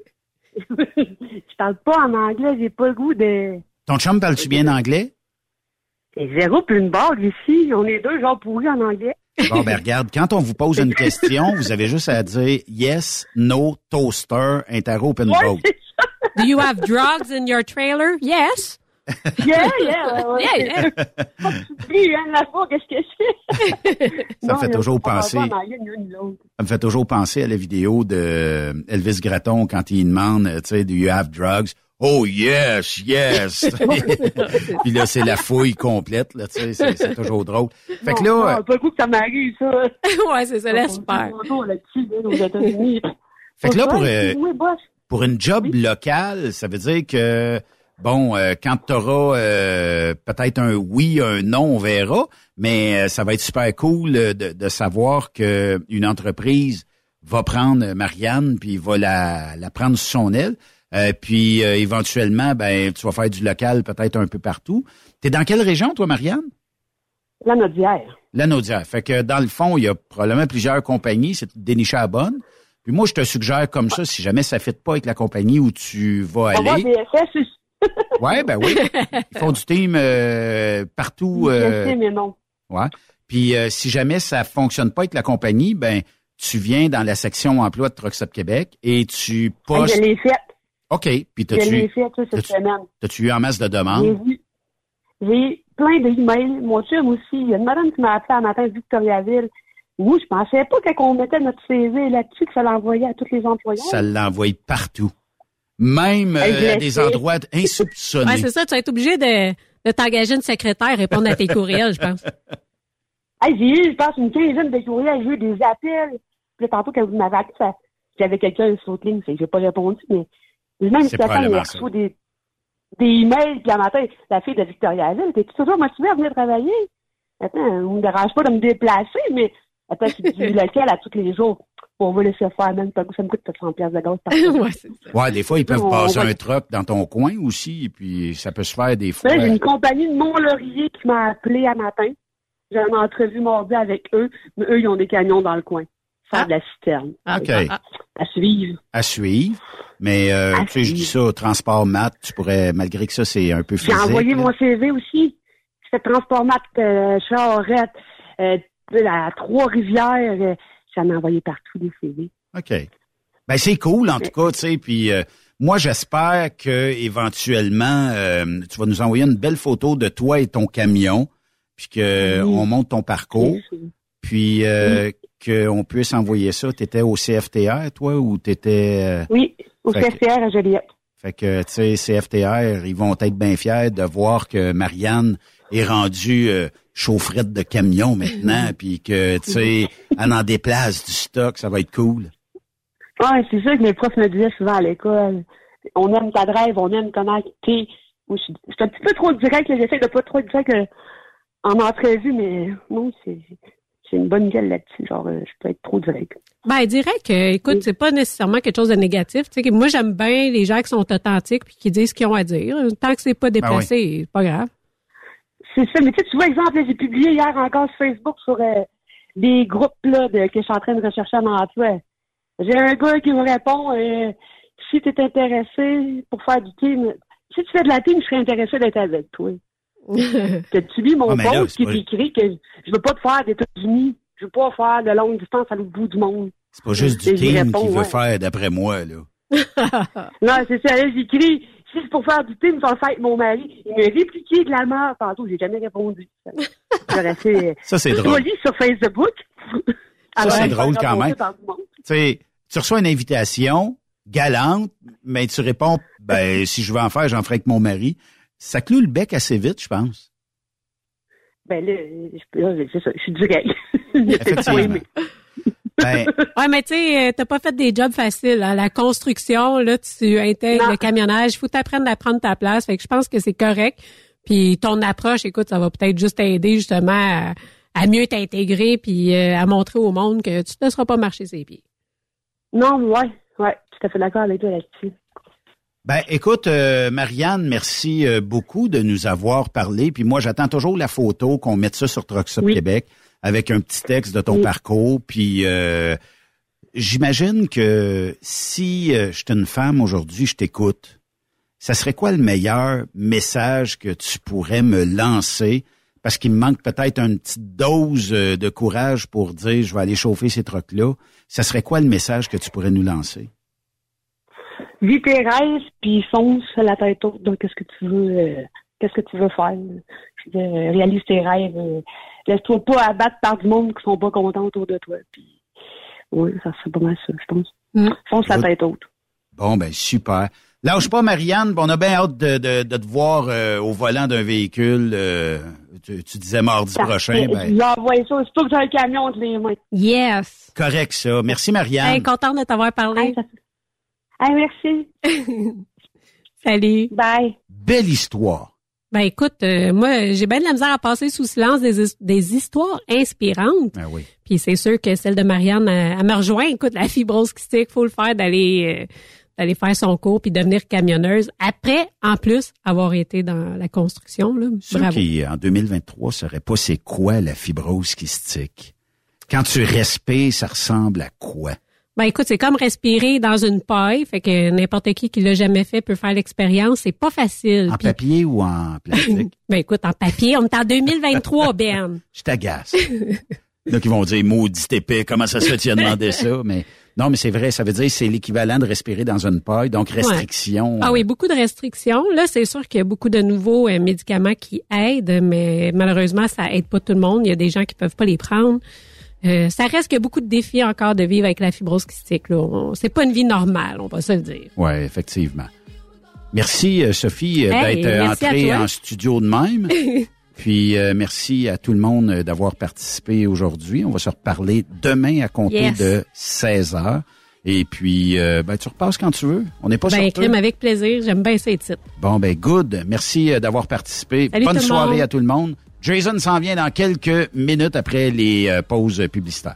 je parle pas en anglais, j'ai pas le goût de. Ton chum, parles-tu bien anglais? C'est zéro puis une barre ici. On est deux gens pourris en anglais. Bon, ben regarde, quand on vous pose une question, vous avez juste à dire yes, no, toaster, interro, open vote. Do you have drugs in your trailer? Yes. Yeah, yeah, ouais, ouais. Yeah, yeah. Hein, la fois, qu'est-ce que c'est? Ça me fait toujours penser. Ça me fait toujours penser à la vidéo de Elvis Gratton quand il demande, tu sais, do you have drugs? Oh yes, yes. Puis là, c'est la fouille complète, là, tu sais, c'est c'est toujours drôle. Fait que Non, là, non, pas coup que ça m'arrive, ça. ouais, c'est ça, États-Unis. Fait que là, pour, euh, pour une job locale, ça veut dire que, bon, euh, quand tu auras peut-être un oui, un non, on verra, mais euh, ça va être super cool euh, de, de savoir que une entreprise va prendre Marianne puis va la, la prendre sous son aile. Euh, puis euh, éventuellement, ben, tu vas faire du local peut-être un peu partout. T'es dans quelle région, toi, Marianne? La Nodière. La Naudière. Fait que dans le fond, il y a probablement plusieurs compagnies, c'est de dénicher à la bonne. Puis moi, je te suggère comme ça, si jamais ça ne fit pas avec la compagnie où tu vas On va aller. Aussi. Ouais, ben oui. Ils font du team euh, partout. Euh, mais non. ouais. Puis euh, si jamais ça fonctionne pas avec la compagnie, ben tu viens dans la section emploi de Truck Stop Québec et tu postes. Je l'ai fait. OK. Puis Je l'ai t'as-tu fait, ça, cette t'as-tu- semaine. t'as-tu eu en masse de demandes? J'ai plein d'emails. Mon chum aussi. Il y a une madame qui m'a appelé un matin de Victoriaville. Moi, je pensais pas que qu'on mettait notre CV là-dessus, que ça l'envoyait à tous les employeurs. Ça l'envoie partout. Même euh, à des endroits insoupçonnés. Ouais, c'est ça, tu vas être obligé de, de t'engager une secrétaire répondre à tes courriels, je pense. Hey, j'ai eu, je pense, une quinzaine de courriels, j'ai eu des appels. Puis tantôt, quand vous m'avez appelé, j'avais quelqu'un sur ligne, c'est que j'ai pas répondu, mais même si elle ça. reçoit des, des emails, puis un matin, la fille de Victoriaville, t'es toujours motivée à venir travailler? Attends, on me dérange pas de me déplacer, mais attends, c'est du local à tous les jours? On va laisser faire, même, ça me coûte 700 pièces de gaz par ouais. Ouais, des fois, ils peuvent On passer va- un truck dans ton coin aussi, et puis ça peut se faire des fois. Là, j'ai une compagnie de Mont-Laurier qui m'a appelé un matin. J'ai une entrevue mardi avec eux, mais eux, ils ont des camions dans le coin. Faire de la citerne. OK. À suivre. À suivre. Mais, euh, À tu sais, je dis ça, transport mat, tu pourrais, malgré que ça, c'est un peu J'ai physique. envoyé là. mon CV aussi. Je fais transport mat, euh, Charrette, euh, à Trois-Rivières. euh, J'en ai envoyé partout des CV. OK. Ben, c'est cool, en tout cas, tu sais, puis euh, moi, j'espère que éventuellement, euh, tu vas nous envoyer une belle photo de toi et ton camion, puis que Oui. on monte ton parcours, puis euh, qu'on puisse envoyer ça. Tu étais au CFTR, toi, ou tu étais... Oui, au Fait CFTR à Joliette. Fait que, tu sais, CFTR, ils vont être bien fiers de voir que Marianne est rendue euh, chaufferette de camion maintenant, puis que, tu sais, elle en déplace du stock, ça va être cool. Ouais, c'est ça que mes profs me disaient souvent à l'école. On aime ta drive, on aime comment t'es. Suis un petit peu trop direct, j'essaie de pas trop être direct euh, en entrevue, mais non, c'est c'est une bonne gueule là-dessus. Genre, euh, je peux être trop direct. Ben, direct, euh, écoute, c'est pas nécessairement quelque chose de négatif. Tu sais, que moi, j'aime bien les gens qui sont authentiques puis qui disent ce qu'ils ont à dire. Tant que c'est pas déplacé, c'est pas grave. C'est ça, mais tu sais, tu vois, exemple, j'ai publié hier encore sur Facebook sur euh, des groupes là, de, que je suis en train de rechercher un emploi. J'ai un gars qui me répond, euh, si tu es intéressé pour faire du team, si tu fais de la team, je serais intéressé d'être avec toi. que tu lis mon Ah, là, qui pas- est écrit que je veux pas te faire des États-Unis. Je veux pas faire de longue distance à l'autre bout du monde. C'est pas juste du team réponds, qu'il veut ouais. faire, d'après moi, là. Non, c'est ça. Là, j'écris, si c'est pour faire du team, je vais le faire avec mon mari. Il m'a répliqué de la mort tantôt. J'ai jamais répondu. Ça, c'est drôle. Poli sur Facebook. Ça, Alors, c'est je vais drôle quand même. Tu sais, tu reçois une invitation galante, mais tu réponds, ben, si je veux en faire, j'en ferai avec mon mari. Ça cloue le bec assez vite, je pense. Ben là, c'est ça. Je suis direct. Aimé. Ben, Ouais, mais tu sais, euh, t'as pas fait des jobs faciles. hein. La construction, là, tu intègres le camionnage. Il faut t'apprendre à prendre ta place. Fait que je pense que c'est correct. Puis ton approche, écoute, ça va peut-être juste t'aider justement à, à mieux t'intégrer puis euh, à montrer au monde que tu ne seras pas marcher ses pieds. Non, ouais, ouais, tout à fait d'accord avec toi là-dessus. Ben, écoute, euh, Marianne, merci euh, beaucoup de nous avoir parlé. Puis moi, j'attends toujours la photo qu'on mette ça sur Truck Stop Québec avec un petit texte de ton parcours. Puis euh, j'imagine que si euh, je suis une femme aujourd'hui, je t'écoute. Ça serait quoi le meilleur message que tu pourrais me lancer? Parce qu'il me manque peut-être une petite dose de courage pour dire je vais aller chauffer ces trucks-là. Ça serait quoi le message que tu pourrais nous lancer? Vis tes rêves, puis fonce la tête haute dans qu'est-ce que tu veux, euh, qu'est-ce que tu veux faire? Je veux dire, euh, réalise tes rêves. euh, Laisse-toi pas abattre par du monde qui sont pas contents autour de toi. Puis, oui, ça c'est pas mal ça, je pense. Fonce la tête haute. Bon, ben super. Lâche pas, Marianne. Bon, on a bien hâte de, de, de te voir euh, au volant d'un véhicule. euh, tu, tu disais mardi prochain. Ben, J'envoie ça, c'est pas que j'ai un camion entre les mains. Yes. correct, ça. Merci, Marianne. Hey, contente de t'avoir parlé. Ah, merci. Salut. Bye. Belle histoire. Ben écoute, euh, moi, j'ai bien de la misère à passer sous silence des, des histoires inspirantes. Ah oui. Puis c'est sûr que celle de Marianne, elle, elle me rejoint. Écoute, la fibrose kystique, faut le faire d'aller euh, d'aller faire son cours puis devenir camionneuse. Après, en plus, avoir été dans la construction. Là. Ceux Bravo. qui, en 2023, sauraient pas c'est quoi la fibrose kystique. Quand tu respires, ça ressemble à quoi? Ben écoute, c'est comme respirer dans une paille, fait que n'importe qui qui l'a jamais fait peut faire l'expérience. C'est pas facile. En Puis- papier ou en plastique? ben écoute, en papier, on est en 2023, Ben. Je t'agace. Donc, ils vont dire, maudit épais, comment ça se fait, tu as demandé ça? Mais non, mais c'est vrai, ça veut dire que c'est l'équivalent de respirer dans une paille, donc restriction. Ah oui, beaucoup de restrictions. Là, c'est sûr qu'il y a beaucoup de nouveaux euh, médicaments qui aident, mais malheureusement, ça aide pas tout le monde. Il y a des gens qui peuvent pas les prendre. Euh, ça reste a beaucoup de défis encore de vivre avec la fibrose kystique. C'est pas une vie normale, on va se le dire. Oui, effectivement. Merci, euh, Sophie, euh, Hey, d'être entrée en studio de même. Puis, euh, merci à tout le monde d'avoir participé aujourd'hui. On va se reparler demain à compter Yes. de 16 heures. Et puis, euh, ben, tu repasses quand tu veux. On n'est pas ben, sur crime avec plaisir. J'aime bien ces titres. Bon, ben, good. Merci d'avoir participé. Salut Bonne soirée monde. à tout le monde. Jason s'en vient dans quelques minutes après les euh, pauses publicitaires.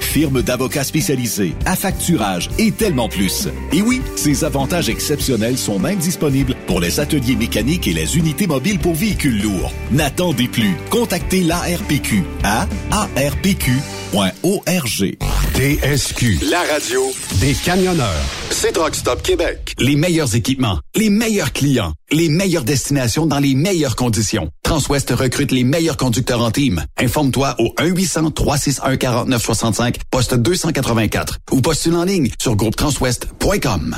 firme d'avocats spécialisés, à facturage et tellement plus. Et oui, ces avantages exceptionnels sont même disponibles pour les ateliers mécaniques et les unités mobiles pour véhicules lourds. N'attendez plus. Contactez l'ARPQ à arpq.org. TSQ. La radio des camionneurs. C'est Truck Stop Québec. Les meilleurs équipements, les meilleurs clients, les meilleures destinations dans les meilleures conditions. Transwest recrute les meilleurs conducteurs en team. Informe-toi au 1-800-361-4965, poste 284 ou postule en ligne sur groupetranswest.com.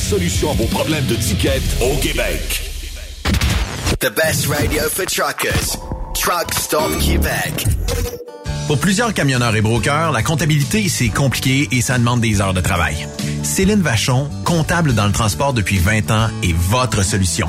solution à vos problèmes de ticket au Québec. The best radio for truckers. Truck Stop Québec. Pour plusieurs camionneurs et brokers, la comptabilité, c'est compliqué et ça demande des heures de travail. Céline Vachon, comptable dans le transport depuis 20 ans, est votre solution.